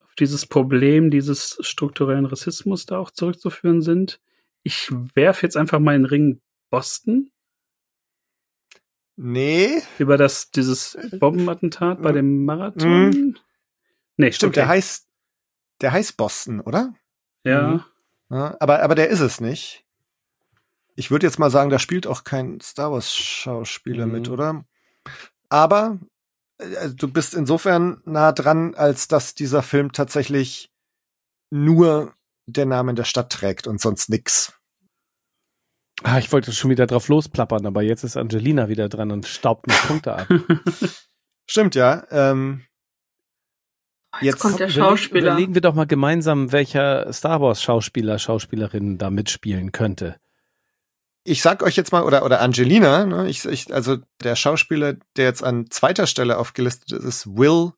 Speaker 2: auf dieses Problem dieses strukturellen Rassismus da auch zurückzuführen sind. Ich werfe jetzt einfach mal in den Ring Boston
Speaker 3: Nee,
Speaker 2: über das dieses Bombenattentat bei dem Marathon. Nee,
Speaker 3: stimmt,
Speaker 2: okay.
Speaker 3: der heißt, der heißt Boston, oder?
Speaker 2: ja.
Speaker 3: Ja, aber, aber der ist es nicht. Ich würde jetzt mal sagen, da spielt auch kein Star Wars Schauspieler
Speaker 4: Mhm.
Speaker 3: mit, oder? Aber äh, also du bist insofern nah dran, als dass dieser Film tatsächlich nur der Namen der Stadt trägt und sonst nix.
Speaker 4: Ah, ich wollte schon wieder drauf losplappern, aber jetzt ist Angelina wieder dran und staubt mir Punkte ab.
Speaker 3: Stimmt, ja. Ähm,
Speaker 6: Jetzt kommt der Schauspieler.
Speaker 4: Überlegen wir doch mal gemeinsam, welcher Star Wars Schauspieler, Schauspielerin da mitspielen könnte.
Speaker 3: ich sag euch jetzt mal, oder, oder Angelina, ne, ich, ich, also der Schauspieler, der jetzt an zweiter Stelle aufgelistet ist, ist Will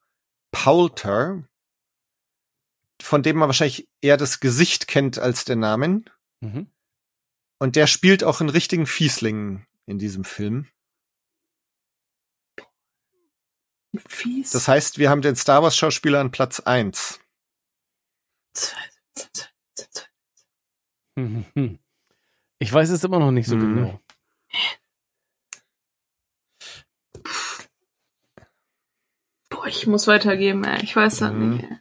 Speaker 3: Poulter, von dem man wahrscheinlich eher das Gesicht kennt als den Namen.
Speaker 4: Mhm.
Speaker 3: Und der spielt auch einen richtigen Fiesling in diesem Film.
Speaker 6: Fies.
Speaker 3: Das heißt, wir haben den Star Wars Schauspieler an Platz eins.
Speaker 4: Mhm. Mhm. Ich weiß es immer noch nicht so
Speaker 3: Mhm.
Speaker 4: genau.
Speaker 6: Boah, ich muss weitergeben, ey. Ich weiß das
Speaker 3: Mhm.
Speaker 6: nicht. Ey.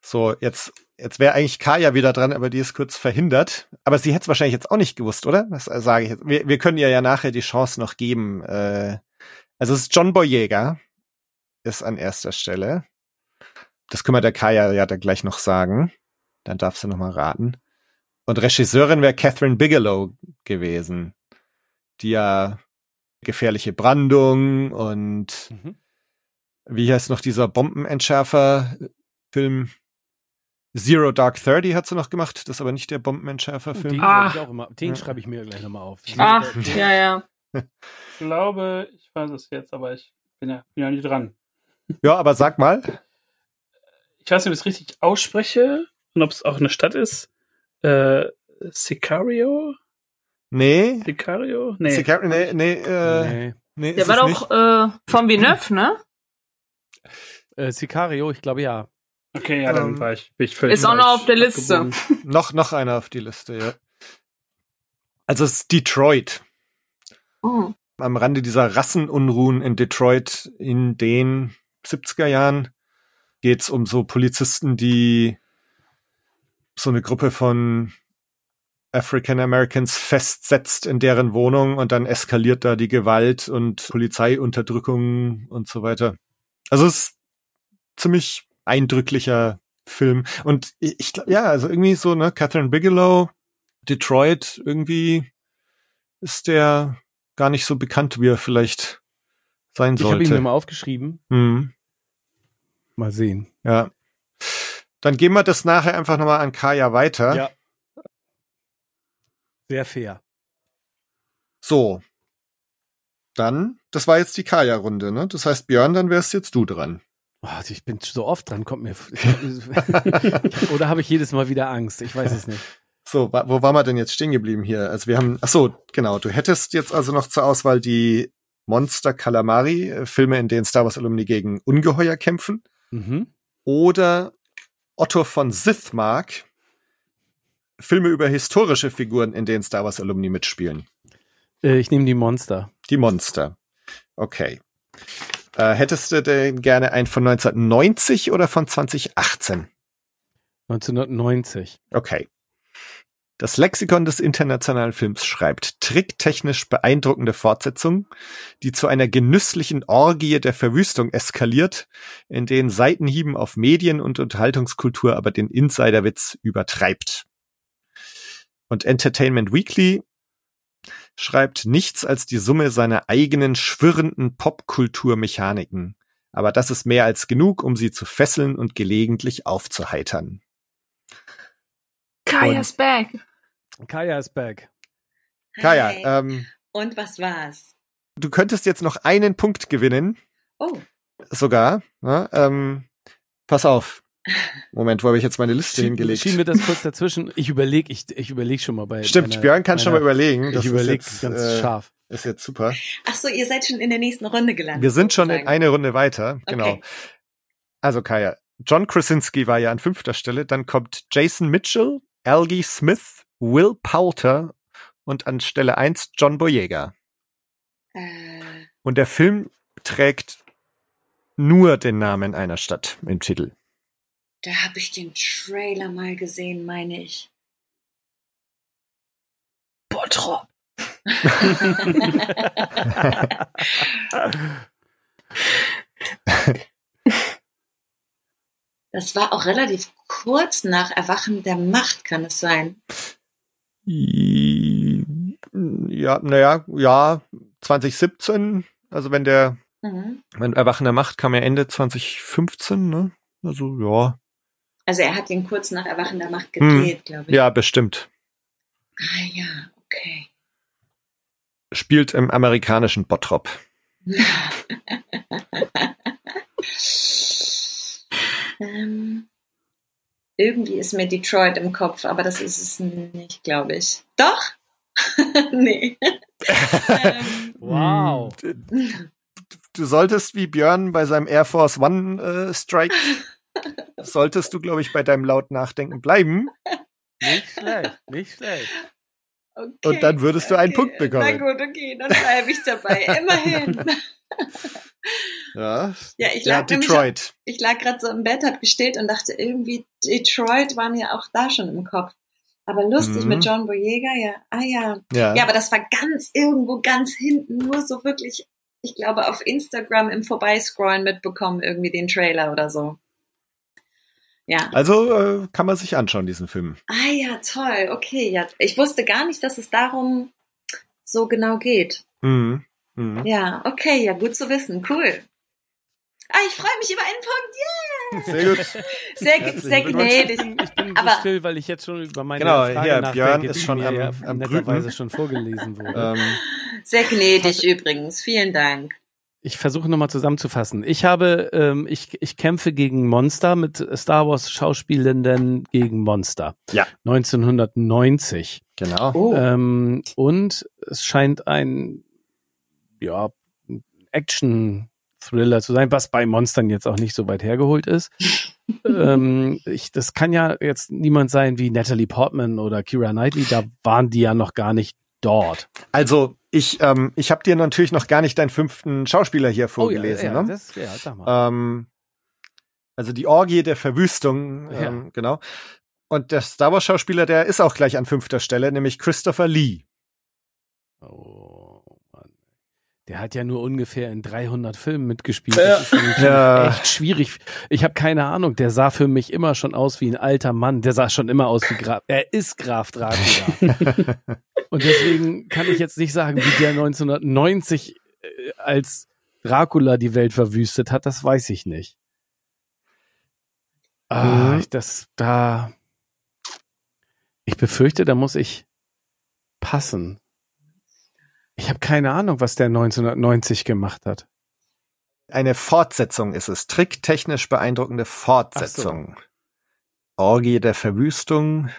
Speaker 3: So, jetzt, jetzt wäre eigentlich Kaya wieder dran, aber die ist kurz verhindert. Aber sie hätte es wahrscheinlich jetzt auch nicht gewusst, oder? Das äh, sage ich jetzt. Wir, wir können ihr ja nachher die Chance noch geben. Äh, also es ist John Boyega, ist an erster Stelle. Das können wir der Kaya ja dann gleich noch sagen. Dann darf sie noch mal raten. Und Regisseurin wäre Catherine Bigelow gewesen, die ja gefährliche Brandung und
Speaker 4: Mhm.
Speaker 3: wie heißt noch dieser Bombenentschärfer-Film? Zero Dark Thirty hat sie noch gemacht, das ist aber nicht der
Speaker 4: Oh, den
Speaker 3: Bombenentschärfer-Film.
Speaker 6: Ah.
Speaker 4: schreibe ich auch immer, den
Speaker 3: Ja.
Speaker 4: schreibe ich mir gleich nochmal auf.
Speaker 6: Ach, ja, ja.
Speaker 2: Ich glaube, ich weiß es jetzt, aber ich bin ja, bin ja nicht dran.
Speaker 3: Ja, aber sag mal.
Speaker 2: Ich weiß nicht, ob ich es richtig ausspreche und ob es auch eine Stadt ist. Äh, Sicario?
Speaker 3: Nee.
Speaker 2: Sicario? Nee.
Speaker 3: Sicario, nee, nee, äh,
Speaker 4: Nee.
Speaker 3: nee,
Speaker 6: Der war doch äh, von Villeneuve, ne?
Speaker 4: Äh, Sicario, ich glaube ja.
Speaker 2: Okay, ja, dann
Speaker 3: Ähm,
Speaker 2: war ich, bin ich völlig
Speaker 6: Ist auch noch auf der Liste.
Speaker 3: Noch, noch einer auf die Liste, ja. Also es ist Detroit.
Speaker 6: Oh.
Speaker 3: Am Rande dieser Rassenunruhen in Detroit in den 70er Jahren geht's um so Polizisten, die so eine Gruppe von African Americans festsetzt in deren Wohnung und dann eskaliert da die Gewalt und Polizeiunterdrückung und so weiter. Also es ist ziemlich eindrücklicher Film. Und ich, ich glaube, ja, also irgendwie so, ne, Catherine Bigelow, Detroit, irgendwie ist der gar nicht so bekannt, wie er vielleicht sein
Speaker 4: Ich habe ihn mir
Speaker 3: sollte.
Speaker 4: mal aufgeschrieben.
Speaker 3: Hm,
Speaker 4: Mal sehen.
Speaker 3: ja. Dann geben wir das nachher einfach nochmal an Kaya weiter.
Speaker 4: Ja. Sehr fair.
Speaker 3: So. Dann, das war jetzt die Kaya-Runde, ne? Das heißt, Björn, dann wärst jetzt du dran.
Speaker 4: Oh, ich bin so oft dran, kommt mir. Oder habe ich jedes Mal wieder Angst? Ich weiß es nicht.
Speaker 3: So, wo waren wir denn jetzt stehen geblieben hier? Also wir haben, ach so, genau, du hättest jetzt also noch zur Auswahl die Monster Calamari, äh, Filme, in denen Star Wars Alumni gegen Ungeheuer kämpfen,
Speaker 4: Mhm.
Speaker 3: oder Otto von Sithmark, Filme über historische Figuren, in denen Star Wars Alumni mitspielen.
Speaker 4: Äh, ich nehme die Monster.
Speaker 3: Die Monster. Okay. Äh, hättest du denn gerne einen von 1990 oder von 2018?
Speaker 4: 1990.
Speaker 3: Okay. Das Lexikon des internationalen Films schreibt tricktechnisch beeindruckende Fortsetzung, die zu einer genüsslichen Orgie der Verwüstung eskaliert, in denen Seitenhieben auf Medien und Unterhaltungskultur aber den Insiderwitz übertreibt. Und Entertainment Weekly schreibt nichts als die Summe seiner eigenen schwirrenden Popkulturmechaniken. Aber das ist mehr als genug, um sie zu fesseln und gelegentlich aufzuheitern.
Speaker 6: Kaya's back.
Speaker 4: Kaya ist back.
Speaker 3: Kaya, ähm,
Speaker 5: Und was war's?
Speaker 3: du könntest jetzt noch einen Punkt gewinnen,
Speaker 5: Oh,
Speaker 3: sogar. Ne? Ähm, pass auf. Moment, wo habe ich jetzt meine Liste hingelegt?
Speaker 4: Schieben wir das kurz dazwischen. Ich überlege, ich, ich überlege schon mal bei.
Speaker 3: Stimmt,
Speaker 4: meiner-
Speaker 3: Björn kann schon mal
Speaker 4: meiner-
Speaker 3: überlegen. Das
Speaker 4: Ich überlege
Speaker 3: ist
Speaker 4: ganz
Speaker 3: äh,
Speaker 4: scharf.
Speaker 3: Ist jetzt super.
Speaker 5: ach so, ihr seid schon in der nächsten Runde gelandet.
Speaker 3: Wir sind schon in eine Runde weiter. Genau.
Speaker 5: Okay.
Speaker 3: Also Kaya, John Krasinski war ja an fünfter Stelle. Dann kommt Jason Mitchell, Algie Smith, Will Poulter und an Stelle eins John Boyega.
Speaker 5: Äh,
Speaker 3: Und der Film trägt nur den Namen einer Stadt im Titel.
Speaker 5: da habe ich den Trailer mal gesehen, meine ich.
Speaker 6: Bottrop.
Speaker 5: Das war auch relativ kurz nach Erwachen der Macht, kann es sein?
Speaker 3: Ja, naja, ja, 2017, also wenn der,
Speaker 5: Mhm.
Speaker 3: wenn Erwachen der Macht kam ja Ende 2015, ne? Also, ja.
Speaker 5: Also er hat ihn kurz nach Erwachen der Macht
Speaker 3: Hm.
Speaker 5: gedreht, glaube ich.
Speaker 3: Ja, bestimmt.
Speaker 5: Ah ja, okay.
Speaker 3: Spielt im amerikanischen Bottrop.
Speaker 5: ähm, irgendwie ist mir Detroit im Kopf, aber das ist es nicht, glaube ich. Doch? nee. ähm,
Speaker 4: Wow.
Speaker 3: Du solltest wie Björn bei seinem Air Force One äh, Strike, solltest du, glaube ich, bei deinem laut Nachdenken bleiben.
Speaker 4: Nicht schlecht, nicht schlecht.
Speaker 5: Okay,
Speaker 3: Und dann würdest du einen
Speaker 5: okay.
Speaker 3: Punkt bekommen.
Speaker 5: Na gut, okay, dann bleibe ich dabei. Immerhin.
Speaker 3: Ja,
Speaker 5: ja, ich
Speaker 3: ja
Speaker 5: lag, nämlich-
Speaker 3: Detroit.
Speaker 5: ich lag gerade so im Bett, hab gestillt und dachte, irgendwie Detroit war mir auch da schon im Kopf. Aber lustig
Speaker 3: Mhm.
Speaker 5: mit John Boyega, ja. Ah ja.
Speaker 3: Ja.
Speaker 5: Ja, aber das war ganz irgendwo ganz hinten, nur so wirklich, ich glaube, auf Instagram im Vorbeiscrollen mitbekommen, irgendwie den Trailer oder so. Ja.
Speaker 3: Also äh, kann man sich anschauen, diesen Film.
Speaker 5: Ah ja, toll. Okay, ja. Ich wusste gar nicht, dass es darum so genau geht.
Speaker 3: Mhm. Mhm.
Speaker 5: Ja, okay, ja, gut zu wissen. Cool. Ah, ich freue mich über einen Punkt. Yeah!
Speaker 3: Sehr gut.
Speaker 5: Sehr, sehr gnädig.
Speaker 4: Ich bin
Speaker 5: Aber-
Speaker 4: so still, weil ich jetzt schon über meine
Speaker 3: Genau,
Speaker 4: Frage
Speaker 3: hier,
Speaker 4: nachdenke,
Speaker 3: Björn ist schon am-
Speaker 4: ja
Speaker 3: am
Speaker 4: netterweise schon vorgelesen wurde.
Speaker 3: Ähm,
Speaker 5: Sehr gnädig übrigens. Vielen Dank.
Speaker 4: Ich versuche nochmal zusammenzufassen. Ich habe, ähm, ich, ich kämpfe gegen Monster mit Star Wars Schauspielenden gegen Monster.
Speaker 3: Ja.
Speaker 4: 1990.
Speaker 3: genau.
Speaker 5: Oh.
Speaker 4: Ähm, und es scheint ein, ja, Action-Thriller zu sein, was bei Monstern jetzt auch nicht so weit hergeholt ist. ähm, ich, das kann ja jetzt niemand sein wie Natalie Portman oder Kira Knightley, da waren die ja noch gar nicht dort.
Speaker 3: Also ich, ähm, ich habe dir natürlich noch gar nicht deinen fünften Schauspieler hier vorgelesen.
Speaker 4: oh, ja, ja,
Speaker 3: ne?
Speaker 4: das, ja, sag mal.
Speaker 3: Ähm, also die Orgie der Verwüstung,
Speaker 4: Ja.
Speaker 3: ähm, genau. Und der Star Wars Schauspieler, der ist auch gleich an fünfter Stelle, nämlich Christopher Lee.
Speaker 4: Oh, Mann. Der hat ja nur ungefähr in 300 Filmen mitgespielt.
Speaker 3: Ja.
Speaker 4: Das ist für mich
Speaker 3: Ja.
Speaker 4: echt schwierig. Ich habe keine Ahnung. Der sah für mich immer schon aus wie ein alter Mann. Der sah schon immer aus wie Graf. Er ist Graf Dracula. Und deswegen kann ich jetzt nicht sagen, wie der 1990 äh, als Dracula die Welt verwüstet hat. Das weiß ich nicht. Ah,
Speaker 3: Mhm.
Speaker 4: ich, das da. Ich befürchte, da muss ich passen. Ich habe keine Ahnung, was der 1990 gemacht hat.
Speaker 3: Eine Fortsetzung ist es. Tricktechnisch beeindruckende Fortsetzung. Orgie der Verwüstung.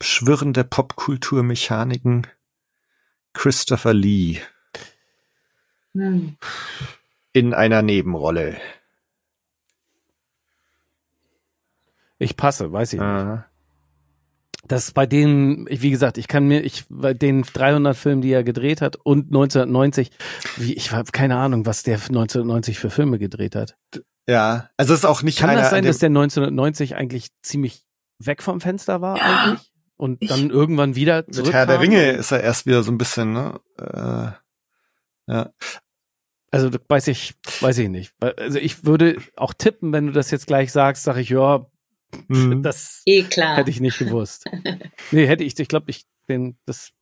Speaker 3: Schwirrende Popkulturmechaniken. Christopher Lee
Speaker 5: Hm.
Speaker 3: in einer Nebenrolle.
Speaker 4: Ich passe, weiß ich nicht.
Speaker 3: Aha.
Speaker 4: Das bei denen, wie gesagt, ich kann mir, ich bei den 300 Filmen, die er gedreht hat und 1990, wie, ich habe keine Ahnung, was der 1990 für Filme gedreht hat.
Speaker 3: Ja, also es ist auch nicht
Speaker 4: Kann
Speaker 3: einer,
Speaker 4: das sein, dass der 1990 eigentlich ziemlich weg vom Fenster war eigentlich und dann irgendwann wieder
Speaker 3: mit
Speaker 4: zurückkam?
Speaker 3: Herr der Ringe ist er erst wieder so ein bisschen, ne? Äh, ja.
Speaker 4: Also weiß ich, weiß ich nicht. Also ich würde auch tippen, wenn du das jetzt gleich sagst, sage ich ja,
Speaker 3: Mhm.
Speaker 4: das
Speaker 5: Eh klar.
Speaker 4: hätte ich nicht gewusst. nee, hätte ich, ich glaube, ich den das ist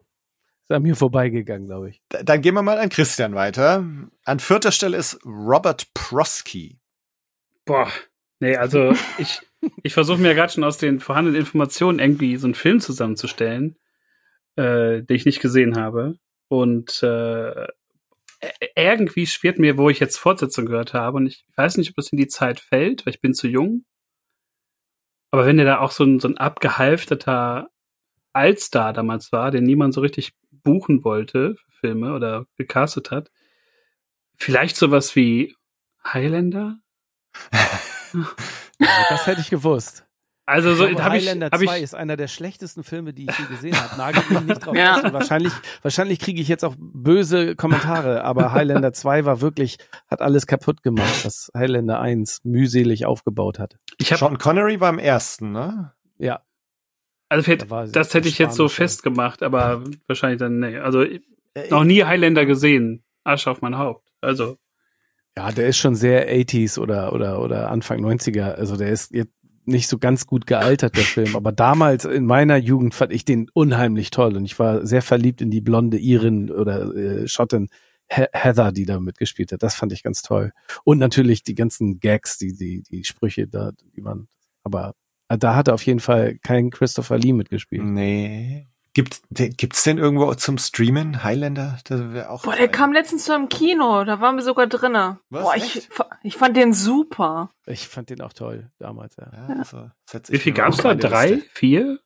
Speaker 4: an mir vorbeigegangen, glaube ich.
Speaker 3: Dann gehen wir mal an Christian weiter. An vierter Stelle ist Robert Prosky.
Speaker 2: Boah, nee, also ich, ich versuche mir gerade schon aus den vorhandenen Informationen irgendwie so einen Film zusammenzustellen, äh, den ich nicht gesehen habe. Und äh, irgendwie schwirrt mir, wo ich jetzt Fortsetzung gehört habe. Und ich weiß nicht, ob das in die Zeit fällt, weil ich bin zu jung. Aber wenn der da auch so ein, so ein abgehalfterter Allstar damals war, den niemand so richtig buchen wollte für Filme oder gecastet hat, vielleicht sowas wie Highlander?
Speaker 4: Also das hätte ich gewusst.
Speaker 2: Also so
Speaker 4: ich glaube,
Speaker 2: habe ich,
Speaker 4: Highlander
Speaker 2: hab
Speaker 4: 2
Speaker 2: ich
Speaker 4: ist einer der schlechtesten Filme, die ich je gesehen habe. Nagelt mich nicht drauf
Speaker 6: Ja.
Speaker 4: Und wahrscheinlich, wahrscheinlich kriege ich jetzt auch böse Kommentare, aber Highlander 2 war wirklich, hat alles kaputt gemacht, was Highlander 1 mühselig aufgebaut hat.
Speaker 2: ich habe
Speaker 3: Sean Connery war im ersten, ne?
Speaker 4: Ja.
Speaker 2: also
Speaker 4: Da
Speaker 2: hätte,
Speaker 4: war
Speaker 2: das hätte ich jetzt so festgemacht, aber wahrscheinlich dann nee. Also noch nie Highlander gesehen. Asche auf mein Haupt. Also
Speaker 4: Ja, der ist schon sehr 80s oder, oder, oder Anfang 90er. Also der ist jetzt nicht so ganz gut gealtert, der Film. Aber damals in meiner Jugend fand ich den unheimlich toll und ich war sehr verliebt in die blonde Irin oder äh, Schottin He Heather, die da mitgespielt hat. Das fand ich ganz toll. Und natürlich die ganzen Gags, die, die, die Sprüche da, die waren, aber da hat er auf jeden Fall kein Christopher Lee mitgespielt.
Speaker 3: Nee. Gibt, gibt's den irgendwo zum Streamen? Highlander? Das wäre auch.
Speaker 6: Boah, der kam letztens zu einem Kino, da waren wir sogar drinne.
Speaker 3: Was,
Speaker 6: Boah, ich,
Speaker 3: echt?
Speaker 6: ich fand den super.
Speaker 4: Ich fand den auch toll damals, ja.
Speaker 3: Ja, also,
Speaker 2: Wie viel gab's da? Drei?
Speaker 3: Liste.
Speaker 2: Vier?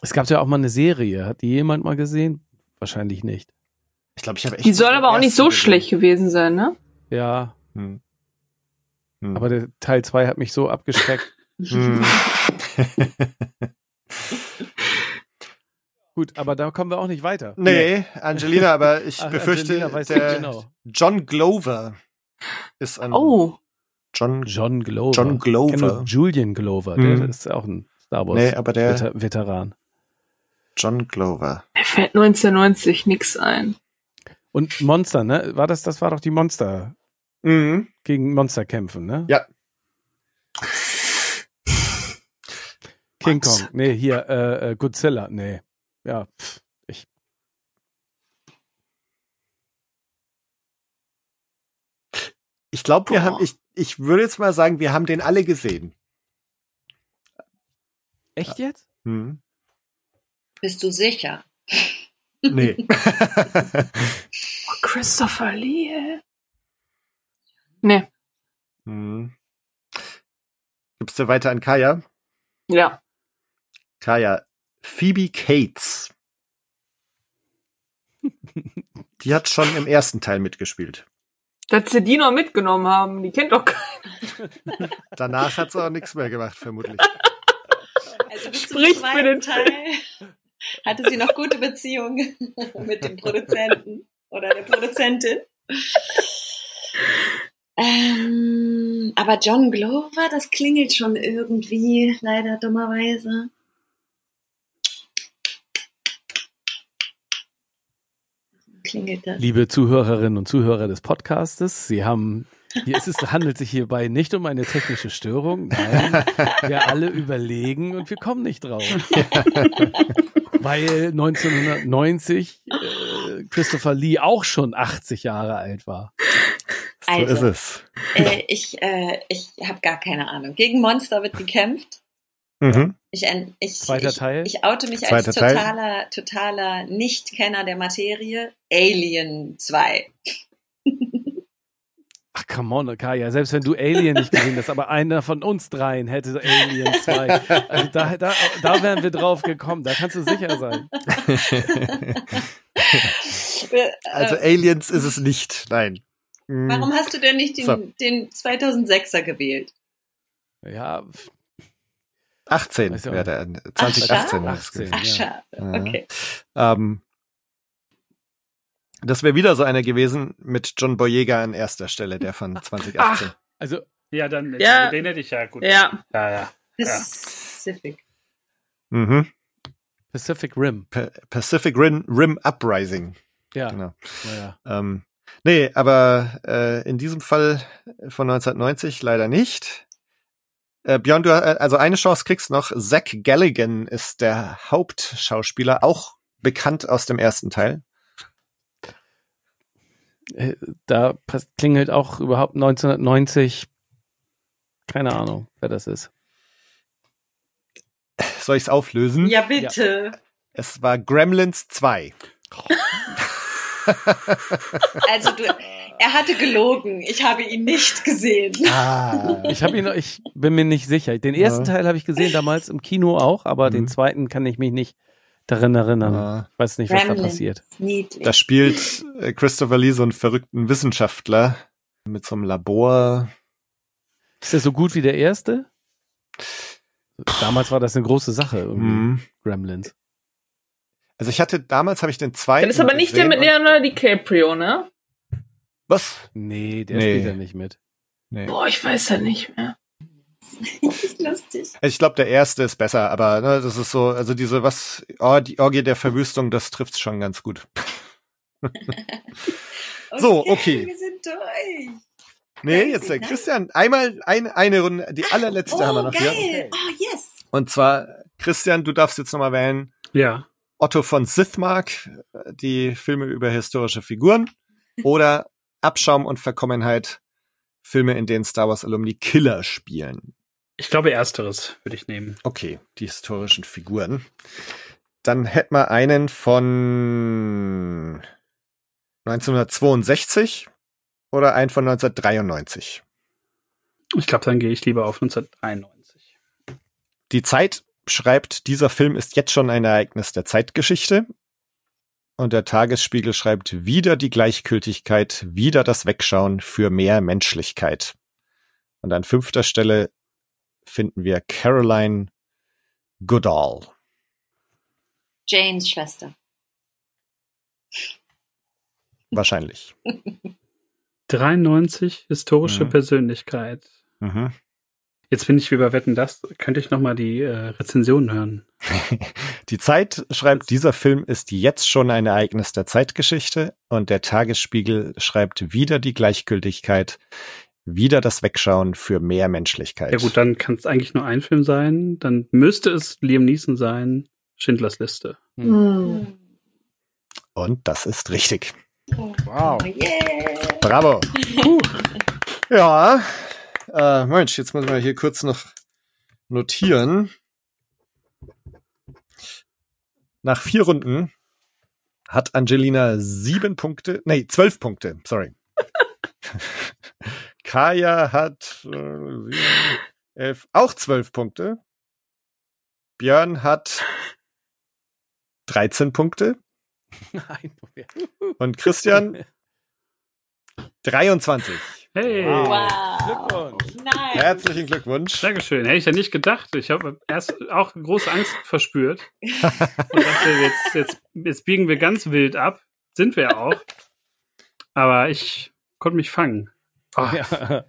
Speaker 4: Es gab ja auch mal eine Serie. Hat die jemand mal gesehen? Wahrscheinlich nicht.
Speaker 3: Ich glaube, ich habe echt.
Speaker 6: Die soll aber auch nicht so
Speaker 3: gesehen.
Speaker 6: schlecht gewesen sein, ne?
Speaker 4: Ja,
Speaker 3: Hm. Hm.
Speaker 4: aber der Teil 2 hat mich so abgeschreckt.
Speaker 3: Hm.
Speaker 4: Gut, aber da kommen wir auch nicht weiter.
Speaker 3: nee, Angelina, aber ich
Speaker 4: Ach,
Speaker 3: befürchte, der
Speaker 4: genau.
Speaker 3: John Glover ist ein
Speaker 6: Oh,
Speaker 3: John.
Speaker 4: John Glover.
Speaker 3: John Glover.
Speaker 4: Julian Glover,
Speaker 3: Mhm.
Speaker 4: der ist auch ein Star Wars
Speaker 3: Nee, aber der
Speaker 4: Veter Veteran.
Speaker 3: John Glover.
Speaker 6: mir fällt 1990 nix ein.
Speaker 4: Und Monster, ne? War das, das war doch die Monster
Speaker 3: Mhm.
Speaker 4: gegen Monster kämpfen, ne?
Speaker 3: Ja.
Speaker 4: King? Kong. Nee, hier, äh, äh, Godzilla. Nee. Ja, pff, ich.
Speaker 3: Ich glaube, wir
Speaker 6: Boah.
Speaker 3: haben, ich, ich würde jetzt mal sagen, wir haben den alle gesehen.
Speaker 4: Echt jetzt?
Speaker 3: Hm.
Speaker 5: Bist du sicher?
Speaker 3: Nee.
Speaker 6: Oh, Christopher Lee. Nee,
Speaker 3: hm. Gibst du weiter an Kaya?
Speaker 6: ja.
Speaker 3: Kaya, Phoebe Cates. Die hat schon im ersten Teil mitgespielt.
Speaker 6: Dass sie die noch mitgenommen haben, die kennt doch keiner.
Speaker 3: Danach hat sie auch nichts mehr gemacht, vermutlich.
Speaker 5: Also bis zum
Speaker 6: Spricht für
Speaker 5: zweiten
Speaker 6: den-
Speaker 5: Teil hatte sie noch gute Beziehungen mit dem Produzenten oder der Produzentin. Ähm, aber John Glover, das klingelt schon irgendwie, leider dummerweise. Klingelt das?
Speaker 4: Liebe Zuhörerinnen und Zuhörer des Podcastes, Sie haben, hier ist es handelt sich hierbei nicht um eine technische Störung. Nein, wir alle überlegen und wir kommen nicht drauf. Weil 1990 äh, Christopher Lee auch schon 80 Jahre alt war.
Speaker 3: So
Speaker 5: Also.
Speaker 3: ist es.
Speaker 5: Äh, ich äh, ich habe gar keine Ahnung. Gegen Monster wird gekämpft.
Speaker 3: Mhm.
Speaker 5: Ich, ich,
Speaker 4: Zweiter
Speaker 5: ich,
Speaker 4: Teil?
Speaker 5: ich oute mich
Speaker 3: Zweiter
Speaker 5: als
Speaker 3: Teil.
Speaker 5: totaler, totaler Nicht-Kenner der Materie. Alien 2.
Speaker 4: Ach, come on, Kaya, selbst wenn du Alien nicht gesehen hast, aber einer von uns dreien hätte Alien 2. Also da, da, da wären wir drauf gekommen, da kannst du sicher sein.
Speaker 5: Äh,
Speaker 3: Also Aliens ist es nicht, nein.
Speaker 5: Warum hast du denn nicht den,
Speaker 3: So.
Speaker 5: den 2006er gewählt?
Speaker 4: Ja,
Speaker 3: 18
Speaker 4: Weiß ja
Speaker 3: wäre der. 2018.
Speaker 5: Ach,
Speaker 3: ist es
Speaker 4: 18.
Speaker 3: gewesen.
Speaker 5: Ach,
Speaker 4: Ja.
Speaker 5: schade.
Speaker 3: Ja.
Speaker 5: Okay.
Speaker 3: Ähm, das wäre wieder so einer gewesen mit John Boyega an erster Stelle, der von 2018.
Speaker 4: also
Speaker 2: Ja, dann
Speaker 6: Ja.
Speaker 2: den hätte ich ja gut.
Speaker 6: Ja.
Speaker 2: Ja, ja.
Speaker 5: Pacific.
Speaker 3: Mhm.
Speaker 4: Pacific Rim.
Speaker 3: Pa Pacific Rim, Rim Uprising.
Speaker 4: Ja,
Speaker 3: Genau.
Speaker 4: naja.
Speaker 3: Ähm, nee, aber äh, in diesem Fall von 1990 leider nicht. Äh, Björn, du, äh, also eine Chance kriegst noch. Zach Galligan ist der Hauptschauspieler, auch bekannt aus dem ersten Teil.
Speaker 4: Äh, Da klingelt auch überhaupt 1990. Keine Ahnung, wer das ist.
Speaker 3: Soll ich es auflösen?
Speaker 5: Ja, bitte.
Speaker 3: Es war Gremlins 2.
Speaker 5: Also du, er hatte gelogen. Ich habe ihn nicht gesehen.
Speaker 3: Ah.
Speaker 4: Ich habe ihn, ich bin mir nicht sicher. Den ersten
Speaker 3: Ja.
Speaker 4: Teil habe ich gesehen damals im Kino auch, aber den
Speaker 3: Mhm.
Speaker 4: zweiten kann ich mich nicht daran erinnern.
Speaker 3: Ah.
Speaker 4: Ich weiß nicht, was da
Speaker 5: Gremlins.
Speaker 4: passiert.
Speaker 5: Niedlich.
Speaker 3: Da spielt äh, Christopher Lee so einen verrückten Wissenschaftler mit so einem Labor.
Speaker 4: Ist der so gut wie der erste? Damals war das eine große Sache, irgendwie,
Speaker 3: Mhm.
Speaker 4: Gremlins.
Speaker 3: Also ich hatte damals habe ich den zweiten.
Speaker 6: Das ist aber nicht der mit Leonardo DiCaprio, ne?
Speaker 3: Was?
Speaker 4: Nee, der
Speaker 3: Nee.
Speaker 4: spielt ja nicht mit.
Speaker 3: Nee.
Speaker 6: Boah, ich weiß ja nicht mehr.
Speaker 5: lustig.
Speaker 3: Also ich glaube, der erste ist besser, aber ne, das ist so, also diese, was, oh, die Orgie der Verwüstung, das trifft's schon ganz gut. So, okay.
Speaker 5: Wir sind durch.
Speaker 3: Nee, jetzt der? Christian. Einmal eine, eine Runde, die allerletzte
Speaker 5: oh,
Speaker 3: haben wir noch
Speaker 5: geil.
Speaker 3: hier.
Speaker 5: Oh, yes.
Speaker 3: Und zwar, Christian, du darfst jetzt nochmal wählen.
Speaker 2: Ja.
Speaker 3: Otto von Sithmark, die Filme über historische Figuren. Oder Abschaum und Verkommenheit, Filme, in denen Star Wars Alumni Killer spielen.
Speaker 2: Ich glaube, ersteres würde ich nehmen.
Speaker 3: Okay, die historischen Figuren. Dann hätten wir einen von 1962 oder einen von 1993.
Speaker 2: Ich glaube, dann gehe ich lieber auf 1991.
Speaker 3: Die Zeit schreibt, dieser Film ist jetzt schon ein Ereignis der Zeitgeschichte. Und der Tagesspiegel schreibt wieder die Gleichgültigkeit, wieder das Wegschauen für mehr Menschlichkeit. Und an fünfter Stelle finden wir Caroline Goodall.
Speaker 5: Janes Schwester.
Speaker 3: Wahrscheinlich.
Speaker 2: 93, historische
Speaker 3: Mhm.
Speaker 2: Persönlichkeit.
Speaker 3: Mhm.
Speaker 2: Jetzt bin ich wie bei Wetten, das könnte ich noch mal die äh, Rezension hören.
Speaker 3: Die Zeit schreibt, dieser Film ist jetzt schon ein Ereignis der Zeitgeschichte und der Tagesspiegel schreibt wieder die Gleichgültigkeit, wieder das Wegschauen für mehr Menschlichkeit.
Speaker 2: Ja gut, dann kann es eigentlich nur ein Film sein. Dann müsste es Liam Neeson sein. Schindlers Liste.
Speaker 5: Hm.
Speaker 3: Und das ist richtig.
Speaker 4: Wow.
Speaker 5: Oh, yeah.
Speaker 3: Bravo. Ja, äh, Mensch, jetzt muss man hier kurz noch notieren. Nach vier Runden hat Angelina sieben Punkte, nee, zwölf Punkte, sorry. Kaya hat äh, sieben, elf, auch zwölf Punkte. Björn hat 13 Punkte
Speaker 4: Nein.
Speaker 3: und Christian 23.
Speaker 2: Hey,
Speaker 5: Wow.
Speaker 4: Glückwunsch.
Speaker 5: Nice.
Speaker 3: Herzlichen Glückwunsch.
Speaker 2: Dankeschön. Hätte ich ja nicht gedacht. Ich habe erst auch große Angst verspürt. Und dachte, jetzt, jetzt, jetzt biegen wir ganz wild ab. Sind wir auch. Aber ich konnte mich fangen. Ah,
Speaker 4: Ja.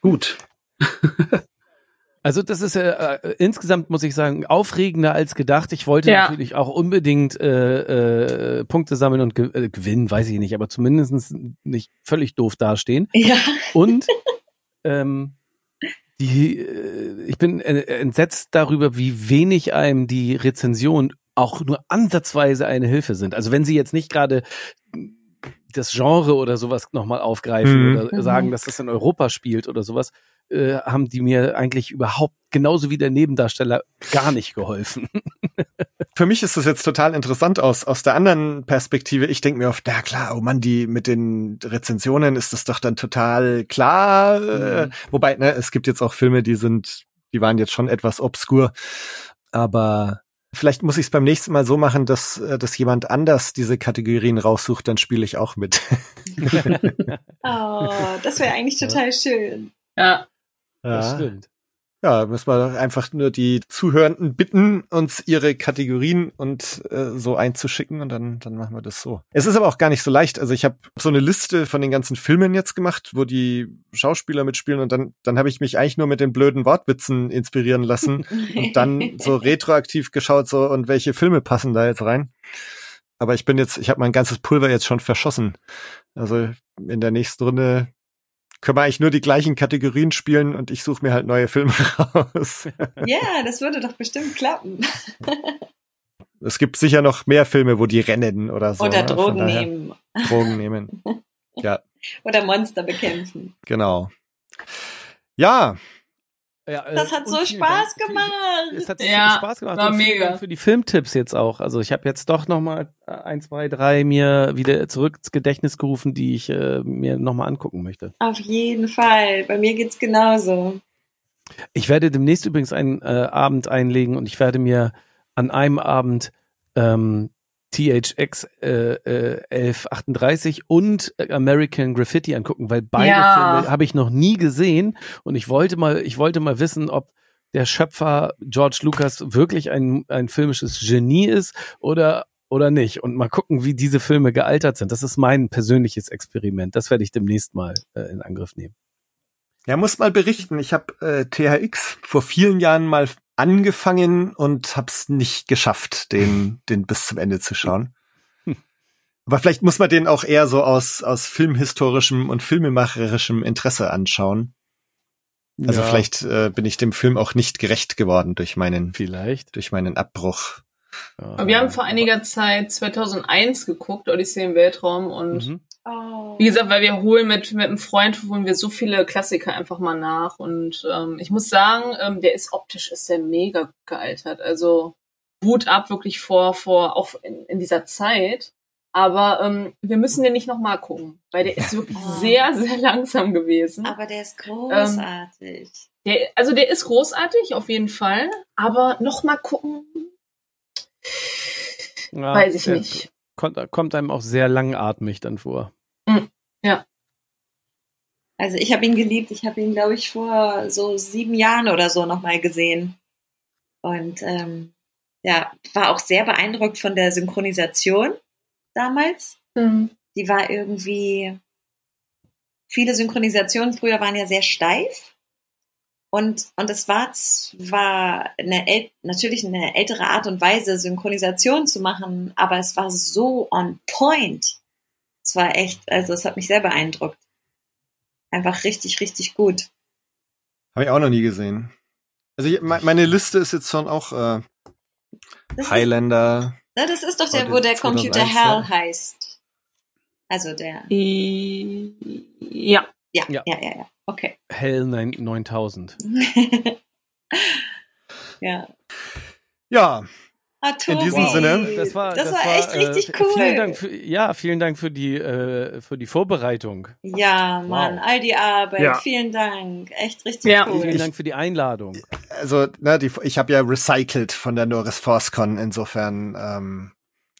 Speaker 2: Gut.
Speaker 4: Also das ist äh, äh, insgesamt muss ich sagen aufregender als gedacht. Ich wollte
Speaker 6: Ja.
Speaker 4: natürlich auch unbedingt äh, äh, Punkte sammeln und ge äh, gewinnen, weiß ich nicht, aber zumindest nicht völlig doof dastehen.
Speaker 5: Ja.
Speaker 4: Und ähm, die, äh, ich bin entsetzt darüber, wie wenig einem die Rezension auch nur ansatzweise eine Hilfe sind. Also wenn sie jetzt nicht gerade das Genre oder sowas nochmal aufgreifen
Speaker 3: Mhm.
Speaker 4: oder
Speaker 5: Mhm.
Speaker 4: sagen, dass das in Europa spielt oder sowas, äh, haben die mir eigentlich überhaupt, genauso wie der Nebendarsteller, gar nicht geholfen.
Speaker 3: Für mich ist das jetzt total interessant aus, aus der anderen Perspektive. Ich denke mir oft, na klar, oh Mann, die mit den Rezensionen ist das doch dann total klar. Äh,
Speaker 4: Mhm.
Speaker 3: wobei, ne, es gibt jetzt auch Filme, die sind, die waren jetzt schon etwas obskur. Aber vielleicht muss ich es beim nächsten Mal so machen, dass, äh, dass jemand anders diese Kategorien raussucht, dann spiele ich auch mit.
Speaker 5: Oh, das wäre eigentlich total schön.
Speaker 6: Ja.
Speaker 4: Das stimmt.
Speaker 3: Ja, müssen wir doch einfach nur die Zuhörenden bitten, uns ihre Kategorien und äh, so einzuschicken und dann, dann machen wir das so. Es ist aber auch gar nicht so leicht. Also ich habe so eine Liste von den ganzen Filmen jetzt gemacht, wo die Schauspieler mitspielen und dann, dann habe ich mich eigentlich nur mit den blöden Wortwitzen inspirieren lassen und dann so retroaktiv geschaut, so und welche Filme passen da jetzt rein. Aber ich bin jetzt, ich habe mein ganzes Pulver jetzt schon verschossen. Also in der nächsten Runde können wir eigentlich nur die gleichen Kategorien spielen und ich suche mir halt neue Filme raus.
Speaker 5: Ja, das würde doch bestimmt klappen.
Speaker 3: Es gibt sicher noch mehr Filme, wo die rennen oder so.
Speaker 5: Oder
Speaker 3: ne?
Speaker 5: Drogen nehmen.
Speaker 3: Drogen nehmen. Ja,
Speaker 5: Oder Monster bekämpfen.
Speaker 3: genau. Ja,
Speaker 4: Ja, äh,
Speaker 5: Das hat so Spaß
Speaker 4: Dank
Speaker 5: gemacht.
Speaker 4: Es hat so
Speaker 6: Ja,
Speaker 4: viel Spaß gemacht.
Speaker 6: war
Speaker 4: und
Speaker 6: mega.
Speaker 4: Dank Für die Filmtipps jetzt auch. Also ich habe jetzt doch noch mal äh, ein, zwei, drei mir wieder zurück ins Gedächtnis gerufen, die ich äh, mir noch mal angucken möchte.
Speaker 5: Auf jeden Fall. Bei mir geht's genauso.
Speaker 4: Ich werde demnächst übrigens einen äh, Abend einlegen und ich werde mir an einem Abend ähm, THX äh, äh, 1138 und American Graffiti angucken, weil beide
Speaker 6: Ja.
Speaker 4: Filme habe ich noch nie gesehen und ich wollte mal, ich wollte mal wissen, ob der Schöpfer George Lucas wirklich ein, ein filmisches Genie ist oder oder nicht und mal gucken, wie diese Filme gealtert sind. Das ist mein persönliches Experiment. Das werde ich demnächst mal äh, in Angriff nehmen.
Speaker 3: ja, muss mal berichten. Ich habe äh, THX vor vielen Jahren mal angefangen und hab's nicht geschafft, den, den bis zum Ende zu schauen. Aber vielleicht muss man den auch eher so aus, aus filmhistorischem und filmemacherischem Interesse anschauen. Also
Speaker 4: Ja,
Speaker 3: vielleicht äh, bin ich dem Film auch nicht gerecht geworden durch meinen,
Speaker 4: Vielleicht.
Speaker 3: durch meinen Abbruch.
Speaker 4: Ja.
Speaker 6: Wir haben vor einiger Zeit 2001 geguckt, Odyssee im Weltraum und
Speaker 4: Mhm.
Speaker 5: Oh.
Speaker 6: Wie gesagt, weil wir holen mit, mit einem Freund, holen wir so viele Klassiker einfach mal nach. Und ähm, ich muss sagen, ähm, der ist optisch ist der mega gut gealtert. Also Hut ab wirklich vor, vor auch in, in dieser Zeit. Aber ähm, wir müssen den nicht nochmal gucken, weil der ist wirklich
Speaker 5: Oh.
Speaker 6: sehr, sehr langsam gewesen.
Speaker 5: Aber der ist großartig.
Speaker 6: Der, also der ist großartig, auf jeden Fall. Aber nochmal gucken,
Speaker 4: Ja,
Speaker 6: weiß ich nicht.
Speaker 4: Kommt, kommt einem auch sehr langatmig dann vor.
Speaker 5: Also ich habe ihn geliebt. Ich habe ihn, glaube ich, vor so sieben Jahren oder so nochmal gesehen. Und ähm, ja, war auch sehr beeindruckt von der Synchronisation damals.
Speaker 6: Hm.
Speaker 5: Die war irgendwie. Viele Synchronisationen früher waren ja sehr steif. Und, und es war zwar eine, natürlich eine ältere Art und Weise, Synchronisation zu machen, aber es war so on point. Es war echt, also es hat mich sehr beeindruckt. Einfach richtig, richtig gut.
Speaker 3: Habe ich auch noch nie gesehen. Also ich, me- meine Liste ist jetzt schon auch äh,
Speaker 5: Das ist,
Speaker 3: Highlander.
Speaker 5: na, das ist doch der, wo der
Speaker 3: 2001,
Speaker 5: Computer Hell heißt. Also der.
Speaker 6: Ja.
Speaker 5: Ja,
Speaker 4: Ja.
Speaker 5: ja, ja, ja. Okay.
Speaker 4: Hell 9 9000.
Speaker 5: ja.
Speaker 3: Ja,
Speaker 5: Ah, Tobi,
Speaker 3: In diesem Sinne,
Speaker 4: Das war,
Speaker 5: das war echt
Speaker 4: äh,
Speaker 5: richtig cool.
Speaker 4: Vielen Dank für, ja, vielen Dank für die, äh, für die Vorbereitung.
Speaker 5: Ja, Mann,
Speaker 4: Wow.
Speaker 5: all die Arbeit.
Speaker 2: Ja.
Speaker 5: Vielen Dank. Echt richtig
Speaker 6: Ja.
Speaker 5: cool.
Speaker 4: Vielen Dank für die Einladung.
Speaker 3: also ne, die, ich habe ja recycelt von der Norris ForceCon insofern. Ähm,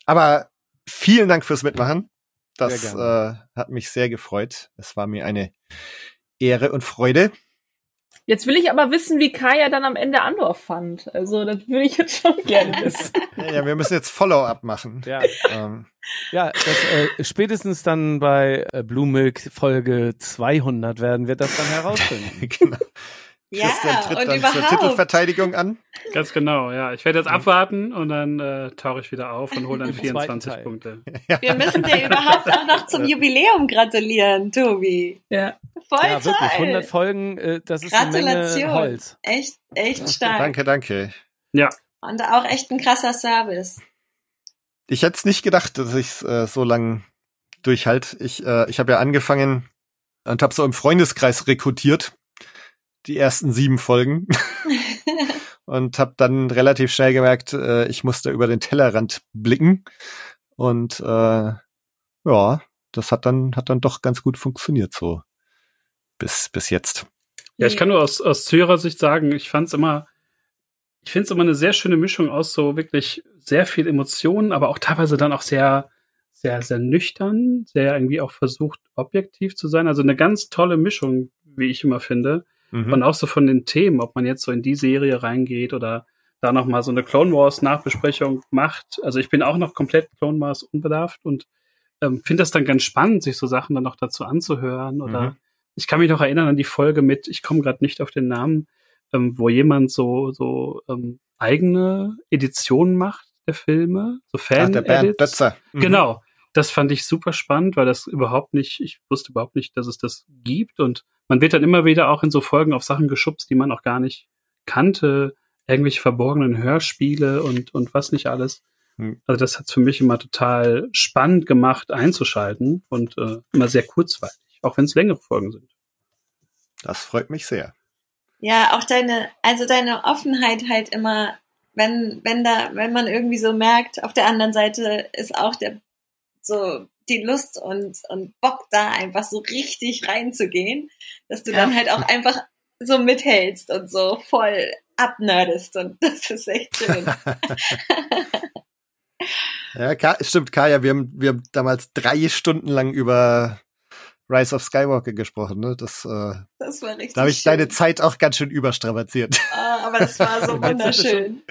Speaker 3: aber vielen Dank fürs Mitmachen. Das äh, hat mich sehr gefreut. Es war mir eine Ehre und Freude.
Speaker 6: Jetzt will ich aber wissen, wie Kaya dann am Ende Andor fand. Also, das würde ich jetzt schon gerne wissen.
Speaker 3: Ja, ja, wir müssen jetzt Follow-up machen.
Speaker 4: Ja,
Speaker 3: Ähm,
Speaker 4: ja das, äh, spätestens dann bei äh, Blue Milk Folge 200 werden wir das dann herausfinden.
Speaker 3: genau.
Speaker 5: Ja,
Speaker 3: Christian tritt
Speaker 5: und
Speaker 3: dann zur
Speaker 5: überhaupt.
Speaker 3: Titelverteidigung an.
Speaker 2: Ganz genau, ja. Ich werde jetzt abwarten und dann äh, tauche ich wieder auf und hole dann
Speaker 4: Im zweiten
Speaker 2: 24
Speaker 4: Teil.
Speaker 2: Punkte.
Speaker 5: Wir müssen dir überhaupt auch noch zum Jubiläum gratulieren, Tobi.
Speaker 6: Ja.
Speaker 5: Voll
Speaker 4: ja,
Speaker 5: toll.
Speaker 4: wirklich. 100 Folgen, äh, das ist eine Menge
Speaker 5: Gratulation.
Speaker 4: Holz.
Speaker 5: Echt, echt stark.
Speaker 3: Danke, danke.
Speaker 2: Ja,
Speaker 5: Und auch echt ein krasser Service.
Speaker 3: Ich hätte es nicht gedacht, dass ich äh, so lang durchhalte. Ich, äh, ich habe ja angefangen und habe so im Freundeskreis rekrutiert, die ersten sieben Folgen. und habe dann relativ schnell gemerkt, äh, ich musste über den Tellerrand blicken. Und äh, ja, das hat dann, hat dann doch ganz gut funktioniert so bis, bis jetzt.
Speaker 2: Ja, ich kann nur aus, aus Zuhörersicht sagen, ich fand's immer, ich finde es immer eine sehr schöne Mischung aus so wirklich sehr viel Emotionen, aber auch teilweise dann auch sehr, sehr, sehr nüchtern, sehr irgendwie auch versucht, objektiv zu sein. Also eine ganz tolle Mischung, wie ich immer finde.
Speaker 3: Mhm.
Speaker 2: Und auch so von den Themen, ob man jetzt so in die Serie reingeht oder da nochmal so eine Clone Wars Nachbesprechung macht. Also ich bin auch noch komplett Clone Wars unbedarft und ähm, finde das dann ganz spannend, sich so Sachen dann noch dazu anzuhören. Oder
Speaker 3: Mhm.
Speaker 2: ich kann mich noch erinnern an die Folge mit, ich komme gerade nicht auf den Namen, ähm, wo jemand so, so ähm, eigene Editionen macht der Filme, so
Speaker 3: Ach,
Speaker 2: Fan
Speaker 3: der Bernd. Dötzer. Mhm.
Speaker 2: Genau. Das fand ich super spannend, weil das überhaupt nicht, ich wusste überhaupt nicht, dass es das gibt. Und man wird dann immer wieder auch in so Folgen auf Sachen geschubst, die man auch gar nicht kannte. Irgendwelche verborgenen Hörspiele und, und was nicht alles.
Speaker 3: Hm.
Speaker 2: Also das hat für mich immer total spannend gemacht, einzuschalten und äh, immer sehr kurzweilig, auch wenn es längere Folgen sind.
Speaker 3: Das freut mich sehr.
Speaker 5: Ja, auch deine, also deine Offenheit halt immer, wenn, wenn da, wenn man irgendwie so merkt, auf der anderen Seite ist auch der, so die Lust und, und Bock da einfach so richtig reinzugehen, dass du
Speaker 6: Ja.
Speaker 5: dann halt auch einfach so mithältst und so voll abnerdest und das ist echt schön.
Speaker 3: Ja, Ka stimmt, Kaya, wir haben, wir haben damals drei Stunden lang über Rise of Skywalker gesprochen, ne? Das, äh,
Speaker 5: Das war richtig
Speaker 3: da habe ich
Speaker 5: schön.
Speaker 3: deine Zeit auch ganz schön überstrapaziert.
Speaker 5: Ah, aber das war so wunderschön.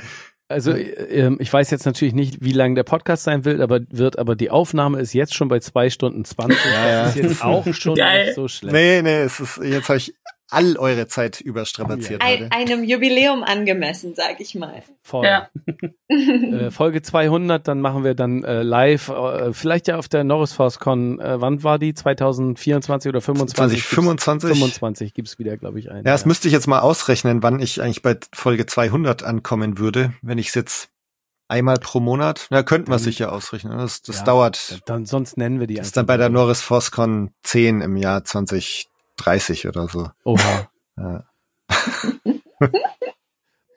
Speaker 4: Also äh, ähm, ich weiß jetzt natürlich nicht, wie lang der Podcast sein will, aber wird, aber die Aufnahme ist jetzt schon bei zwei Stunden 20.
Speaker 3: Ja, ja.
Speaker 4: Das ist jetzt auch schon
Speaker 6: Geil.
Speaker 4: nicht so schlecht.
Speaker 3: Nee, nee, es ist, jetzt habe ich all eure Zeit überstrapaziert
Speaker 5: Ein,
Speaker 3: habe.
Speaker 5: einem Jubiläum angemessen, sag ich mal.
Speaker 4: Voll.
Speaker 6: Ja.
Speaker 4: Äh, Folge 200, dann machen wir dann äh, live, äh, vielleicht ja auf der Norris Force Con. Äh, wann war die? 2024 oder 25?
Speaker 3: 2025?
Speaker 4: 25 gibt's wieder, glaube ich, einen.
Speaker 3: Ja, das müsste ich jetzt mal ausrechnen, wann ich eigentlich bei Folge 200 ankommen würde, wenn ich es jetzt einmal pro Monat. Na, könnten wir sicher ausrechnen. Das, das
Speaker 4: Ja,
Speaker 3: dauert.
Speaker 4: Dann sonst nennen wir die
Speaker 3: Das ist dann bei der. Norris ForceCon 10 im Jahr 2030 oder so.
Speaker 4: Oha.
Speaker 3: Ja.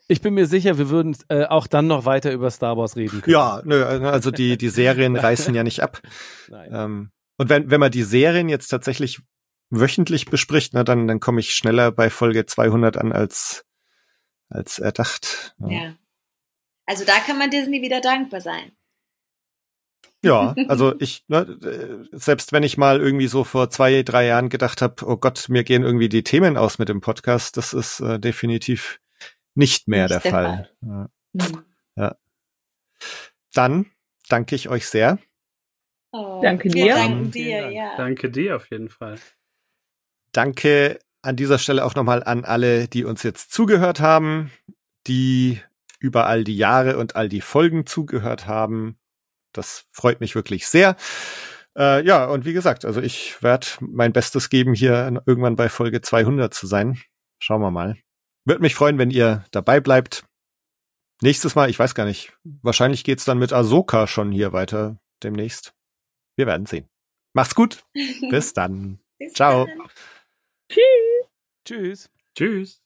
Speaker 4: Ich bin mir sicher, wir würden äh, auch dann noch weiter über Star Wars reden können.
Speaker 3: Ja, nö, also die, die Serien reißen ja nicht ab.
Speaker 4: Nein.
Speaker 3: Ähm, und wenn, wenn man die Serien jetzt tatsächlich wöchentlich bespricht, na, dann, dann komme ich schneller bei Folge 200 an als, als erdacht.
Speaker 5: Ja. Also da kann man Disney wieder dankbar sein.
Speaker 3: Ja, also ich, ne, äh, selbst wenn ich mal irgendwie so vor zwei, drei Jahren gedacht habe, oh Gott, mir gehen irgendwie die Themen aus mit dem Podcast, das ist äh, definitiv nicht mehr
Speaker 5: Nicht
Speaker 3: der,
Speaker 5: der
Speaker 3: Fall. Ja.
Speaker 5: Hm.
Speaker 3: Dann danke ich euch sehr.
Speaker 5: Oh,
Speaker 6: Danke dir.
Speaker 2: Vielen
Speaker 5: dir,
Speaker 2: Dank.
Speaker 5: ja.
Speaker 2: Danke dir auf jeden Fall.
Speaker 3: Danke an dieser Stelle auch nochmal an alle, die uns jetzt zugehört haben, die über all die Jahre und all die Folgen zugehört haben. Das freut mich wirklich sehr. Äh, ja, und wie gesagt, also ich werde mein Bestes geben, hier irgendwann bei Folge 200 zu sein. Schauen wir mal. Würde mich freuen, wenn ihr dabei bleibt. Nächstes Mal, ich weiß gar nicht, wahrscheinlich geht's dann mit Ahsoka schon hier weiter demnächst. Wir werden sehen. Macht's gut. Bis dann.
Speaker 5: Bis
Speaker 3: Ciao.
Speaker 5: dann.
Speaker 4: Tschüss.
Speaker 2: Tschüss.
Speaker 5: Tschüss.